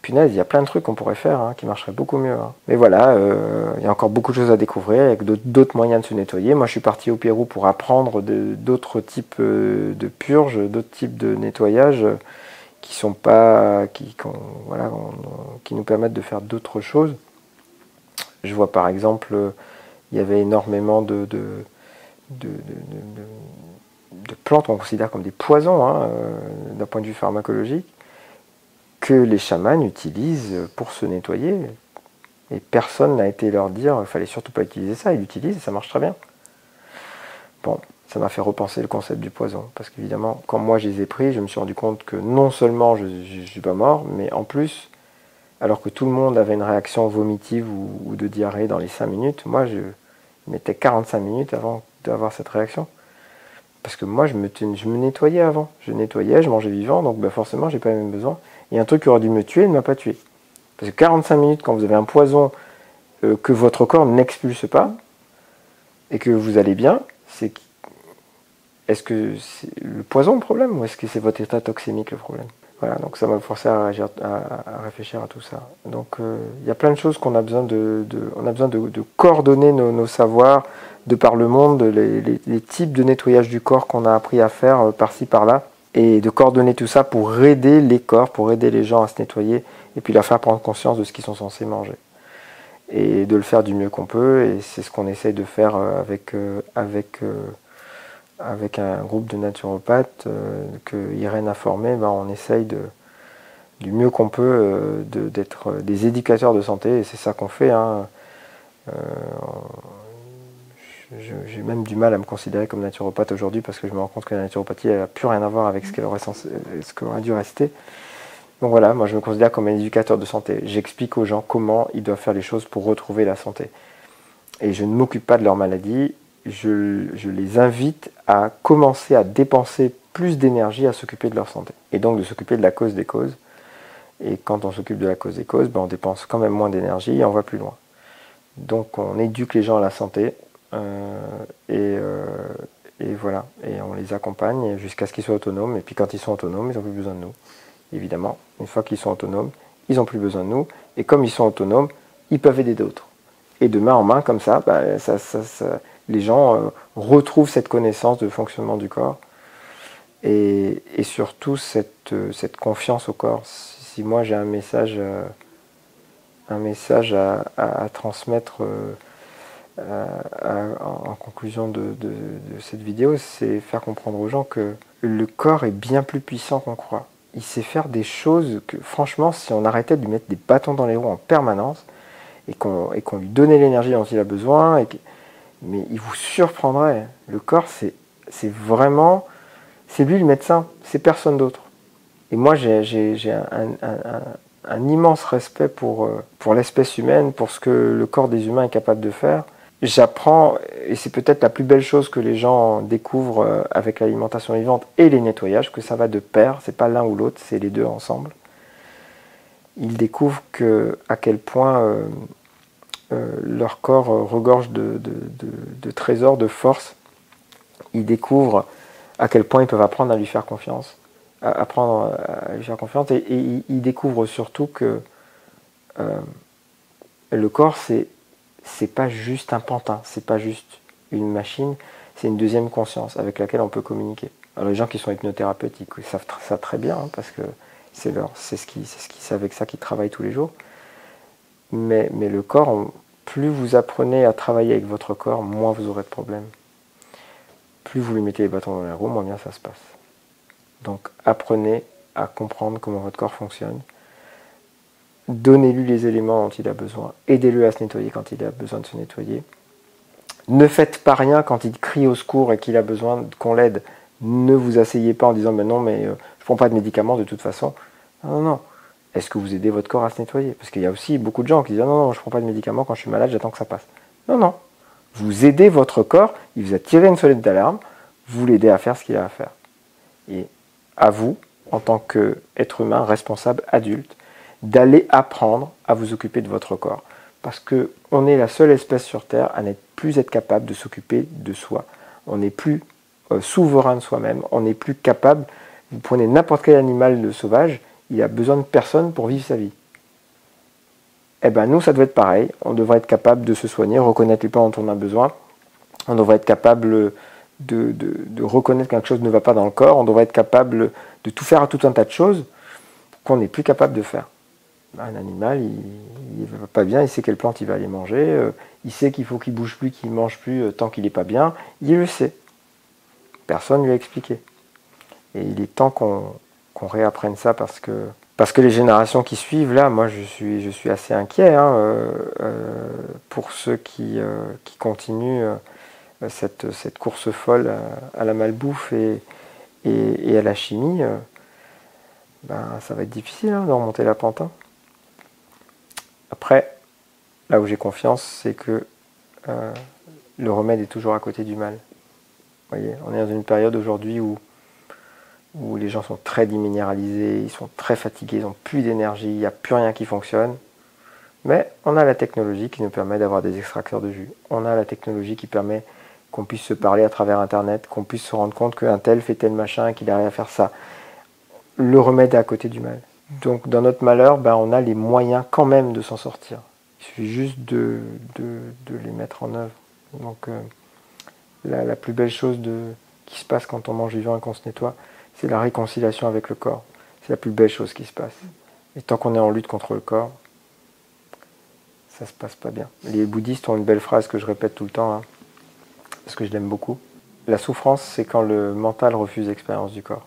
Punaise, il y a plein de trucs qu'on pourrait faire hein, qui marcheraient beaucoup mieux. Hein. Mais voilà, euh, il y a encore beaucoup de choses à découvrir avec d'autres moyens de se nettoyer. Moi, je suis parti au Pérou pour apprendre d'autres types euh, de purges, d'autres types de nettoyage qui sont pas, qui, voilà, qui nous permettent de faire d'autres choses. Je vois par exemple, il y avait énormément de plantes qu'on considère comme des poisons hein, euh, d'un point de vue pharmacologique que les chamans utilisent pour se nettoyer. Et personne n'a été leur dire il fallait surtout pas utiliser ça, ils l'utilisent et ça marche très bien. Bon, ça m'a fait repenser le concept du poison. Parce qu'évidemment, quand moi je les ai pris, je me suis rendu compte que non seulement je ne suis pas mort, mais en plus, alors que tout le monde avait une réaction vomitive ou, de diarrhée dans les 5 minutes, moi je mettais 45 minutes avant d'avoir cette réaction. Parce que moi, je me, nettoyais avant. Je nettoyais, je mangeais vivant, donc bah forcément, j'ai pas les mêmes besoins. Et un truc qui aurait dû me tuer ne m'a pas tué. Parce que 45 minutes, quand vous avez un poison euh, que votre corps n'expulse pas, et que vous allez bien, c'est est-ce que c'est le poison le problème ou est-ce que c'est votre état toxémique le problème? Voilà, donc ça m'a forcé à, réfléchir à tout ça. Donc euh, il y a plein de choses qu'on a besoin de, on a besoin de, coordonner nos, savoirs, de par le monde, les, types de nettoyage du corps qu'on a appris à faire euh, par-ci par-là, et de coordonner tout ça pour aider les corps, pour aider les gens à se nettoyer, et puis leur faire prendre conscience de ce qu'ils sont censés manger. Et de le faire du mieux qu'on peut, et c'est ce qu'on essaye de faire euh, avec, euh, avec, un groupe de naturopathes que Irène a formé, ben on essaye de, du mieux qu'on peut d'être des éducateurs de santé, et c'est ça qu'on fait. Hein. J'ai même du mal à me considérer comme naturopathe aujourd'hui parce que je me rends compte que la naturopathie n'a plus rien à voir avec ce qu'elle aurait, aurait, dû rester. Donc voilà, moi je me considère comme un éducateur de santé. J'explique aux gens comment ils doivent faire les choses pour retrouver la santé. Et je ne m'occupe pas de leur maladie, je, les invite à commencer à dépenser plus d'énergie à s'occuper de leur santé. Et donc de s'occuper de la cause des causes. Et quand on s'occupe de la cause des causes, ben on dépense quand même moins d'énergie et on va plus loin. Donc on éduque les gens à la santé, euh, euh, et, voilà, et on les accompagne jusqu'à ce qu'ils soient autonomes. Et puis quand ils sont autonomes, ils n'ont plus besoin de nous. Évidemment, une fois qu'ils sont autonomes, ils n'ont plus besoin de nous. Et comme ils sont autonomes, ils peuvent aider d'autres. Et de main en main, comme ça, bah, les gens euh, retrouvent cette connaissance de fonctionnement du corps et, surtout cette, confiance au corps. Si, moi j'ai un message, un message à, transmettre euh, en conclusion de, cette vidéo, c'est faire comprendre aux gens que le corps est bien plus puissant qu'on croit. Il sait faire des choses que, franchement, si on arrêtait de lui mettre des bâtons dans les roues en permanence et qu'on lui donnait l'énergie dont il a besoin, mais il vous surprendrait. Le corps, c'est vraiment, c'est lui le médecin, c'est personne d'autre. Et moi, j'ai un, immense respect pour, euh, pour l'espèce humaine, pour ce que le corps des humains est capable de faire j'apprends, et c'est peut-être la plus belle chose que les gens découvrent euh, avec l'alimentation vivante et les nettoyages, que ça va de pair, c'est pas l'un ou l'autre, c'est les deux ensemble. Ils découvrent que, à quel point euh, leur corps regorge de, trésors, de force. Ils découvrent à quel point ils peuvent apprendre à lui faire confiance, apprendre à lui faire confiance, et, ils découvrent surtout que le corps, c'est c'est pas juste un pantin, c'est pas juste une machine, c'est une deuxième conscience avec laquelle on peut communiquer. Alors les gens qui sont hypnothérapeutes, ils savent ça très bien hein, parce que c'est ce qu'ils, c'est ce avec ça qu'ils travaillent tous les jours. Mais, mais le corps, plus vous apprenez à travailler avec votre corps, moins vous aurez de problèmes. Plus vous lui mettez les bâtons dans les roues, moins bien ça se passe. Donc apprenez à comprendre comment votre corps fonctionne Donnez-lui les éléments dont il a besoin. Aidez-le à se nettoyer quand il a besoin de se nettoyer. Ne faites pas rien quand il crie au secours et qu'il a besoin qu'on l'aide. Ne vous asseyez pas en disant ben non mais euh, je prends pas de médicaments de toute façon. Non non non. Est-ce que vous aidez votre corps à se nettoyer? Parce qu'il y a aussi beaucoup de gens qui disent non non je prends pas de médicaments quand je suis malade j'attends que ça passe. Non non. Vous aidez votre corps. Il vous a tiré une sonnette d'alarme. Vous l'aidez à faire ce qu'il a à faire. Et à vous en tant qu'être humain responsable adulte d'aller apprendre à vous occuper de votre corps. Parce qu'on est la seule espèce sur Terre à n'être plus être capable de s'occuper de soi. On n'est plus euh, souverain de soi-même, on n'est plus capable. Vous prenez n'importe quel animal sauvage, il a besoin de personne pour vivre sa vie. Eh bien, nous, ça doit être pareil. On devrait être capable de se soigner, reconnaître les plans dont on a besoin. On devrait être capable de, reconnaître que quelque chose ne va pas dans le corps. On devrait être capable de tout faire à tout un tas de choses qu'on n'est plus capable de faire. Bah, un animal, il ne va pas bien, il sait quelle plante il va aller manger, euh, il sait qu'il faut qu'il bouge plus, qu'il mange plus euh, tant qu'il n'est pas bien, il le sait. Personne ne lui a expliqué. Et il est temps qu'on réapprenne ça parce que, parce que les générations qui suivent, là, moi je suis, je suis assez inquiet hein, euh, pour ceux qui, qui continuent cette, cette, course folle à, la malbouffe et, et, à la chimie. Ben, ça va être difficile hein, de remonter la pente. Hein. Après, là où j'ai confiance, c'est que euh, le remède est toujours à côté du mal. Vous voyez, on est dans une période aujourd'hui où, où les gens sont très déminéralisés, ils sont très fatigués, ils n'ont plus d'énergie, il n'y a plus rien qui fonctionne. Mais on a la technologie qui nous permet d'avoir des extracteurs de jus. On a la technologie qui permet qu'on puisse se parler à travers Internet, qu'on puisse se rendre compte qu'un tel fait tel machin, qu'il arrive à faire ça. Le remède est à côté du mal. Donc dans notre malheur, ben, on a les moyens quand même de s'en sortir. Il suffit juste de, les mettre en œuvre. Donc euh, la, plus belle chose qui se passe quand on mange vivant et qu'on se nettoie, c'est la réconciliation avec le corps. C'est la plus belle chose qui se passe. Et tant qu'on est en lutte contre le corps, ça se passe pas bien. Les bouddhistes ont une belle phrase que je répète tout le temps, hein, parce que je l'aime beaucoup. La souffrance, c'est quand le mental refuse l'expérience du corps.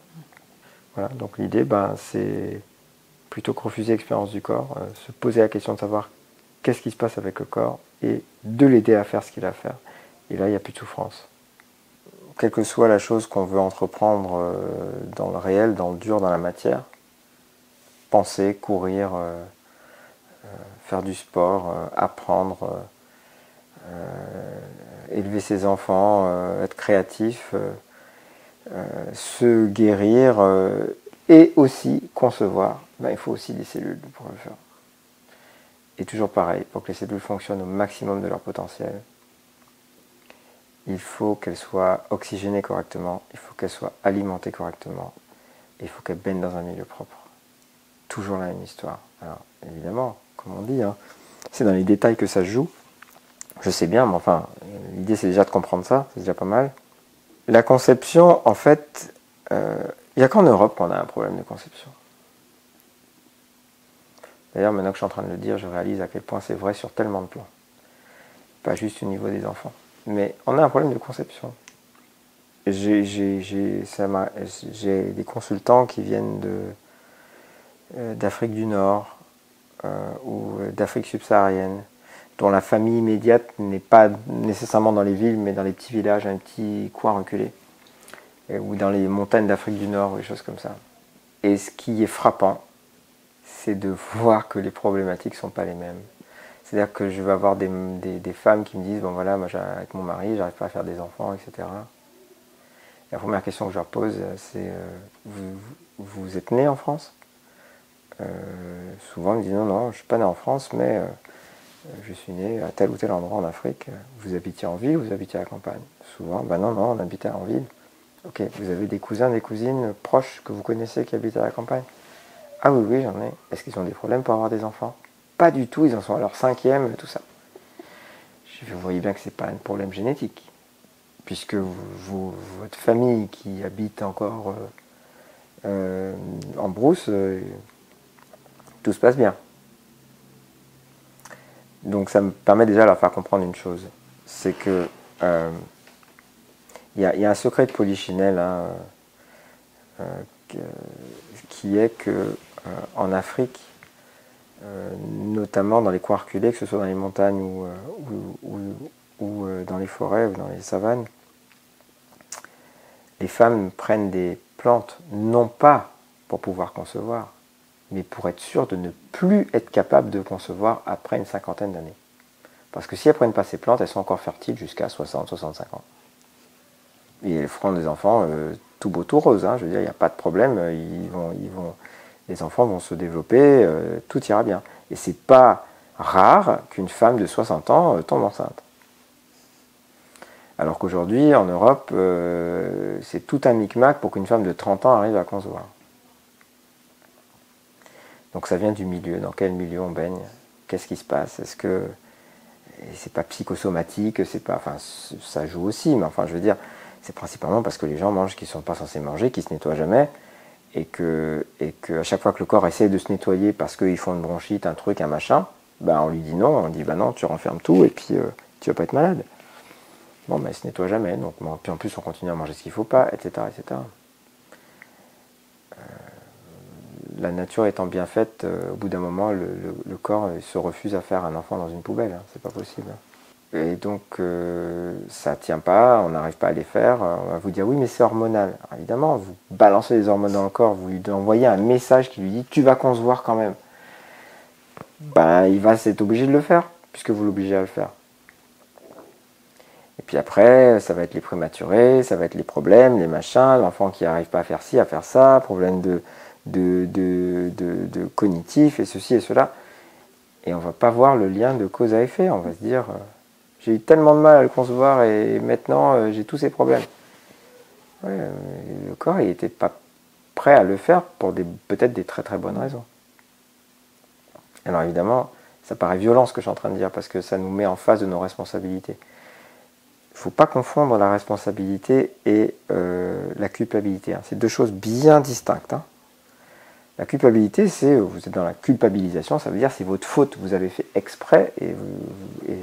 Voilà, donc l'idée, ben, c'est plutôt que refuser l'expérience du corps, euh, se poser la question de savoir qu'est-ce qui se passe avec le corps et de l'aider à faire ce qu'il a à faire. Et là, il n'y a plus de souffrance. Quelle que soit la chose qu'on veut entreprendre euh, dans le réel, dans le dur, dans la matière, penser, courir, euh, faire du sport, apprendre, élever ses enfants, être créatif, se guérir et aussi concevoir, ben, il faut aussi des cellules pour le faire. Et toujours pareil, pour que les cellules fonctionnent au maximum de leur potentiel, il faut qu'elles soient oxygénées correctement, il faut qu'elles soient alimentées correctement, il faut qu'elles baignent dans un milieu propre. Toujours la même histoire. Alors évidemment, comme on dit, hein, c'est dans les détails que ça se joue. Je sais bien, mais enfin, l'idée c'est déjà de comprendre ça, c'est déjà pas mal. La conception, en fait, euh, il n'y a qu'en Europe qu'on a un problème de conception. D'ailleurs, maintenant que je suis en train de le dire, je réalise à quel point c'est vrai sur tellement de plans. Pas juste au niveau des enfants. Mais on a un problème de conception. J'ai des consultants qui viennent euh, d'Afrique du Nord euh, ou d'Afrique subsaharienne, dont la famille immédiate n'est pas nécessairement dans les villes, mais dans les petits villages, un petit coin reculé, ou dans les montagnes d'Afrique du Nord, ou des choses comme ça. Et ce qui est frappant, c'est de voir que les problématiques ne sont pas les mêmes. C'est-à-dire que je vais avoir des, femmes qui me disent, bon voilà, moi avec mon mari, j'arrive pas à faire des enfants, etc. la première question que je leur pose, c'est, euh, vous, êtes né en France? Euh, Souvent, ils me disent, non, non, je ne suis pas né en France, mais euh, je suis né à tel ou tel endroit en Afrique. Vous habitiez en ville ou vous habitiez à la campagne? Souvent, ben non, non, on habitait en ville. Ok, vous avez des cousins, des cousines proches que vous connaissez qui habitent à la campagne? Ah oui, oui, j'en ai. Est-ce qu'ils ont des problèmes pour avoir des enfants? Pas du tout, ils en sont à leur cinquième, tout ça. Vous voyez bien que ce n'est pas un problème génétique, puisque votre famille qui habite encore euh, euh, en brousse, euh, tout se passe bien. Donc ça me permet déjà de leur faire comprendre une chose, c'est que il y, a un secret de Polichinelle hein, qui est que Afrique, notamment dans les coins reculés, que ce soit dans les montagnes ou, euh, dans les forêts ou dans les savanes, les femmes prennent des plantes non pas pour pouvoir concevoir, mais pour être sûres de ne plus être capables de concevoir après une cinquantaine d'années. Parce que si elles ne prennent pas ces plantes, elles sont encore fertiles jusqu'à 60-65 ans. Et elles feront des enfants tout beau, tout rose. Hein. je veux dire, il n'y a pas de problème. Ils vont, ils vont, les enfants vont se développer, euh, tout ira bien. Et c'est pas rare qu'une femme de 60 ans euh, tombe enceinte. Alors qu'aujourd'hui, en Europe, euh, c'est tout un micmac pour qu'une femme de 30 ans arrive à concevoir. Donc ça vient du milieu. Dans quel milieu on baigne? Qu'est-ce qui se passe? Est-ce que c'est pas psychosomatique C'est pas, enfin, ça joue aussi, mais enfin, je veux dire, c'est principalement parce que les gens mangent qui ne sont pas censés manger, qui se nettoient jamais, et que, à chaque fois que le corps essaie de se nettoyer parce qu'ils font une bronchite, un truc, un machin, ben on lui dit non, on dit bah non, tu renfermes tout et puis tu euh, tu vas pas être malade. Bon, mais ben, se nettoie jamais, donc puis en plus on continue à manger ce qu'il faut pas, etc. etc. Euh, la nature étant bien faite, euh, au bout d'un moment, le, corps se refuse à faire un enfant dans une poubelle, hein, c'est pas possible. Et donc, euh, ça tient pas, on n'arrive pas à les faire. On va vous dire, oui, mais c'est hormonal. évidemment, vous balancez les hormones dans le corps, vous lui envoyez un message qui lui dit, tu vas concevoir quand même. Ben, il va être obligé de le faire, puisque vous l'obligez à le faire. Et puis après, ça va être les prématurés, ça va être les problèmes, les machins, l'enfant qui n'arrive pas à faire ci, à faire ça, problème de, de, de, de, cognitif, et ceci et cela. Et on ne va pas voir le lien de cause à effet. On va se dire, euh, j'ai eu tellement de mal à le concevoir et maintenant euh, j'ai tous ces problèmes. Euh, le corps, il n'était pas prêt à le faire pour peut-être des très très bonnes raisons. Alors évidemment, ça paraît violent ce que je suis en train de dire parce que ça nous met en face de nos responsabilités. Il ne faut pas confondre la responsabilité et euh, la culpabilité. Hein. C'est deux choses bien distinctes. Hein. La culpabilité, c'est vous êtes dans la culpabilisation, ça veut dire c'est votre faute, vous avez fait exprès et,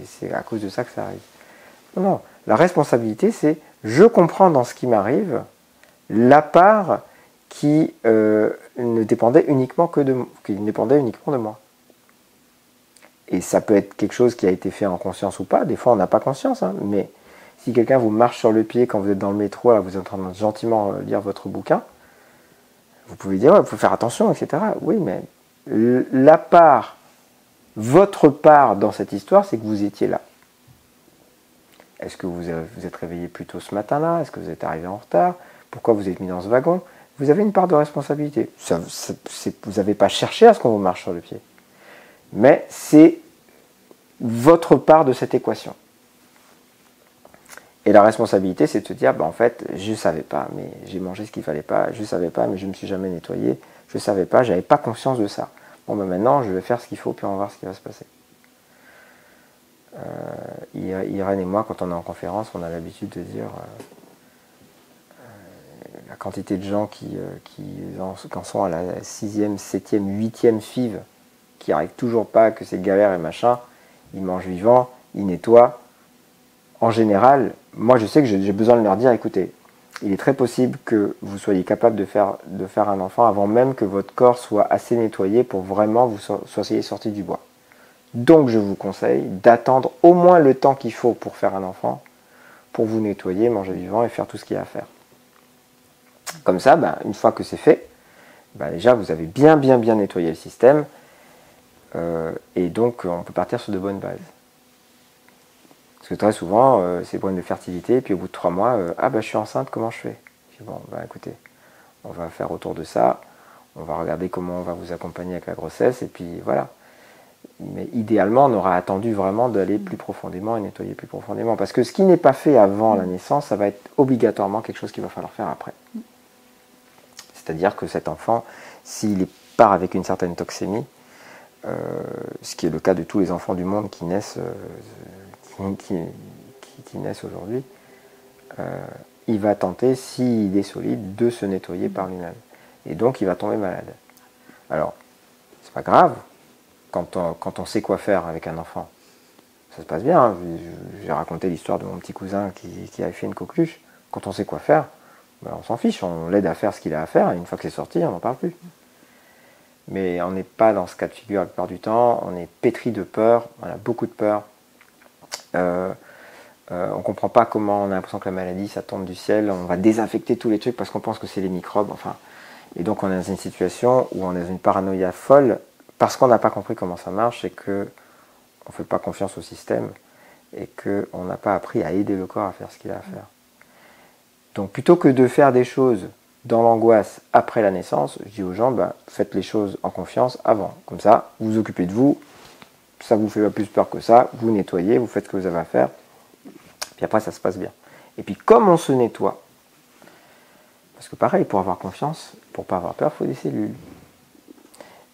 c'est à cause de ça que ça arrive. Non, non. la responsabilité, c'est je comprends dans ce qui m'arrive la part qui euh, ne dépendait uniquement que de qui uniquement de moi. Et ça peut être quelque chose qui a été fait en conscience ou pas. Des fois, on n'a pas conscience, hein, mais si quelqu'un vous marche sur le pied quand vous êtes dans le métro, là, vous êtes en train de gentiment euh, lire votre bouquin, vous pouvez dire, il faut faire attention, etc. Oui, mais la part, votre part dans cette histoire, c'est que vous étiez là. Est-ce que vous vous êtes réveillé plus tôt ce matin-là? Est-ce que vous êtes arrivé en retard? Pourquoi vous êtes mis dans ce wagon? Vous avez une part de responsabilité. vous n'avez pas cherché à ce qu'on vous marche sur le pied. Mais c'est votre part de cette équation. Et la responsabilité, c'est de se dire, bah, en fait, je ne savais pas, mais j'ai mangé ce qu'il fallait pas, je ne savais pas, mais je ne me suis jamais nettoyé, je ne savais pas, j'avais pas conscience de ça. Bon, ben maintenant, je vais faire ce qu'il faut, puis on va voir ce qui va se passer. Euh, Irène et moi, quand on est en conférence, on a l'habitude de dire euh, euh, la quantité de gens qui, qui en, sont à la sixième, septième, huitième five, qui n'arrivent toujours pas, que c'est galère et machin, ils mangent vivant, ils nettoient, en général, moi je sais que j'ai besoin de leur dire, écoutez, il est très possible que vous soyez capable de faire, un enfant avant même que votre corps soit assez nettoyé pour vraiment vous soyez sorti du bois. Donc je vous conseille d'attendre au moins le temps qu'il faut pour faire un enfant, pour vous nettoyer, manger vivant et faire tout ce qu'il y a à faire. Comme ça, ben, une fois que c'est fait, ben, déjà vous avez bien bien bien nettoyé le système euh, et donc on peut partir sur de bonnes bases. Parce que très souvent, euh, c'est problème de fertilité, et puis au bout de trois mois, euh, ah bah je suis enceinte, comment je fais? Je dis, Bon, bah écoutez, on va faire autour de ça, on va regarder comment on va vous accompagner avec la grossesse, et puis voilà. Mais idéalement, on aura attendu vraiment d'aller plus profondément et nettoyer plus profondément. Parce que ce qui n'est pas fait avant la naissance, ça va être obligatoirement quelque chose qu'il va falloir faire après. C'est-à-dire que cet enfant, s'il part avec une certaine toxémie, euh, ce qui est le cas de tous les enfants du monde qui naissent qui, qui, naissent aujourd'hui, euh, il va tenter, s'il est solide, de se nettoyer par lui-même. Et donc il va tomber malade. Alors, c'est pas grave quand on, quand on sait quoi faire avec un enfant. Ça se passe bien. Hein. J'ai raconté l'histoire de mon petit cousin qui, qui avait fait une coqueluche. Quand on sait quoi faire, ben, on s'en fiche, on l'aide à faire ce qu'il a à faire, et une fois que c'est sorti, on n'en parle plus. Mais on n'est pas dans ce cas de figure la plupart du temps, on est pétri de peur, on a beaucoup de peur, euh, euh, on comprend pas comment on a l'impression que la maladie, ça tombe du ciel. On va désinfecter tous les trucs parce qu'on pense que c'est les microbes. Enfin, et donc on est dans une situation où on est dans une paranoïa folle parce qu'on n'a pas compris comment ça marche et que on fait pas confiance au système et qu'on n'a pas appris à aider le corps à faire ce qu'il a à faire. Donc plutôt que de faire des choses dans l'angoisse après la naissance, je dis aux gens, bah, faites les choses en confiance avant. Comme ça, vous occupez de vous, ça vous fait pas plus peur que ça, vous nettoyez, vous faites ce que vous avez à faire, puis après ça se passe bien. Et puis comme on se nettoie, parce que pareil, pour avoir confiance, pour pas avoir peur, il faut des cellules.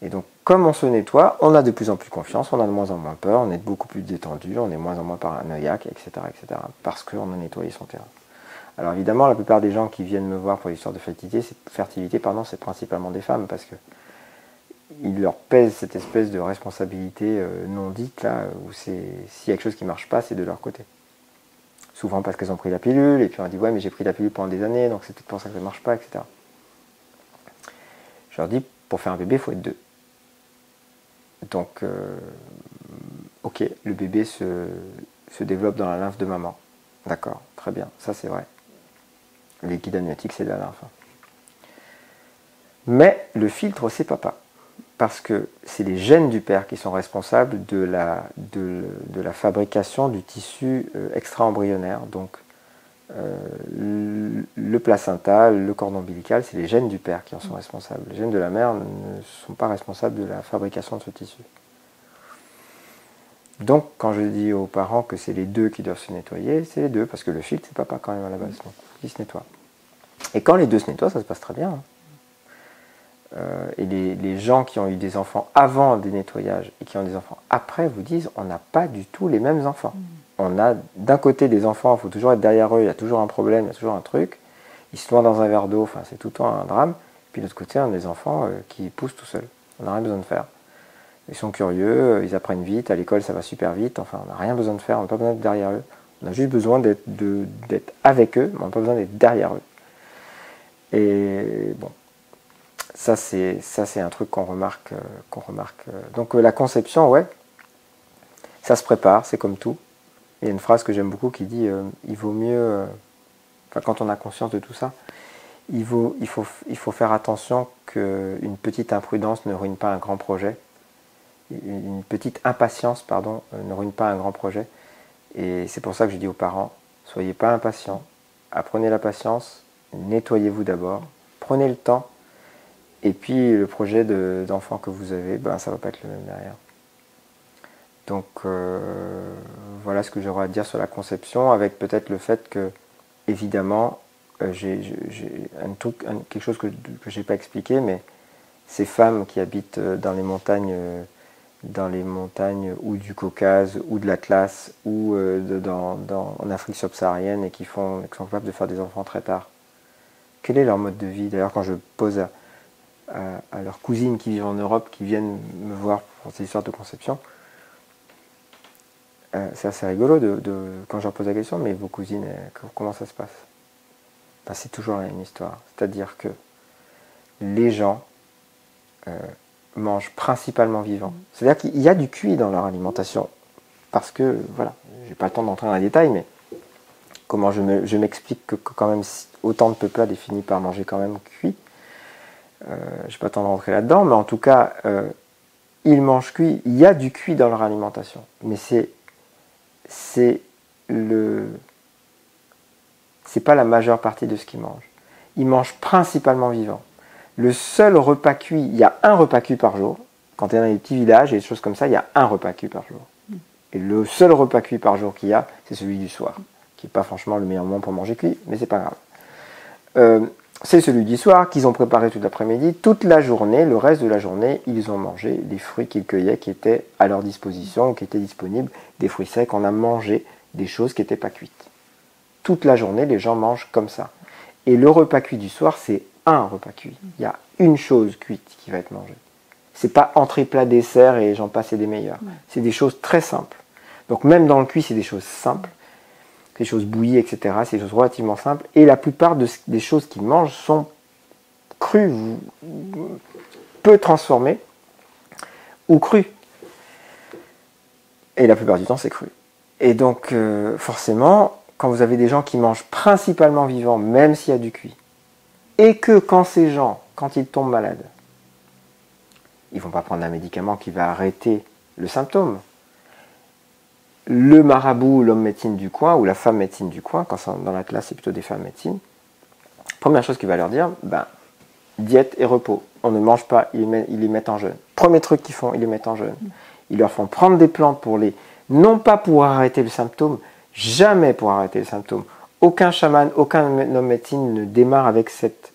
Et donc comme on se nettoie, on a de plus en plus confiance, on a de moins en moins peur, on est beaucoup plus détendu, on est moins en moins paranoïaque, etc. etc. parce qu'on a nettoyé son terrain. Alors évidemment, la plupart des gens qui viennent me voir pour l'histoire de fertilité, fertilité pardon, c'est principalement des femmes, parce que il leur pèse cette espèce de responsabilité euh, non dite, là, où c'est s'il y a quelque chose qui ne marche pas, c'est de leur côté. Souvent parce qu'elles ont pris la pilule, et puis on dit ouais mais j'ai pris la pilule pendant des années, donc c'est peut-être pour ça que ça ne marche pas, etc. Je leur dis, pour faire un bébé, il faut être deux. Donc, euh, ok, le bébé se, se développe dans la lymphe de maman. D'accord, très bien, ça c'est vrai. Le liquide amniotique, c'est de la lymphe. Mais le filtre, c'est papa parce que c'est les gènes du père qui sont responsables de la, de, la fabrication du tissu euh, extra-embryonnaire. Donc euh, le placenta, le cordon ombilical, c'est les gènes du père qui en sont responsables. Les gènes de la mère ne sont pas responsables de la fabrication de ce tissu. Donc quand je dis aux parents que c'est les deux qui doivent se nettoyer, c'est les deux, parce que le filtre, c'est papa quand même à la base. Donc il se nettoie. Et quand les deux se nettoient, ça se passe très bien. Hein. Euh, et les, gens qui ont eu des enfants avant des nettoyages et qui ont des enfants après vous disent on n'a pas du tout les mêmes enfants. Mm. on a d'un côté des enfants, il faut toujours être derrière eux, il y a toujours un problème, il y a toujours un truc. Ils se noient dans un verre d'eau, enfin c'est tout le temps un drame. Puis de l'autre côté, on a des enfants euh, qui poussent tout seuls. On n'a rien besoin de faire. Ils sont curieux, euh, ils apprennent vite, à l'école ça va super vite, enfin on n'a rien besoin de faire, on n'a pas besoin d'être derrière eux. On a juste besoin d'être avec eux, mais on n'a pas besoin d'être derrière eux. Et bon, ça c'est un truc qu'on remarque, euh, qu'on remarque. Donc la conception, ouais, ça se prépare, c'est comme tout. Il y a une phrase que j'aime beaucoup qui dit il vaut mieux, enfin quand on a conscience de tout ça, il, faut, il, faut, il faut faire attention qu'une petite imprudence ne ruine pas un grand projet. Une petite impatience, pardon, ne ruine pas un grand projet. Et c'est pour ça que je dis aux parents, soyez pas impatients, apprenez la patience, nettoyez-vous d'abord, prenez le temps, et puis le projet d'enfant que vous avez, ben, ça ne va pas être le même derrière. Donc euh, voilà ce que j'aurais à dire sur la conception, avec peut-être le fait que, évidemment, euh, j'ai un truc, quelque chose que, je n'ai pas expliqué, mais ces femmes qui habitent euh, dans les montagnes, dans les montagnes ou du Caucase ou de l'Atlas ou dans, en Afrique subsaharienne et qui, font, qui sont capables de faire des enfants très tard. Quel est leur mode de vie? D'ailleurs, quand je pose à, à, leurs cousines qui vivent en Europe, qui viennent me voir pour ces histoires de conception, c'est assez rigolo de, quand je leur pose la question, mais vos cousines, comment ça se passe? Ben, c'est toujours la même histoire. C'est-à-dire que les gens euh, mangent principalement vivant. C'est-à-dire qu'il y a du cuit dans leur alimentation. Parce que, voilà, j'ai pas le temps d'entrer dans les détails, mais comment je m'explique que, quand même autant de peuplades est fini par manger quand même cuit. Euh, j'ai pas le temps d'entrer là-dedans, mais en tout cas, euh, ils mangent cuit. Il y a du cuit dans leur alimentation. Mais c'est, c'est le, c'est pas la majeure partie de ce qu'ils mangent. Ils mangent principalement vivant. Le seul repas cuit, il y a un repas cuit par jour. Quand tu es dans les petits villages et des choses comme ça, il y a un repas cuit par jour. Et le seul repas cuit par jour qu'il y a, c'est celui du soir, qui n'est pas franchement le meilleur moment pour manger cuit, mais c'est pas grave. Euh, c'est celui du soir qu'ils ont préparé toute l'après-midi. Toute la journée, le reste de la journée, ils ont mangé les fruits qu'ils cueillaient qui étaient à leur disposition, qui étaient disponibles, des fruits secs. On a mangé des choses qui n'étaient pas cuites toute la journée, les gens mangent comme ça. Et le repas cuit du soir, c'est un repas cuit. Il y a une chose cuite qui va être mangée. C'est pas entrée, plat, dessert et j'en passe et des meilleurs. C'est des choses très simples. Donc même dans le cuit, c'est des choses simples, des choses bouillies, etc. C'est des choses relativement simples. Et la plupart des choses qu'ils mangent sont crues, peu transformées ou crues. Et la plupart du temps, c'est cru. Et donc, euh, forcément, quand vous avez des gens qui mangent principalement vivant, même s'il y a du cuit, et que quand ces gens, quand ils tombent malades, ils ne vont pas prendre un médicament qui va arrêter le symptôme. Le marabout, l'homme médecine du coin, ou la femme médecine du coin, quand dans la classe c'est plutôt des femmes médecine, première chose qu'il va leur dire, ben, diète et repos. On ne mange pas, ils les mettent en jeûne. Premier truc qu'ils font, ils les mettent en jeûne. Ils leur font prendre des plantes pour les, non pas pour arrêter le symptôme, Jamais pour arrêter les symptômes. Aucun chaman, aucun homme médecine ne démarre avec cette,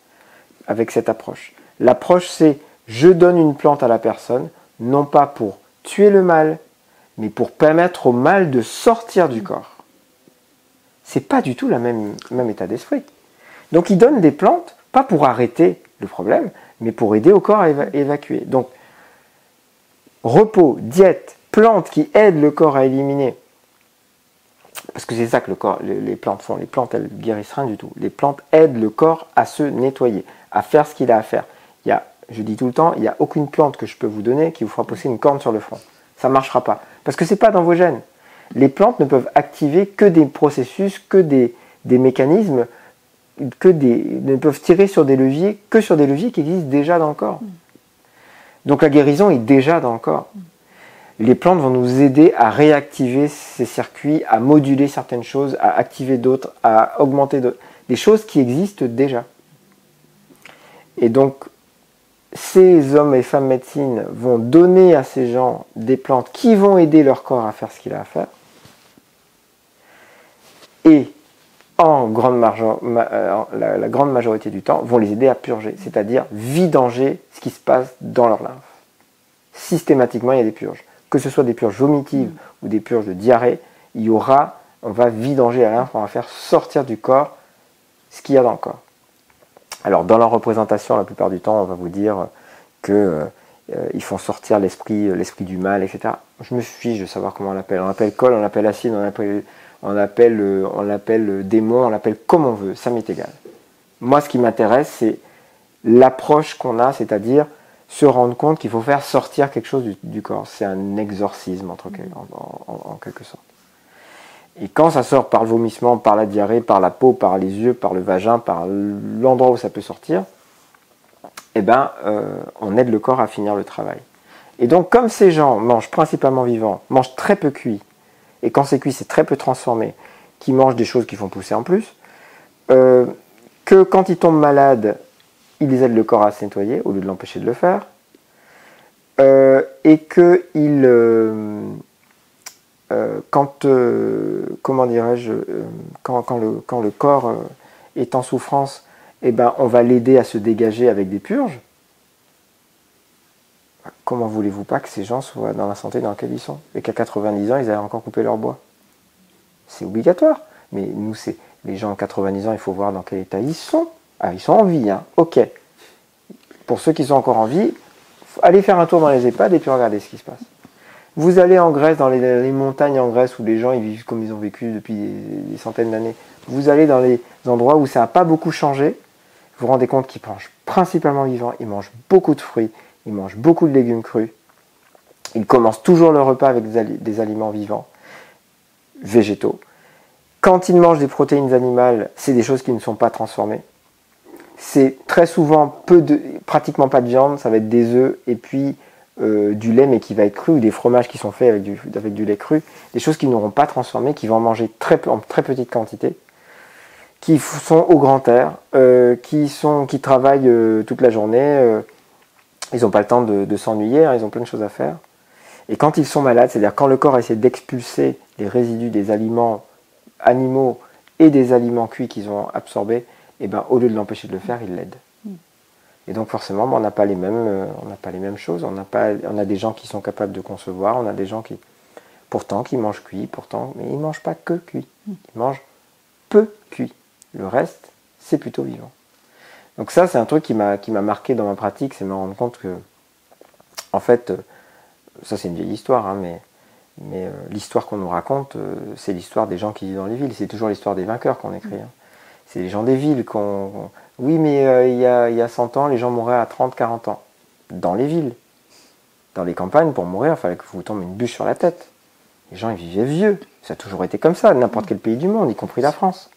avec cette approche. L'approche, c'est je donne une plante à la personne, non pas pour tuer le mal, mais pour permettre au mal de sortir du corps. C'est pas du tout le même, état d'esprit. Donc il donne des plantes, pas pour arrêter le problème, mais pour aider au corps à évacuer. Donc repos, diète, plantes qui aident le corps à éliminer parce que c'est ça que le corps, les, plantes font. Les plantes, elles guérissent rien du tout. Les plantes aident le corps à se nettoyer, à faire ce qu'il a à faire. Il y a, je dis tout le temps, il n'y a aucune plante que je peux vous donner qui vous fera pousser une corne sur le front. Ça ne marchera pas. Parce que ce n'est pas dans vos gènes. Les plantes ne peuvent activer que des processus, que des, des mécanismes, que des, ne peuvent tirer sur des leviers que sur des leviers qui existent déjà dans le corps. Donc la guérison est déjà dans le corps les plantes vont nous aider à réactiver ces circuits, à moduler certaines choses, à activer d'autres, à augmenter d'autres. Des choses qui existent déjà. Et donc, ces hommes et femmes médecine vont donner à ces gens des plantes qui vont aider leur corps à faire ce qu'il a à faire. Et en grande euh, la, grande majorité du temps, vont les aider à purger, c'est-à-dire vidanger ce qui se passe dans leur lymphe. Systématiquement, il y a des purges que ce soit des purges vomitives ou des purges de diarrhée, il y aura on va vidanger la lymphe, on va faire sortir du corps ce qu'il y a dans le corps. Alors dans leur représentation, la plupart du temps, on va vous dire qu'ils euh, font sortir l'esprit, l'esprit du mal, etc. Je me fiche de savoir comment on l'appelle. On l'appelle col, on l'appelle acide, on l'appelle, on l'appelle, on l'appelle démon, on l'appelle comme on veut. Ça m'est égal. Moi, ce qui m'intéresse, c'est l'approche qu'on a, c'est-à-dire se rendre compte qu'il faut faire sortir quelque chose du, corps. C'est un exorcisme en, quelque sorte. Et quand ça sort par le vomissement, par la diarrhée, par la peau, par les yeux, par le vagin, par l'endroit où ça peut sortir, eh ben, euh, on aide le corps à finir le travail. Et donc, comme ces gens mangent principalement vivants, mangent très peu cuit, et quand c'est cuit, c'est très peu transformé, qui mangent des choses qui font pousser en plus, euh, que quand ils tombent malades, ils aident le corps à se nettoyer au lieu de l'empêcher de le faire, euh, et euh, quand, euh, comment dirais-je, quand, le, quand, le, corps est en souffrance, eh ben, on va l'aider à se dégager avec des purges. Comment voulez-vous pas que ces gens soient dans la santé dans laquelle ils sont? Et qu'à 90 ans, ils aient encore coupé leur bois C'est obligatoire. Mais nous, c'est les gens de 90 ans, il faut voir dans quel état ils sont. Ah, ils sont en vie, hein. ok. Pour ceux qui sont encore en vie, allez faire un tour dans les EHPAD et puis regardez ce qui se passe. Vous allez en Grèce, dans les, montagnes en Grèce où les gens ils vivent comme ils ont vécu depuis des, centaines d'années. Vous allez dans les endroits où ça n'a pas beaucoup changé. Vous vous rendez compte qu'ils mangent principalement vivants, ils mangent beaucoup de fruits, ils mangent beaucoup de légumes crus. Ils commencent toujours leur repas avec des aliments vivants, végétaux. Quand ils mangent des protéines animales, c'est des choses qui ne sont pas transformées. C'est très souvent peu de, pratiquement pas de viande, ça va être des œufs et puis euh, du lait mais qui va être cru, ou des fromages qui sont faits avec du, lait cru, des choses qui n'auront pas transformé, qui vont en manger en très petite quantité, qui sont au grand air, euh, qui, travaillent euh, toute la journée, ils n'ont pas le temps de, s'ennuyer, hein, ils ont plein de choses à faire. Et quand ils sont malades, c'est-à-dire quand le corps essaie d'expulser les résidus des aliments animaux et des aliments cuits qu'ils ont absorbés, et eh ben, au lieu de l'empêcher de le faire, ils l'aident. Et donc forcément, on n'a pas les mêmes, euh, on n'a pas les mêmes choses. On a pas, on a des gens qui sont capables de concevoir, on a des gens qui, pourtant, qui mangent cuit, pourtant, mais ils mangent pas que cuit. Ils mangent peu cuit. Le reste, c'est plutôt vivant. Donc ça, c'est un truc qui m'a qui m'a marqué dans ma pratique, c'est me rendre compte que, en fait, euh, ça c'est une vieille histoire, hein, mais mais euh, l'histoire qu'on nous raconte, c'est l'histoire des gens qui vivent dans les villes. C'est toujours l'histoire des vainqueurs qu'on écrit. Hein. C'est les gens des villes qu'on. Oui, mais euh, il, y a, il y a 100 ans, les gens mouraient à 30, 40 ans. Dans les villes. Dans les campagnes, pour mourir, il fallait que vous tombe une bûche sur la tête. Les gens, ils vivaient vieux. Ça a toujours été comme ça, n'importe quel pays du monde, y compris la France.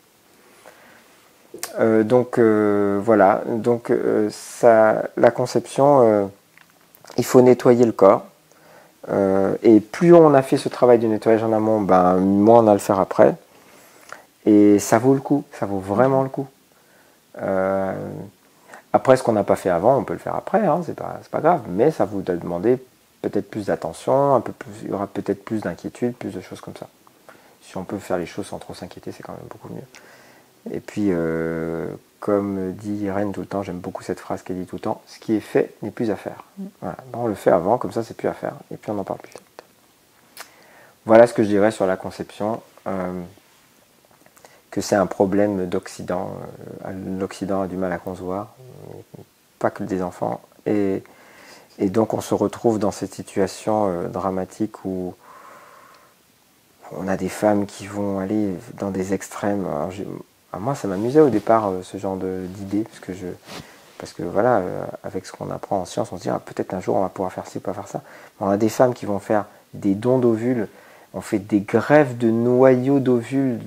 donc voilà, donc ça, la conception, il faut nettoyer le corps. Euh, et plus on a fait ce travail de nettoyage en amont, ben, moins on a le faire après. Et ça vaut le coup, ça vaut vraiment le coup. Euh, après, ce qu'on n'a pas fait avant, on peut le faire après, hein, c'est pas, pas, grave, mais ça vous demander peut-être plus d'attention, un peu plus, il y aura peut-être plus d'inquiétude, plus de choses comme ça. Si on peut faire les choses sans trop s'inquiéter, c'est quand même beaucoup mieux. Et puis, euh, comme dit Irène tout le temps, j'aime beaucoup cette phrase qu'elle dit tout le temps, ce qui est fait n'est plus à faire. Mm. on le fait avant, comme ça c'est plus à faire, et puis on n'en parle plus. Voilà ce que je dirais sur la conception, euh, que c'est un problème d'Occident. Euh, L'Occident a du mal à concevoir, pas que des enfants. Et, donc on se retrouve dans cette situation euh, dramatique où on a des femmes qui vont aller dans des extrêmes. Ah, moi, ça m'amusait au départ euh, ce genre d'idée, parce que voilà, avec ce qu'on apprend en science, on se dit ah, peut-être un jour on va pouvoir faire ci, pas faire ça. On a des femmes qui vont faire des dons d'ovules, on fait des greffes de noyaux d'ovules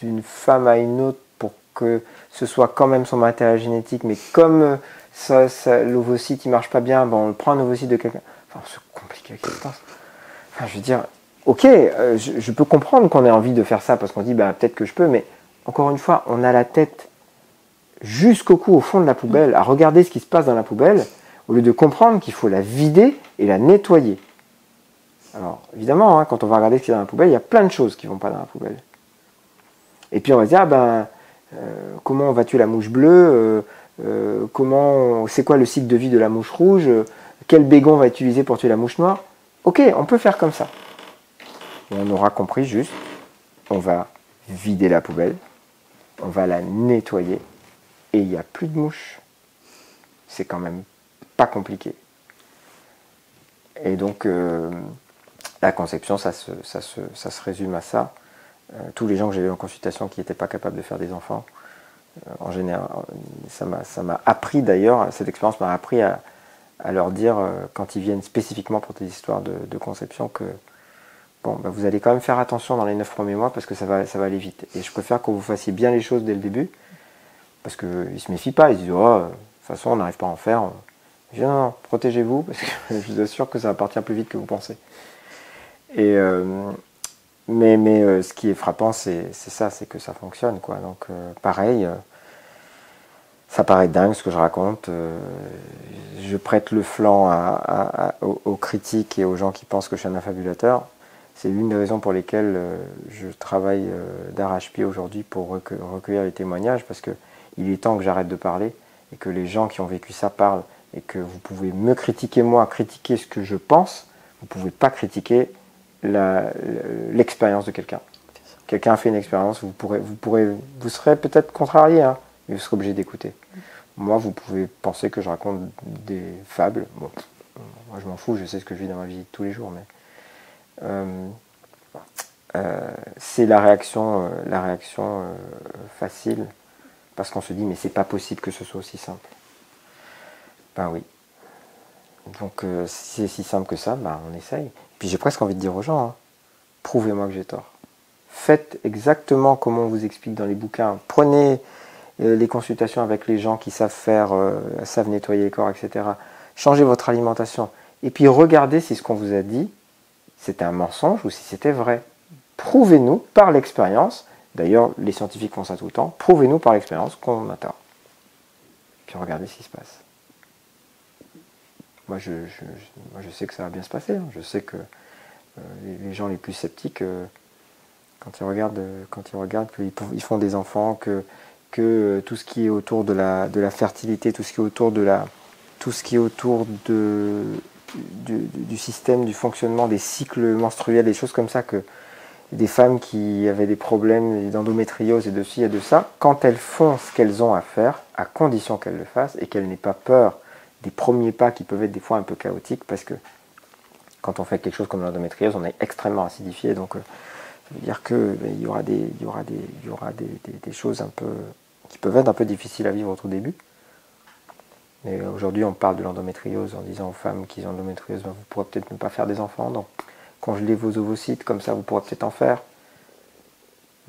d'une femme à une autre pour que ce soit quand même son matériel génétique, mais comme euh, ça, l'ovocyte il marche pas bien, on prend un ovocyte de quelqu'un. Enfin, c'est compliqué Enfin, je veux dire, ok, je, je, peux comprendre qu'on ait envie de faire ça parce qu'on dit bah, peut-être que je peux, mais encore une fois, on a la tête jusqu'au cou au fond de la poubelle, à regarder ce qui se passe dans la poubelle, au lieu de comprendre qu'il faut la vider et la nettoyer. Alors, évidemment, hein, quand on va regarder ce qui est dans la poubelle, il y a plein de choses qui ne vont pas dans la poubelle. Et puis on va se dire, ah ben, euh, comment on va tuer la mouche bleue euh, euh, Comment, c'est quoi le cycle de vie de la mouche rouge Quel bégon on va utiliser pour tuer la mouche noire Ok, on peut faire comme ça. on aura compris juste, on va vider la poubelle, on va la nettoyer et il n'y a plus de mouches. C'est quand même pas compliqué. Et donc, la conception, ça se, ça, se, résume à ça. Euh, tous les gens que j'ai eu en consultation qui n'étaient pas capables de faire des enfants, euh, en général, ça m'a appris d'ailleurs, cette expérience m'a appris à, leur dire, quand ils viennent spécifiquement pour des histoires de, conception, que bon, bah, vous allez quand même faire attention dans les 9 premiers mois parce que ça va, ça va aller vite. Et je préfère que vous fassiez bien les choses dès le début, parce qu'ils ne se méfient pas, ils se disent, oh, de toute façon, on n'arrive pas à en faire. Je dis, non, non protégez-vous, parce que je vous assure que ça va partir plus vite que vous pensez. Euh, mais euh, ce qui est frappant, c'est ça, c'est que ça fonctionne. Donc euh, pareil, ça paraît dingue ce que je raconte. je prête le flanc aux, critiques et aux gens qui pensent que je suis un affabulateur. C'est l'une des raisons pour lesquelles je travaille d'arrache-pied aujourd'hui pour recueillir les témoignages, parce qu'il est temps que j'arrête de parler et que les gens qui ont vécu ça parlent et que vous pouvez me critiquer moi, critiquer ce que je pense, vous ne pouvez pas critiquer l'expérience de quelqu'un. Quelqu'un fait une expérience, vous pourrez, vous pourrez, vous serez peut-être contrarié, hein, mais vous serez obligé d'écouter. Moi, vous pouvez penser que je raconte des fables. Bon, moi, je m'en fous, je sais ce que je vis dans ma vie tous les jours, mais euh, euh, c'est la réaction, euh, la réaction facile, parce qu'on se dit mais c'est pas possible que ce soit aussi simple. Ben oui. Donc si c'est si simple que ça, ben, on essaye. Puis j'ai presque envie de dire aux gens, hein, prouvez-moi que j'ai tort. Faites exactement comme on vous explique dans les bouquins. Prenez euh, les consultations avec les gens qui savent faire, euh, savent nettoyer les corps, etc. Changez votre alimentation. Et puis regardez si ce qu'on vous a dit, c'était un mensonge ou si c'était vrai. Prouvez-nous par l'expérience, d'ailleurs les scientifiques font ça tout le temps, prouvez-nous par l'expérience qu'on a tort. Puis regardez ce qui se passe moi je, je, sais que ça va bien se passer. Hein. Je sais que euh, les, gens les plus sceptiques, euh, quand ils regardent, quand ils regardent qu'ils font des enfants, que, que tout ce qui est autour de la, de la fertilité, tout ce qui est autour de la, tout ce qui est autour de, du, système, du fonctionnement des cycles menstruels, des choses comme ça, que des femmes qui avaient des problèmes d'endométriose et de ci et de ça, quand elles font ce qu'elles ont à faire, à condition qu'elles le fassent et qu'elles n'aient pas peur des premiers pas qui peuvent être des fois un peu chaotiques parce que quand on fait quelque chose comme l'endométriose, on est extrêmement acidifié. Donc, euh, ça veut dire qu'il ben, y aura, des, y aura, des, y aura des, choses un peu, qui peuvent être un peu difficiles à vivre au tout début. Mais aujourd'hui, on parle de l'endométriose en disant aux femmes qui ont l'endométriose, ben, vous pourrez peut-être ne pas faire des enfants. Donc, congelez vos ovocytes, comme ça, vous pourrez peut-être en faire.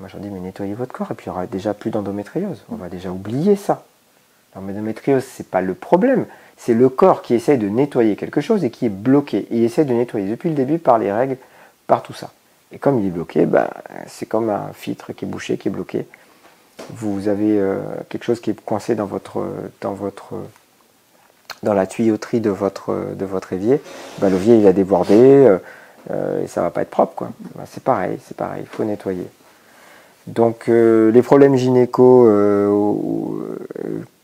Moi, je dis, mais nettoyez votre corps, et puis il n'y aura déjà plus d'endométriose. On va déjà oublier ça. L'endométriose, ce n'est pas le problème c'est le corps qui essaye de nettoyer quelque chose et qui est bloqué. Il essaie de nettoyer depuis le début par les règles, par tout ça. Et comme il est bloqué, ben, c'est comme un filtre qui est bouché, qui est bloqué. Vous avez euh, quelque chose qui est coincé dans votre, dans votre, dans la tuyauterie de votre, de votre évier. Ben, L'évier il va déborder euh, et ça va pas être propre, quoi. Ben, c'est pareil, c'est pareil. Il faut nettoyer. Donc euh, les problèmes gynéco,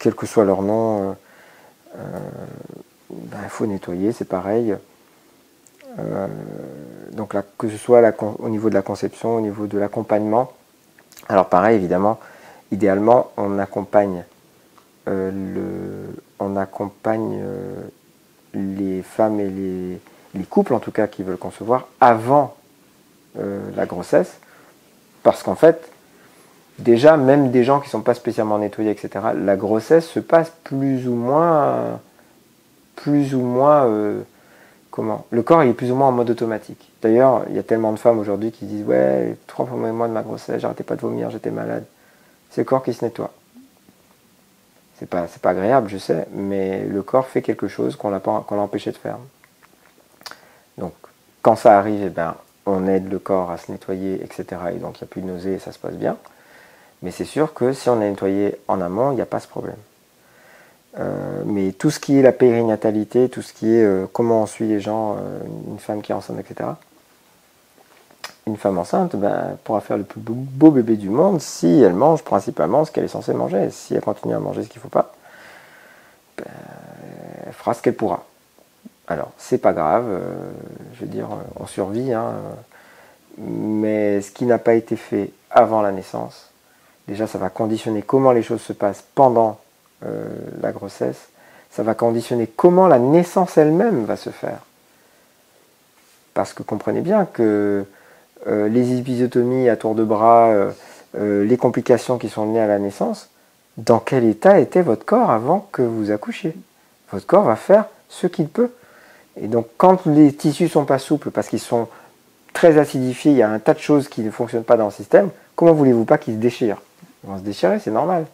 quel que soit leur nom il euh, ben, faut nettoyer, c'est pareil. Euh, donc là, que ce soit au niveau de la conception, au niveau de l'accompagnement. Alors pareil, évidemment, idéalement, on accompagne euh, les femmes et les, les, couples, en tout cas, qui veulent concevoir avant la grossesse, parce qu'en fait, déjà, même des gens qui ne sont pas spécialement nettoyés, etc., la grossesse se passe plus ou moins. Plus ou moins. Euh, comment? Le corps est plus ou moins en mode automatique. D'ailleurs, il y a tellement de femmes aujourd'hui qui disent Ouais, trois premiers mois de ma grossesse, j'arrêtais pas de vomir, j'étais malade. C'est le corps qui se nettoie. C'est pas, pas agréable, je sais, mais le corps fait quelque chose qu'on l'a empêché de faire. Donc, quand ça arrive, eh ben, on aide le corps à se nettoyer, etc. Et donc, il n'y a plus de nausées et ça se passe bien. Mais c'est sûr que si on a nettoyé en amont, il n'y a pas ce problème. Euh, mais tout ce qui est la périnatalité, tout ce qui est euh, comment on suit les gens, euh, une femme qui est enceinte, etc. Une femme enceinte ben, pourra faire le plus beau bébé du monde si elle mange principalement ce qu'elle est censée manger. Si elle continue à manger ce qu'il ne faut pas, ben, elle fera ce qu'elle pourra. Alors, c'est pas grave, je veux dire, on survit, hein, mais ce qui n'a pas été fait avant la naissance. Déjà, ça va conditionner comment les choses se passent pendant euh, la grossesse. Ça va conditionner comment la naissance elle-même va se faire. Parce que comprenez bien que euh, les épisiotomies à tour de bras, euh, les complications qui sont liées à la naissance, dans quel état était votre corps avant que vous accouchiez? Votre corps va faire ce qu'il peut. Et donc quand les tissus sont pas souples parce qu'ils sont très acidifiés, il y a un tas de choses qui ne fonctionnent pas dans le système, comment voulez-vous pas qu'ils se déchirent? Ils vont se déchirer, c'est normal.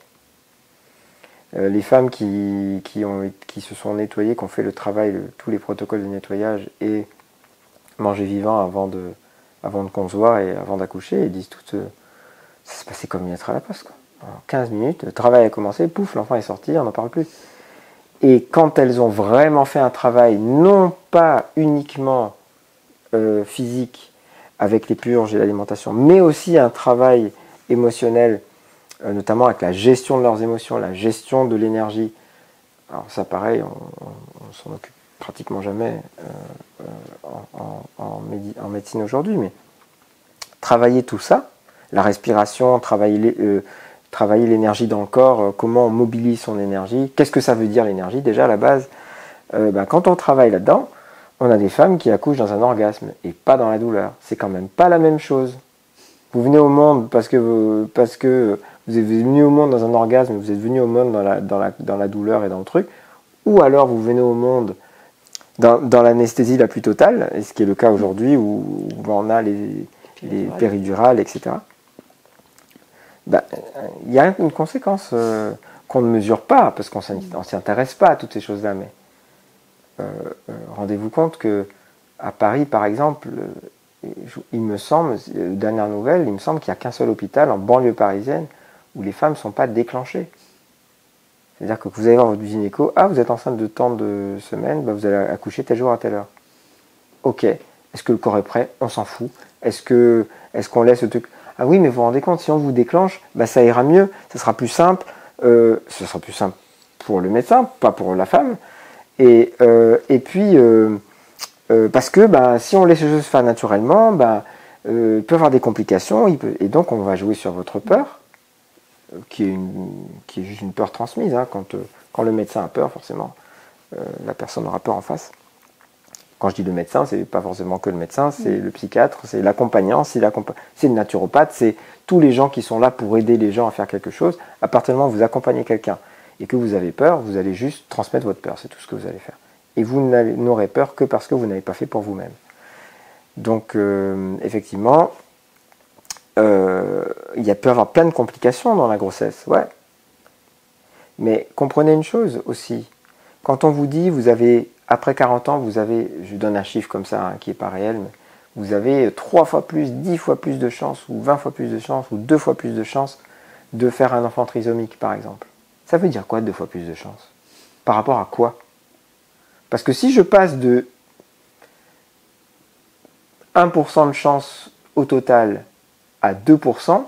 Euh, les femmes qui, qui, se sont nettoyées, qui ont fait le travail, tous les protocoles de nettoyage et manger vivant avant de, avant de concevoir et avant d'accoucher, disent toutes, ça se passait comme une lettre à la poste. En 15 minutes, le travail a commencé, pouf, l'enfant est sorti, on n'en parle plus. Et quand elles ont vraiment fait un travail, non pas uniquement euh, physique avec les purges et l'alimentation, mais aussi un travail émotionnel, euh, notamment avec la gestion de leurs émotions, la gestion de l'énergie. Alors ça pareil, on, s'en occupe pratiquement jamais euh, en, en, médecine aujourd'hui, mais travailler tout ça, la respiration, travailler travailler l'énergie dans le corps, euh, comment on mobilise son énergie, qu'est-ce que ça veut dire l'énergie déjà à la base. Euh, ben, quand on travaille là-dedans, on a des femmes qui accouchent dans un orgasme et pas dans la douleur. C'est quand même pas la même chose. Vous venez au monde parce que parce que vous êtes venu au monde dans un orgasme, vous êtes venu au monde dans la, dans la, dans la douleur et dans le truc, ou alors vous venez au monde dans, dans l'anesthésie la plus totale, ce qui est le cas aujourd'hui où, on a les, les péridurales, etc. Bah, il y a une conséquence euh, qu'on ne mesure pas, parce qu'on ne s'y intéresse pas à toutes ces choses-là. Mais euh, euh, rendez-vous compte que à Paris, par exemple, il me semble, dernière nouvelle, il me semble qu'il n'y a qu'un seul hôpital en banlieue parisienne où les femmes ne sont pas déclenchées. C'est-à-dire que vous allez voir votre gynéco, ah, vous êtes enceinte de tant de semaines, bah, vous allez accoucher tel jour à telle heure. Ok. Est-ce que le corps est prêt? On s'en fout. Est-ce que est-ce qu'on laisse le truc? Ah oui, mais vous vous rendez compte, si on vous déclenche, bah, ça ira mieux, ça sera plus simple. Euh, ce sera plus simple pour le médecin, pas pour la femme. Et, euh, puis, euh, parce que bah, si on laisse les choses se faire naturellement, bah, il peut y avoir des complications, et donc on va jouer sur votre peur, qui est, qui est juste une peur transmise. Hein, quand, quand le médecin a peur, forcément, la personne aura peur en face. Quand je dis le médecin, c'est pas forcément que le médecin, c'est mm. le psychiatre, c'est l'accompagnant, c'est le naturopathe, c'est tous les gens qui sont là pour aider les gens à faire quelque chose. À partir du moment où vous accompagnez quelqu'un et que vous avez peur, vous allez juste transmettre votre peur, c'est tout ce que vous allez faire. Et vous n'aurez peur que parce que vous n'avez pas fait pour vous-même. Donc, euh, effectivement, euh, il peut y avoir plein de complications dans la grossesse, ouais. Mais comprenez une chose aussi, quand on vous dit vous avez après 40 ans, vous avez, je donne un chiffre comme ça hein, qui n'est pas réel, mais vous avez 3 fois plus, 10 fois plus de chances, ou 20 fois plus de chances, ou 2 fois plus de chances de faire un enfant trisomique, par exemple. Ça veut dire quoi, 2 fois plus de chances Par rapport à quoi? Parce que si je passe de 1% de chance au total à 2%,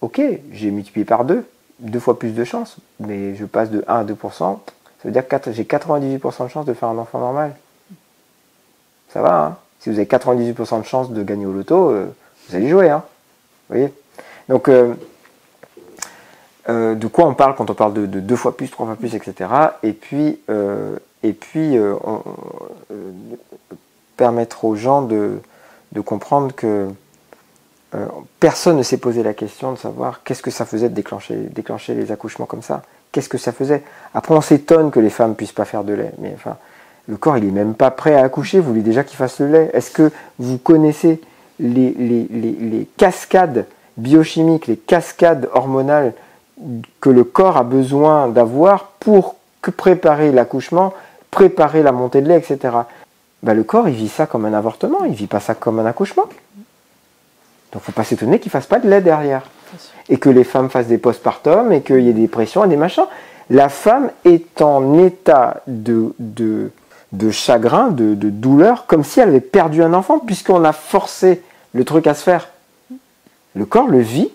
ok, j'ai multiplié par 2, 2 fois plus de chances, mais je passe de 1 à 2%, ça veut dire que j'ai 98% de chance de faire un enfant normal. Ça va, hein Si vous avez 98% de chance de gagner au loto, euh, vous allez jouer, hein Vous voyez? Donc, euh, euh, de quoi on parle quand on parle de, deux fois plus, trois fois plus, etc. Et puis, et puis permettre aux gens de, comprendre que personne ne s'est posé la question de savoir qu'est-ce que ça faisait de déclencher les accouchements comme ça qu'est-ce que ça faisait? Après, on s'étonne que les femmes puissent pas faire de lait. Mais enfin, le corps, il est même pas prêt à accoucher. Vous voulez déjà qu'il fasse le lait Est-ce que vous connaissez les, les, cascades biochimiques, les cascades hormonales que le corps a besoin d'avoir pour préparer l'accouchement, préparer la montée de lait, etc. Ben, le corps, il vit ça comme un avortement, il vit pas ça comme un accouchement. Donc, faut pas s'étonner qu'il fasse pas de lait derrière et que les femmes fassent des postpartum et qu'il y ait des pressions et des machins. La femme est en état de, de, de chagrin, de, de, douleur, comme si elle avait perdu un enfant, puisqu'on a forcé le truc à se faire. Le corps le vit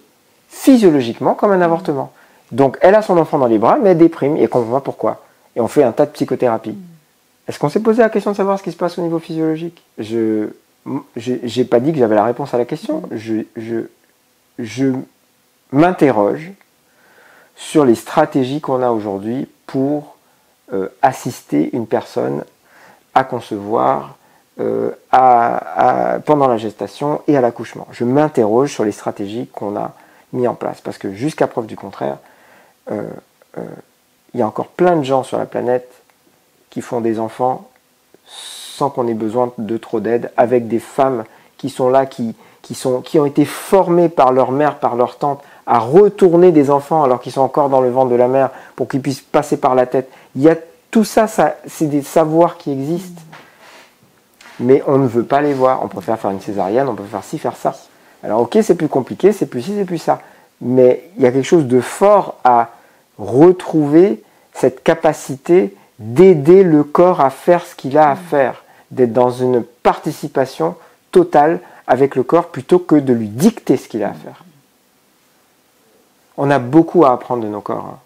physiologiquement comme un avortement. Donc elle a son enfant dans les bras, mais elle déprime et on voit pourquoi. Et on fait un tas de psychothérapie. Est-ce qu'on s'est posé la question de savoir ce qui se passe au niveau physiologique? Je n'ai pas dit que j'avais la réponse à la question. Je, je, je m'interroge sur les stratégies qu'on a aujourd'hui pour euh, assister une personne à concevoir euh, pendant la gestation et à l'accouchement. Je m'interroge sur les stratégies qu'on a mis en place parce que jusqu'à preuve du contraire, euh, il y a encore plein de gens sur la planète qui font des enfants sans qu'on ait besoin de trop d'aide, avec des femmes qui sont là, qui, qui, sont, qui ont été formées par leur mère, par leur tante, à retourner des enfants alors qu'ils sont encore dans le ventre de la mère pour qu'ils puissent passer par la tête. Il y a tout ça, ça c'est des savoirs qui existent. Mais on ne veut pas les voir. On préfère faire une césarienne, on peut faire ci, faire ça. Alors ok, c'est plus compliqué, c'est plus ci, c'est plus ça. Mais il y a quelque chose de fort à retrouver cette capacité d'aider le corps à faire ce qu'il a à faire, d'être dans une participation totale avec le corps plutôt que de lui dicter ce qu'il a à faire. On a beaucoup à apprendre de nos corps. Hein.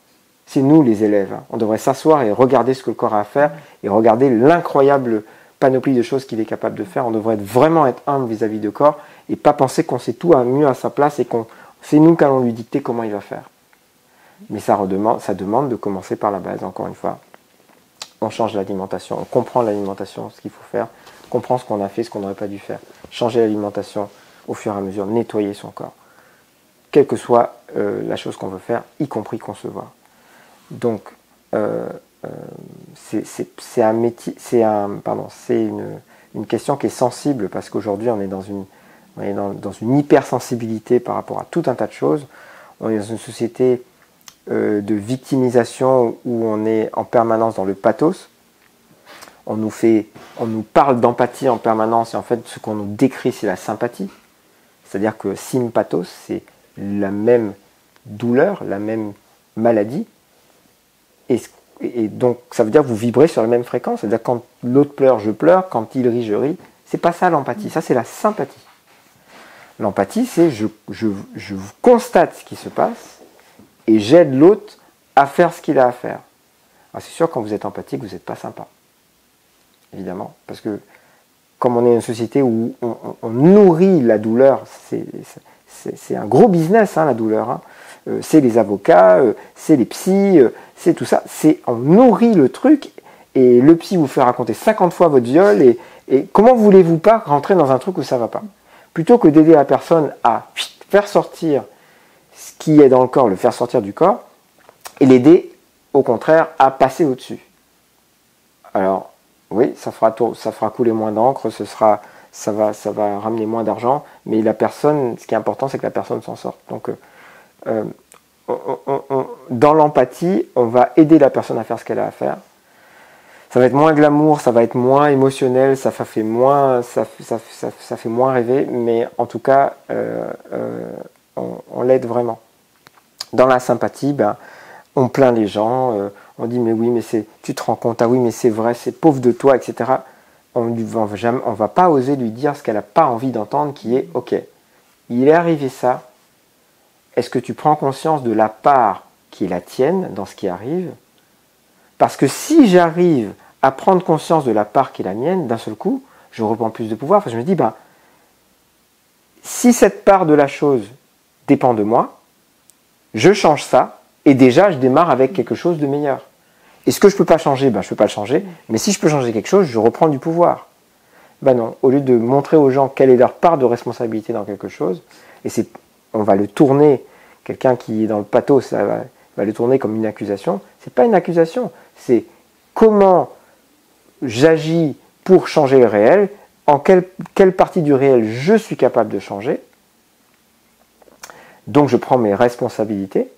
C'est nous les élèves. Hein. On devrait s'asseoir et regarder ce que le corps a à faire et regarder l'incroyable panoplie de choses qu'il est capable de faire. On devrait vraiment être humble vis-à-vis du corps et pas penser qu'on sait tout mieux à sa place et qu'on c'est nous qui allons lui dicter comment il va faire. Mais ça demande de commencer par la base, encore une fois. On change l'alimentation, on comprend l'alimentation, ce qu'il faut faire, on comprend ce qu'on a fait, ce qu'on n'aurait pas dû faire. Changer l'alimentation au fur et à mesure, nettoyer son corps. Quelle que soit euh, la chose qu'on veut faire, y compris concevoir. Donc, euh, euh, c'est un une, question qui est sensible parce qu'aujourd'hui on est dans une, on est dans, une hypersensibilité par rapport à tout un tas de choses. On est dans une société euh, de victimisation où on est en permanence dans le pathos. On nous, fait, on nous parle d'empathie en permanence et en fait ce qu'on nous décrit c'est la sympathie. C'est-à-dire que sympathos c'est la même douleur, la même maladie. Et, donc ça veut dire que vous vibrez sur la même fréquence. C'est-à-dire quand l'autre pleure, je pleure, quand il rit, je ris. C'est pas ça l'empathie, ça c'est la sympathie. L'empathie c'est je, je, je constate ce qui se passe et j'aide l'autre à faire ce qu'il a à faire. c'est sûr, quand vous êtes empathique, vous n'êtes pas sympa. Évidemment. Parce que comme on est une société où on, nourrit la douleur, c'est un gros business, hein, la douleur. Hein. Euh, c'est les avocats, euh, c'est les psys, euh, c'est tout ça. C'est On nourrit le truc et le psy vous fait raconter 50 fois votre viol et, et comment voulez-vous pas rentrer dans un truc où ça ne va pas? Plutôt que d'aider la personne à faire sortir qui est dans le corps, le faire sortir du corps, et l'aider au contraire à passer au-dessus. Alors, oui, ça fera, ça fera couler moins d'encre, ça, va, ça va ramener moins d'argent, mais la personne, ce qui est important, c'est que la personne s'en sorte. Donc, euh, euh, dans l'empathie, on va aider la personne à faire ce qu'elle a à faire. Ça va être moins glamour, ça va être moins émotionnel, ça fait moins, ça, fait moins rêver, mais en tout cas, euh, on, l'aide vraiment. Dans la sympathie, ben, on plaint les gens, euh, on dit mais oui, mais c'est, tu te rends compte, ah oui, mais c'est vrai, c'est pauvre de toi, etc. On ne va pas oser lui dire ce qu'elle n'a pas envie d'entendre, qui est ok, il est arrivé ça. Est-ce que tu prends conscience de la part qui est la tienne dans ce qui arrive? Parce que si j'arrive à prendre conscience de la part qui est la mienne, d'un seul coup, je reprends plus de pouvoir. je me dis, ben, si cette part de la chose dépend de moi, je change ça, et déjà je démarre avec quelque chose de meilleur. Et ce que je ne peux pas changer, ben, je ne peux pas le changer, mais si je peux changer quelque chose, je reprends du pouvoir. Ben non, au lieu de montrer aux gens quelle est leur part de responsabilité dans quelque chose, et c'est, on va le tourner, quelqu'un qui est dans le pathos, ça va, le tourner comme une accusation, c'est pas une accusation, c'est comment j'agis pour changer le réel, en quelle, quelle partie du réel je suis capable de changer, donc je prends mes responsabilités.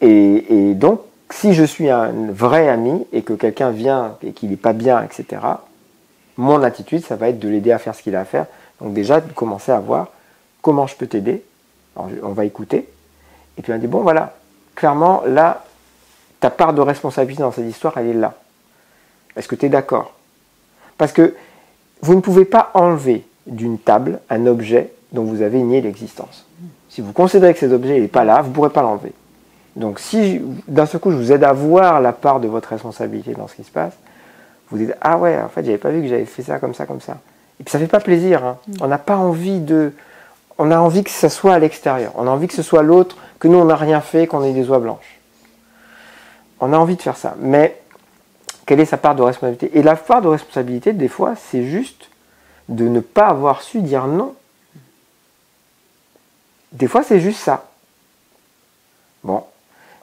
Et, donc, si je suis un vrai ami et que quelqu'un vient et qu'il n'est pas bien, etc., mon attitude, ça va être de l'aider à faire ce qu'il a à faire. Donc déjà, de commencer à voir comment je peux t'aider. On va écouter. Et puis on dit, bon voilà, clairement, là, ta part de responsabilité dans cette histoire, elle est là. Est-ce que tu es d'accord? Parce que vous ne pouvez pas enlever d'une table un objet dont vous avez nié l'existence. Si vous considérez que cet objet n'est pas là, vous ne pourrez pas l'enlever. Donc si d'un seul coup je vous aide à voir la part de votre responsabilité dans ce qui se passe, vous dites ah ouais en fait j'avais pas vu que j'avais fait ça comme ça comme ça. Et puis ça fait pas plaisir. Hein. Mm. On n'a pas envie de on a envie que ça soit à l'extérieur. On a envie que ce soit l'autre, que nous on n'a rien fait, qu'on ait des oies blanches. On a envie de faire ça. Mais quelle est sa part de responsabilité? Et la part de responsabilité, des fois, c'est juste de ne pas avoir su dire non. Des fois, c'est juste ça. Bon,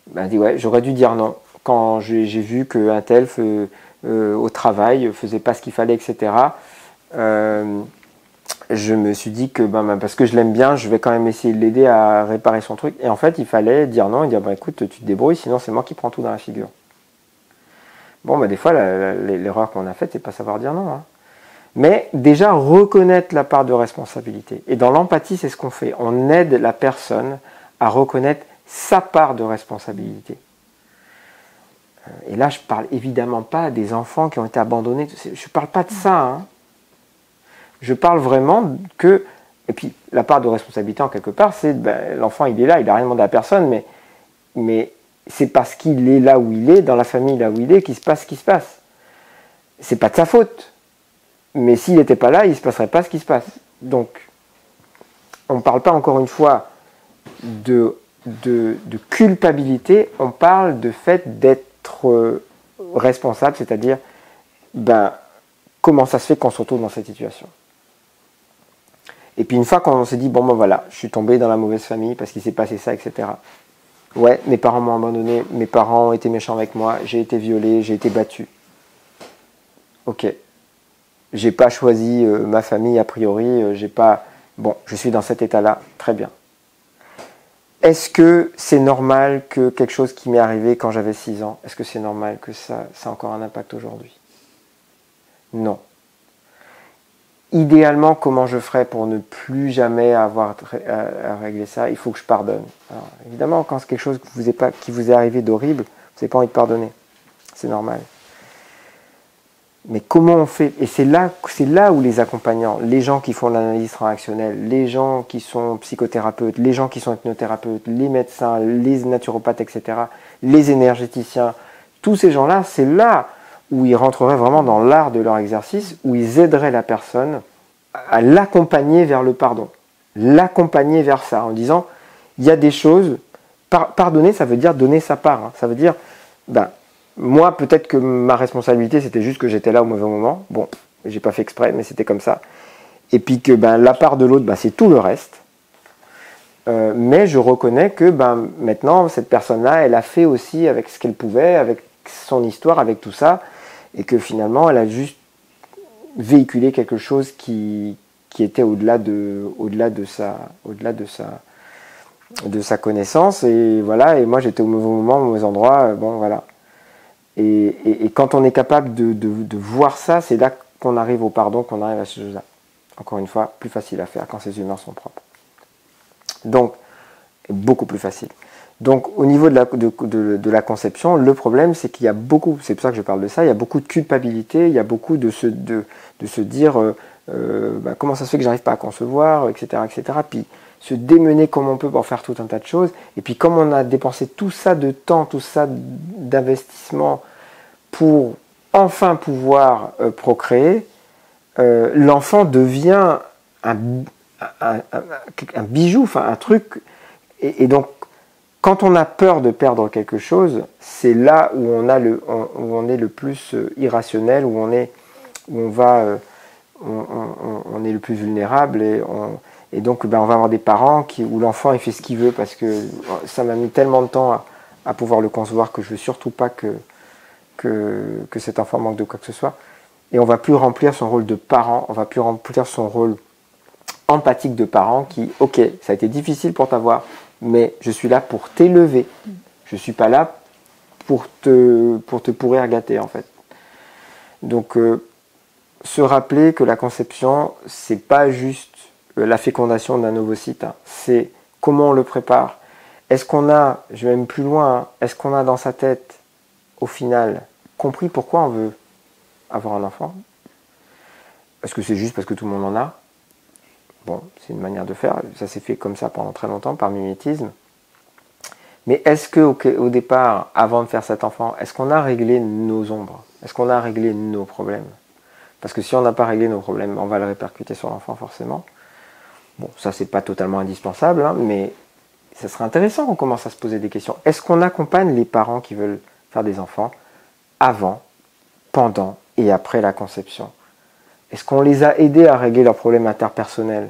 ben dit ouais, j'aurais dû dire non. Quand j'ai vu qu'un tel euh, au travail faisait pas ce qu'il fallait, etc. Euh, je me suis dit que ben, ben, parce que je l'aime bien, je vais quand même essayer de l'aider à réparer son truc. Et en fait, il fallait dire non et dire ben, écoute, tu te débrouilles, sinon c'est moi qui prends tout dans la figure. Bon, ben, des fois, l'erreur qu'on a faite, c'est pas savoir dire non. Hein. Mais déjà reconnaître la part de responsabilité. Et dans l'empathie, c'est ce qu'on fait. On aide la personne à reconnaître sa part de responsabilité. Euh, et là, je parle évidemment pas des enfants qui ont été abandonnés. Je ne parle pas de ça. Hein. Je parle vraiment que. Et puis, la part de responsabilité, en quelque part, c'est ben, l'enfant, il est là, il n'a rien demandé à personne, mais, mais c'est parce qu'il est là où il est, dans la famille là où il est, qu'il se passe ce qui se passe. C'est pas de sa faute. Mais s'il n'était pas là, il ne se passerait pas ce qui se passe. Donc, on ne parle pas encore une fois de, culpabilité, on parle de fait d'être euh, responsable, c'est-à-dire ben, comment ça se fait qu'on se retrouve dans cette situation. Et puis une fois qu'on s'est dit, bon ben voilà, je suis tombé dans la mauvaise famille parce qu'il s'est passé ça, etc. Ouais, mes parents m'ont abandonné, mes parents ont été méchants avec moi, j'ai été violé, j'ai été battu. Ok, j'ai pas choisi euh, ma famille a priori, euh, j'ai pas. Bon, je suis dans cet état-là, très bien. Est-ce que c'est normal que quelque chose qui m'est arrivé quand j'avais 6 ans, est-ce que c'est normal que ça, ça a encore un impact aujourd'hui? Non. Idéalement, comment je ferais pour ne plus jamais avoir à, régler ça? Il faut que je pardonne. évidemment, quand c'est quelque chose qui vous est, pas, qui vous est arrivé d'horrible, vous n'avez pas envie de pardonner. C'est normal. Mais comment on fait? Et c'est là, c'est là où les accompagnants, les gens qui font l'analyse transactionnelle, les gens qui sont psychothérapeutes, les gens qui sont hypnothérapeutes, les médecins, les naturopathes, etc., les énergéticiens, tous ces gens-là, c'est là où ils rentreraient vraiment dans l'art de leur exercice, où ils aideraient la personne à l'accompagner vers le pardon, l'accompagner vers ça, en disant, il y a des choses, pardonner, ça veut dire donner sa part, hein. ça veut dire, ben, moi, peut-être que ma responsabilité, c'était juste que j'étais là au mauvais moment. Bon, j'ai pas fait exprès, mais c'était comme ça. Et puis que ben, la part de l'autre, ben, c'est tout le reste. Euh, mais je reconnais que ben, maintenant, cette personne-là, elle a fait aussi avec ce qu'elle pouvait, avec son histoire, avec tout ça, et que finalement, elle a juste véhiculé quelque chose qui, qui était au-delà de, au-delà de sa, au-delà de sa, de sa connaissance. Et voilà. Et moi, j'étais au mauvais moment, au mauvais endroit. Bon, voilà. Et, quand on est capable de, voir ça, c'est là qu'on arrive au pardon, qu'on arrive à ce chose-là. Encore une fois, plus facile à faire quand ces humains sont propres. Donc, beaucoup plus facile. Donc, au niveau de la, conception, le problème, c'est qu'il y a beaucoup, c'est pour ça que je parle de ça, il y a beaucoup de culpabilité, il y a beaucoup de se, de, se dire euh, euh, bah, comment ça se fait que j'arrive pas à concevoir, etc., etc. se démener comme on peut pour faire tout un tas de choses. Et puis comme on a dépensé tout ça de temps, tout ça d'investissement pour enfin pouvoir euh, procréer, euh, l'enfant devient un, bijou, enfin un truc. Et, donc quand on a peur de perdre quelque chose, c'est là où on, a le, où on est le plus euh, irrationnel, où on est, où on va, on, est le plus vulnérable et et donc, ben, on va avoir des parents où l'enfant fait ce qu'il veut parce que ça m'a mis tellement de temps à, pouvoir le concevoir que je veux surtout pas que, que, que, cet enfant manque de quoi que ce soit. Et on va plus remplir son rôle de parent, on va plus remplir son rôle empathique de parent qui, ok, ça a été difficile pour t'avoir, mais je suis là pour t'élever. Je suis pas là pour te, pour te pourrir gâter en fait. Donc, euh, se rappeler que la conception, c'est pas juste euh, la fécondation d'un ovocyte. Hein. C'est comment on le prépare. Est-ce qu'on a, je vais même plus loin, hein, est-ce qu'on a dans sa tête, au final, compris pourquoi on veut avoir un enfant? Est-ce que c'est juste parce que tout le monde en a? Bon, c'est une manière de faire. Ça s'est fait comme ça pendant très longtemps par mimétisme. Mais est-ce que au, départ, avant de faire cet enfant, est-ce qu'on a réglé nos ombres? Est-ce qu'on a réglé nos problèmes? Parce que si on n'a pas réglé nos problèmes, on va le répercuter sur l'enfant forcément. Bon, ça c'est pas totalement indispensable, hein, mais ça serait intéressant qu'on commence à se poser des questions. Est-ce qu'on accompagne les parents qui veulent faire des enfants avant, pendant et après la conception? Est-ce qu'on les a aidés à régler leurs problèmes interpersonnels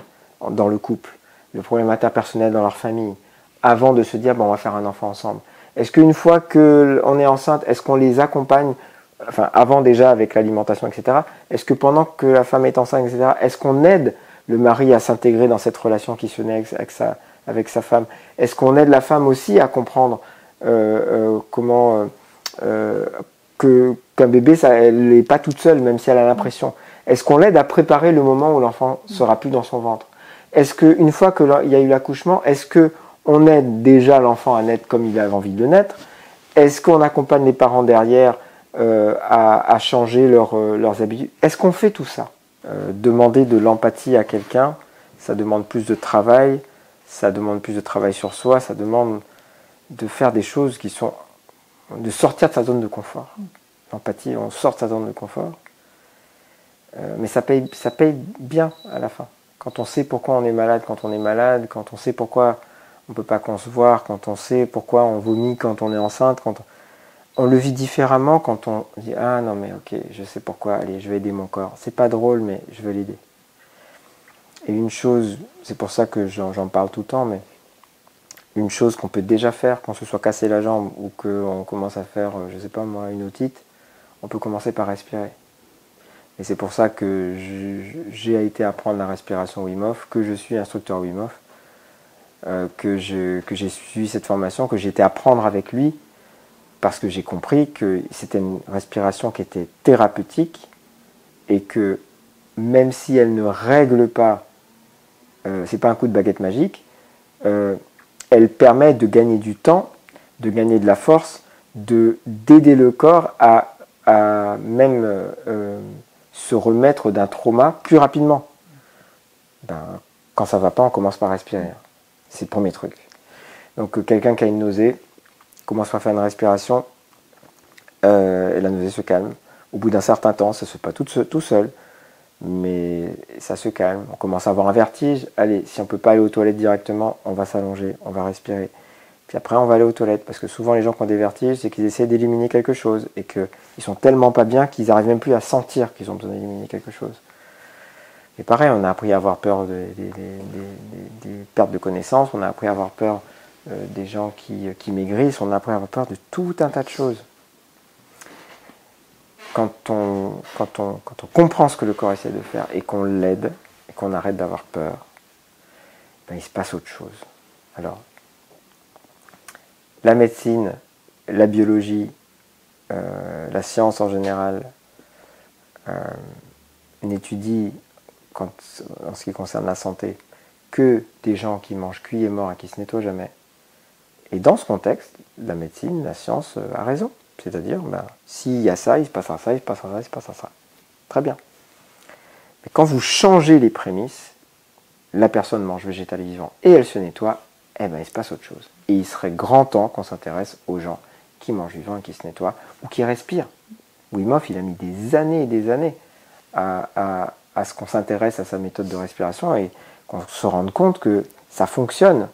dans le couple, le problème interpersonnel dans leur famille, avant de se dire bon, on va faire un enfant ensemble? Est-ce qu'une fois qu'on est enceinte, est-ce qu'on les accompagne, enfin avant déjà avec l'alimentation, etc. Est-ce que pendant que la femme est enceinte, etc., est-ce qu'on aide le mari à s'intégrer dans cette relation qui se naît avec sa, femme. Est-ce qu'on aide la femme aussi à comprendre euh, euh, comment euh, qu'un bébé, elle n'est pas toute seule, même si elle a l'impression? Est-ce qu'on l'aide à préparer le moment où l'enfant sera plus dans son ventre? Est-ce qu'une fois qu'il y a eu l'accouchement, est-ce que on aide déjà l'enfant à naître comme il a envie de naître? Est-ce qu'on accompagne les parents derrière à, changer leur, leurs habitudes? Est-ce qu'on fait tout ça? Demander de l'empathie à quelqu'un, ça demande plus de travail, ça demande plus de travail sur soi, ça demande de faire des choses qui sont. de sortir de sa zone de confort. L'empathie, on sort de sa zone de confort. Euh, mais ça paye, ça paye bien à la fin. Quand on sait pourquoi on est malade quand on est malade, quand on sait pourquoi on ne peut pas concevoir, quand on sait pourquoi on vomit quand on est enceinte, quand on, on, le vit différemment quand on dit Ah non, mais ok, je sais pourquoi, allez, je vais aider mon corps. C'est pas drôle, mais je vais l'aider. Et une chose, c'est pour ça que j'en parle tout le temps, mais une chose qu'on peut déjà faire quand on se soit cassé la jambe ou qu'on commence à faire, euh, je ne sais pas moi, une otite, on peut commencer par respirer. Et c'est pour ça que j'ai été apprendre la respiration Wim Hof, que je suis instructeur Wim Hof, euh, que j'ai suivi cette formation, que j'ai été apprendre avec lui, parce que j'ai compris que c'était une respiration qui était thérapeutique et que même si elle ne règle pas euh, c'est pas un coup de baguette magique, euh, elle permet de gagner du temps, de gagner de la force, de d'aider le corps à, même euh, se remettre d'un trauma plus rapidement. Ben, quand ça va pas, on commence par respirer. C'est le premier truc. Donc quelqu'un qui a une nausée commence par faire une respiration et la nausée se calme. Au bout d'un certain temps, ça se fait pas tout seul mais ça se calme. On commence à avoir un vertige. Allez, si on ne peut pas aller aux toilettes directement, on va s'allonger, on va respirer. Puis après, on va aller aux toilettes. Parce que souvent, les gens qui ont des vertiges, c'est qu'ils essaient d'éliminer quelque chose et qu'ils sont tellement pas bien qu'ils n'arrivent même plus à sentir qu'ils ont besoin d'éliminer quelque chose. Et pareil, on a appris à avoir peur des, pertes de connaissances, on a appris à avoir peur euh, des gens qui, qui maigrissent, on a peur de tout un tas de choses quand on, comprend ce que le corps essaie de faire et qu'on l'aide et qu'on arrête d'avoir peur, ben il se passe autre chose. Alors, la médecine, la biologie, euh, la science en général euh, n'étudie, en ce qui concerne la santé, que des gens qui mangent cuit et mort et qui se nettoient jamais. Et dans ce contexte, la médecine, la science euh, a raison. C'est-à-dire, ben, s'il y a ça, il se passera ça, il se passera ça, il se passera ça. Très bien. Mais quand vous changez les prémices, la personne mange végétal vivant et elle se nettoie, eh ben, il se passe autre chose. Et il serait grand temps qu'on s'intéresse aux gens qui mangent vivant et qui se nettoient ou qui respirent. Wim il a mis des années et des années à, à ce qu'on s'intéresse à sa méthode de respiration et qu'on se rende compte que ça fonctionne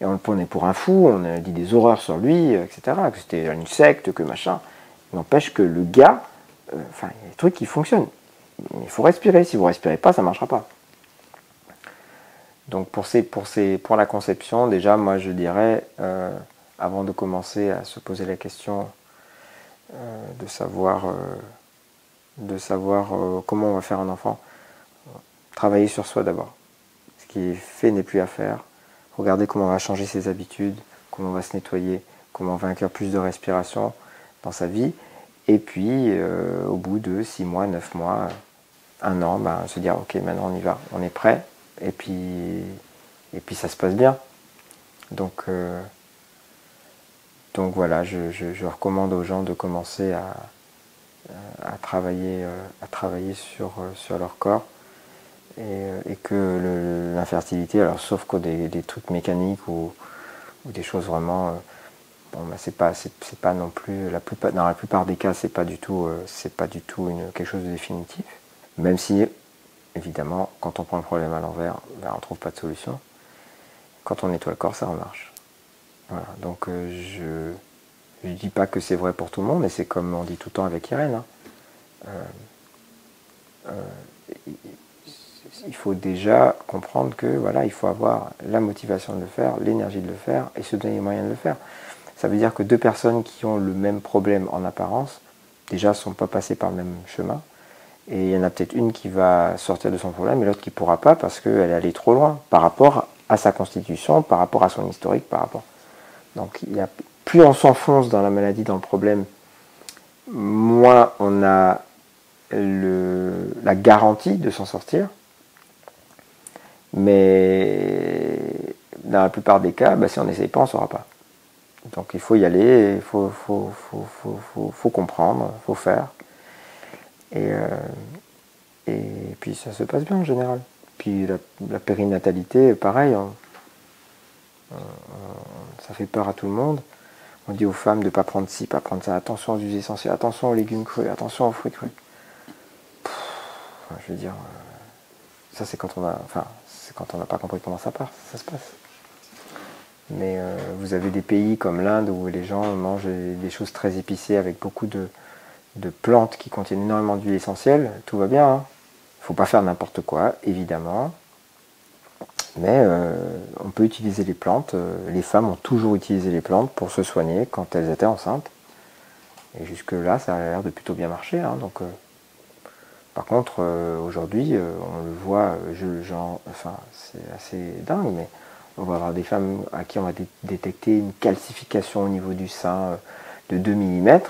et on le prenait pour un fou, on a dit des horreurs sur lui, euh, etc., que c'était une secte, que machin. N'empêche que le gars, euh, enfin, il y a des trucs qui fonctionnent. Il faut respirer, si vous ne respirez pas, ça ne marchera pas. Donc pour, la conception, déjà, moi je dirais, euh, avant de commencer à se poser la question de savoir, de savoir comment on va faire un enfant, travailler sur soi d'abord. Ce qui est fait n'est plus à faire Regardez comment on va changer ses habitudes, comment on va se nettoyer, comment on va inclure plus de respiration dans sa vie. Et puis, euh, au bout de 6 mois, 9 mois, un an, ben, se dire, ok, maintenant on y va, on est prêt. Et puis, et puis ça se passe bien. Donc, euh, donc voilà, je, recommande aux gens de commencer à, travailler, euh, sur leur corps. Euh, et, que l'infertilité, alors sauf que des, trucs mécaniques ou, des choses vraiment, euh, bon, bah, c'est pas, c'est, pas non plus, la plupart, dans la plupart des cas, c'est pas du tout, euh, c'est pas du tout une, quelque chose de définitif. Même si évidemment, quand on prend le problème à l'envers, ben, on trouve pas de solution. Quand on nettoie le corps, ça remarche. Voilà. Donc je ne dis pas que c'est vrai pour tout le monde, mais c'est comme on dit tout le temps avec Irène. Hein. Il faut déjà comprendre que voilà, il faut avoir la motivation de le faire, l'énergie de le faire et se donner les moyens de le faire. Ça veut dire que deux personnes qui ont le même problème en apparence, déjà ne sont pas passées par le même chemin. Et il y en a peut-être une qui va sortir de son problème et l'autre qui ne pourra pas parce qu'elle est allée trop loin par rapport à sa constitution, par rapport à son historique, par rapport. Donc plus on s'enfonce dans la maladie, dans le problème, moins on a la garantie de s'en sortir. Mais dans la plupart des cas, bah, si on n'essaye pas, on ne saura pas. Donc il faut y aller, il faut, comprendre, il faut faire. Et, euh, et puis ça se passe bien en général. Puis la, périnatalité, pareil, ça fait peur à tout le monde. On dit aux femmes de ne pas prendre ci, pas prendre ça. Attention aux huiles essentielles, attention aux légumes crus, attention aux fruits crus. je veux dire, euh, ça c'est quand on a, enfin, quand on n'a pas compris comment ça part, ça se passe. Mais euh, vous avez des pays comme l'Inde où les gens mangent des choses très épicées avec beaucoup de, plantes qui contiennent énormément d'huile essentielle. Tout va bien. Il hein. ne faut pas faire n'importe quoi, évidemment. Mais euh, on peut utiliser les plantes. Euh, les femmes ont toujours utilisé les plantes pour se soigner quand elles étaient enceintes. Et jusque-là, ça a l'air de plutôt bien marcher. Hein. donc, par contre, aujourd'hui, on le voit, je, enfin, c'est assez dingue, mais on va avoir des femmes à qui on va détecter une calcification au niveau du sein euh, de 2 mm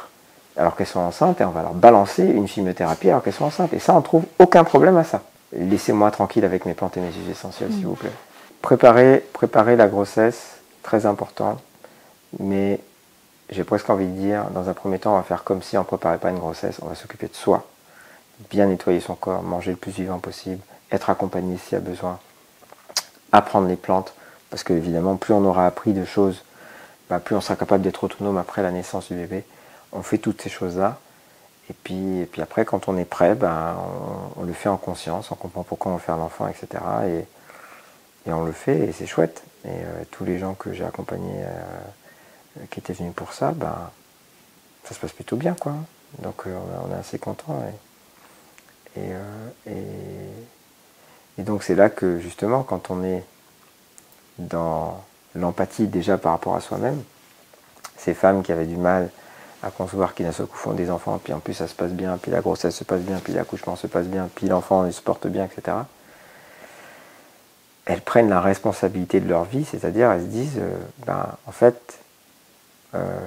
alors qu'elles sont enceintes et on va leur balancer une chimiothérapie alors qu'elles sont enceintes. Et ça, on trouve aucun problème à ça. Laissez-moi tranquille avec mes plantes et mes huiles essentielles, s'il vous plaît. Préparer, préparer la grossesse, très important. Mais j'ai presque envie de dire, dans un premier temps, on va faire comme si on ne préparait pas une grossesse. On va s'occuper de soi, bien nettoyer son corps, manger le plus vivant possible, être accompagné s'il y a besoin, apprendre les plantes, parce que évidemment, plus on aura appris de choses, bah, plus on sera capable d'être autonome après la naissance du bébé. On fait toutes ces choses-là. Et puis, et puis après, quand on est prêt, bah, on, le fait en conscience, on comprend pourquoi on faire l'enfant, etc. Et, on le fait et c'est chouette. Et euh, tous les gens que j'ai accompagnés euh, qui étaient venus pour ça, bah, ça se passe plutôt bien. quoi. Donc euh, on, est assez content. Et, et donc c'est là que justement, quand on est dans l'empathie déjà par rapport à soi-même. Ces femmes qui avaient du mal à concevoir qu'ils d'un seul coup font des enfants, puis en plus ça se passe bien, puis la grossesse se passe bien, puis l'accouchement se passe bien, puis l'enfant se porte bien, etc. Elles prennent la responsabilité de leur vie, c'est-à-dire elles se disent, euh, ben, en fait, euh,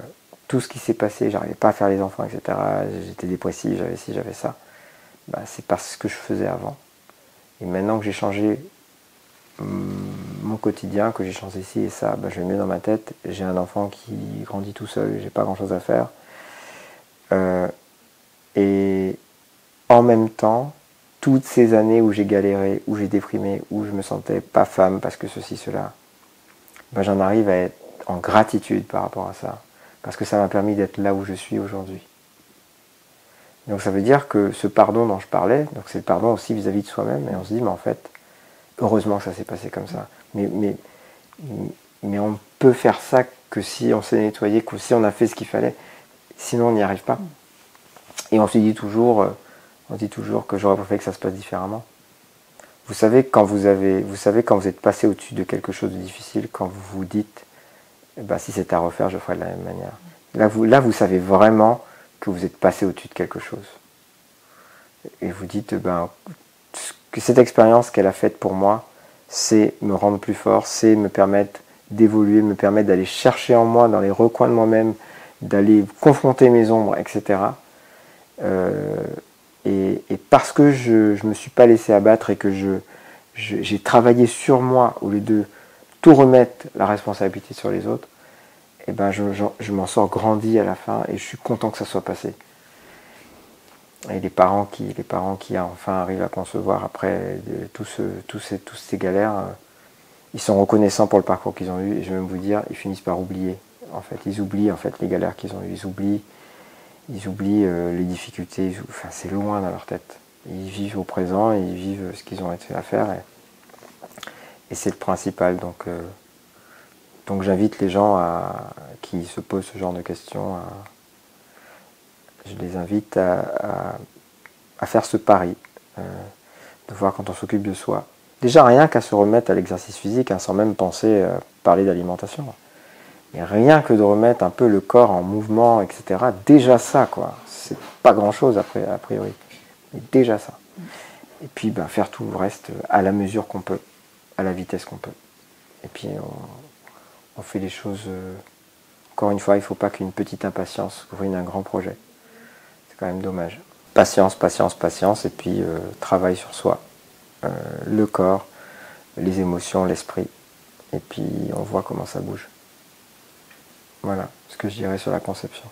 tout ce qui s'est passé, j'arrivais pas à faire les enfants, etc. J'étais dépressif, j'avais ci, j'avais ça. Ben, c'est parce que je faisais avant. Et maintenant que j'ai changé mon quotidien, que j'ai changé ici et ça, bah, je vais mieux dans ma tête. J'ai un enfant qui grandit tout seul, j'ai pas grand chose à faire. Euh, et en même temps, toutes ces années où j'ai galéré, où j'ai déprimé, où je me sentais pas femme parce que ceci, cela, bah, j'en arrive à être en gratitude par rapport à ça. Parce que ça m'a permis d'être là où je suis aujourd'hui. Donc ça veut dire que ce pardon dont je parlais, c'est le pardon aussi vis-à-vis -vis de soi-même, et on se dit, mais en fait, Heureusement que ça s'est passé comme ça. Mais, mais, mais on peut faire ça que si on s'est nettoyé, que si on a fait ce qu'il fallait. Sinon, on n'y arrive pas. Et on se dit toujours, euh, on dit toujours que j'aurais préféré que ça se passe différemment. Vous savez quand vous avez, vous savez quand vous êtes passé au-dessus de quelque chose de difficile, quand vous vous dites, eh ben, si c'est à refaire, je ferai de la même manière. Là, vous savez vraiment que vous êtes passé au-dessus de quelque chose. Et vous dites, ben, que cette expérience qu'elle a faite pour moi, c'est me rendre plus fort, c'est me permettre d'évoluer, me permettre d'aller chercher en moi, dans les recoins de moi-même, d'aller confronter mes ombres, etc. Euh, et, parce que je ne me suis pas laissé abattre et que je, j'ai travaillé sur moi au lieu de tout remettre la responsabilité sur les autres, et eh ben je, m'en sors grandi à la fin et je suis content que ça soit passé et les parents qui, les enfin arrivent à concevoir après tous ces, ces galères, euh, ils sont reconnaissants pour le parcours qu'ils ont eu et je vais même vous dire, ils finissent par oublier. En fait, ils oublient en fait les galères qu'ils ont eues, ils oublient, ils euh, les difficultés. Enfin, c'est loin dans leur tête. Ils vivent au présent, ils vivent ce qu'ils ont été à faire. Et, c'est le principal. Euh, donc j'invite les gens qui se posent ce genre de questions, je les invite à, faire ce pari, euh, de voir quand on s'occupe de soi. Déjà rien qu'à se remettre à l'exercice physique, hein, sans même penser à parler d'alimentation. Et rien que de remettre un peu le corps en mouvement, etc. Déjà ça, quoi. C'est pas grand chose après, a priori. Mais déjà ça. Et puis ben, faire tout le reste à la mesure qu'on peut, à la vitesse qu'on peut. Et puis on, fait les choses. Euh, encore une fois, il ne faut pas qu'une petite impatience ruine un grand projet. C'est quand même dommage. Patience, patience, patience, et puis euh, travail sur soi. Euh, le corps, les émotions, l'esprit. Et puis on voit comment ça bouge. Voilà ce que je dirais sur la conception.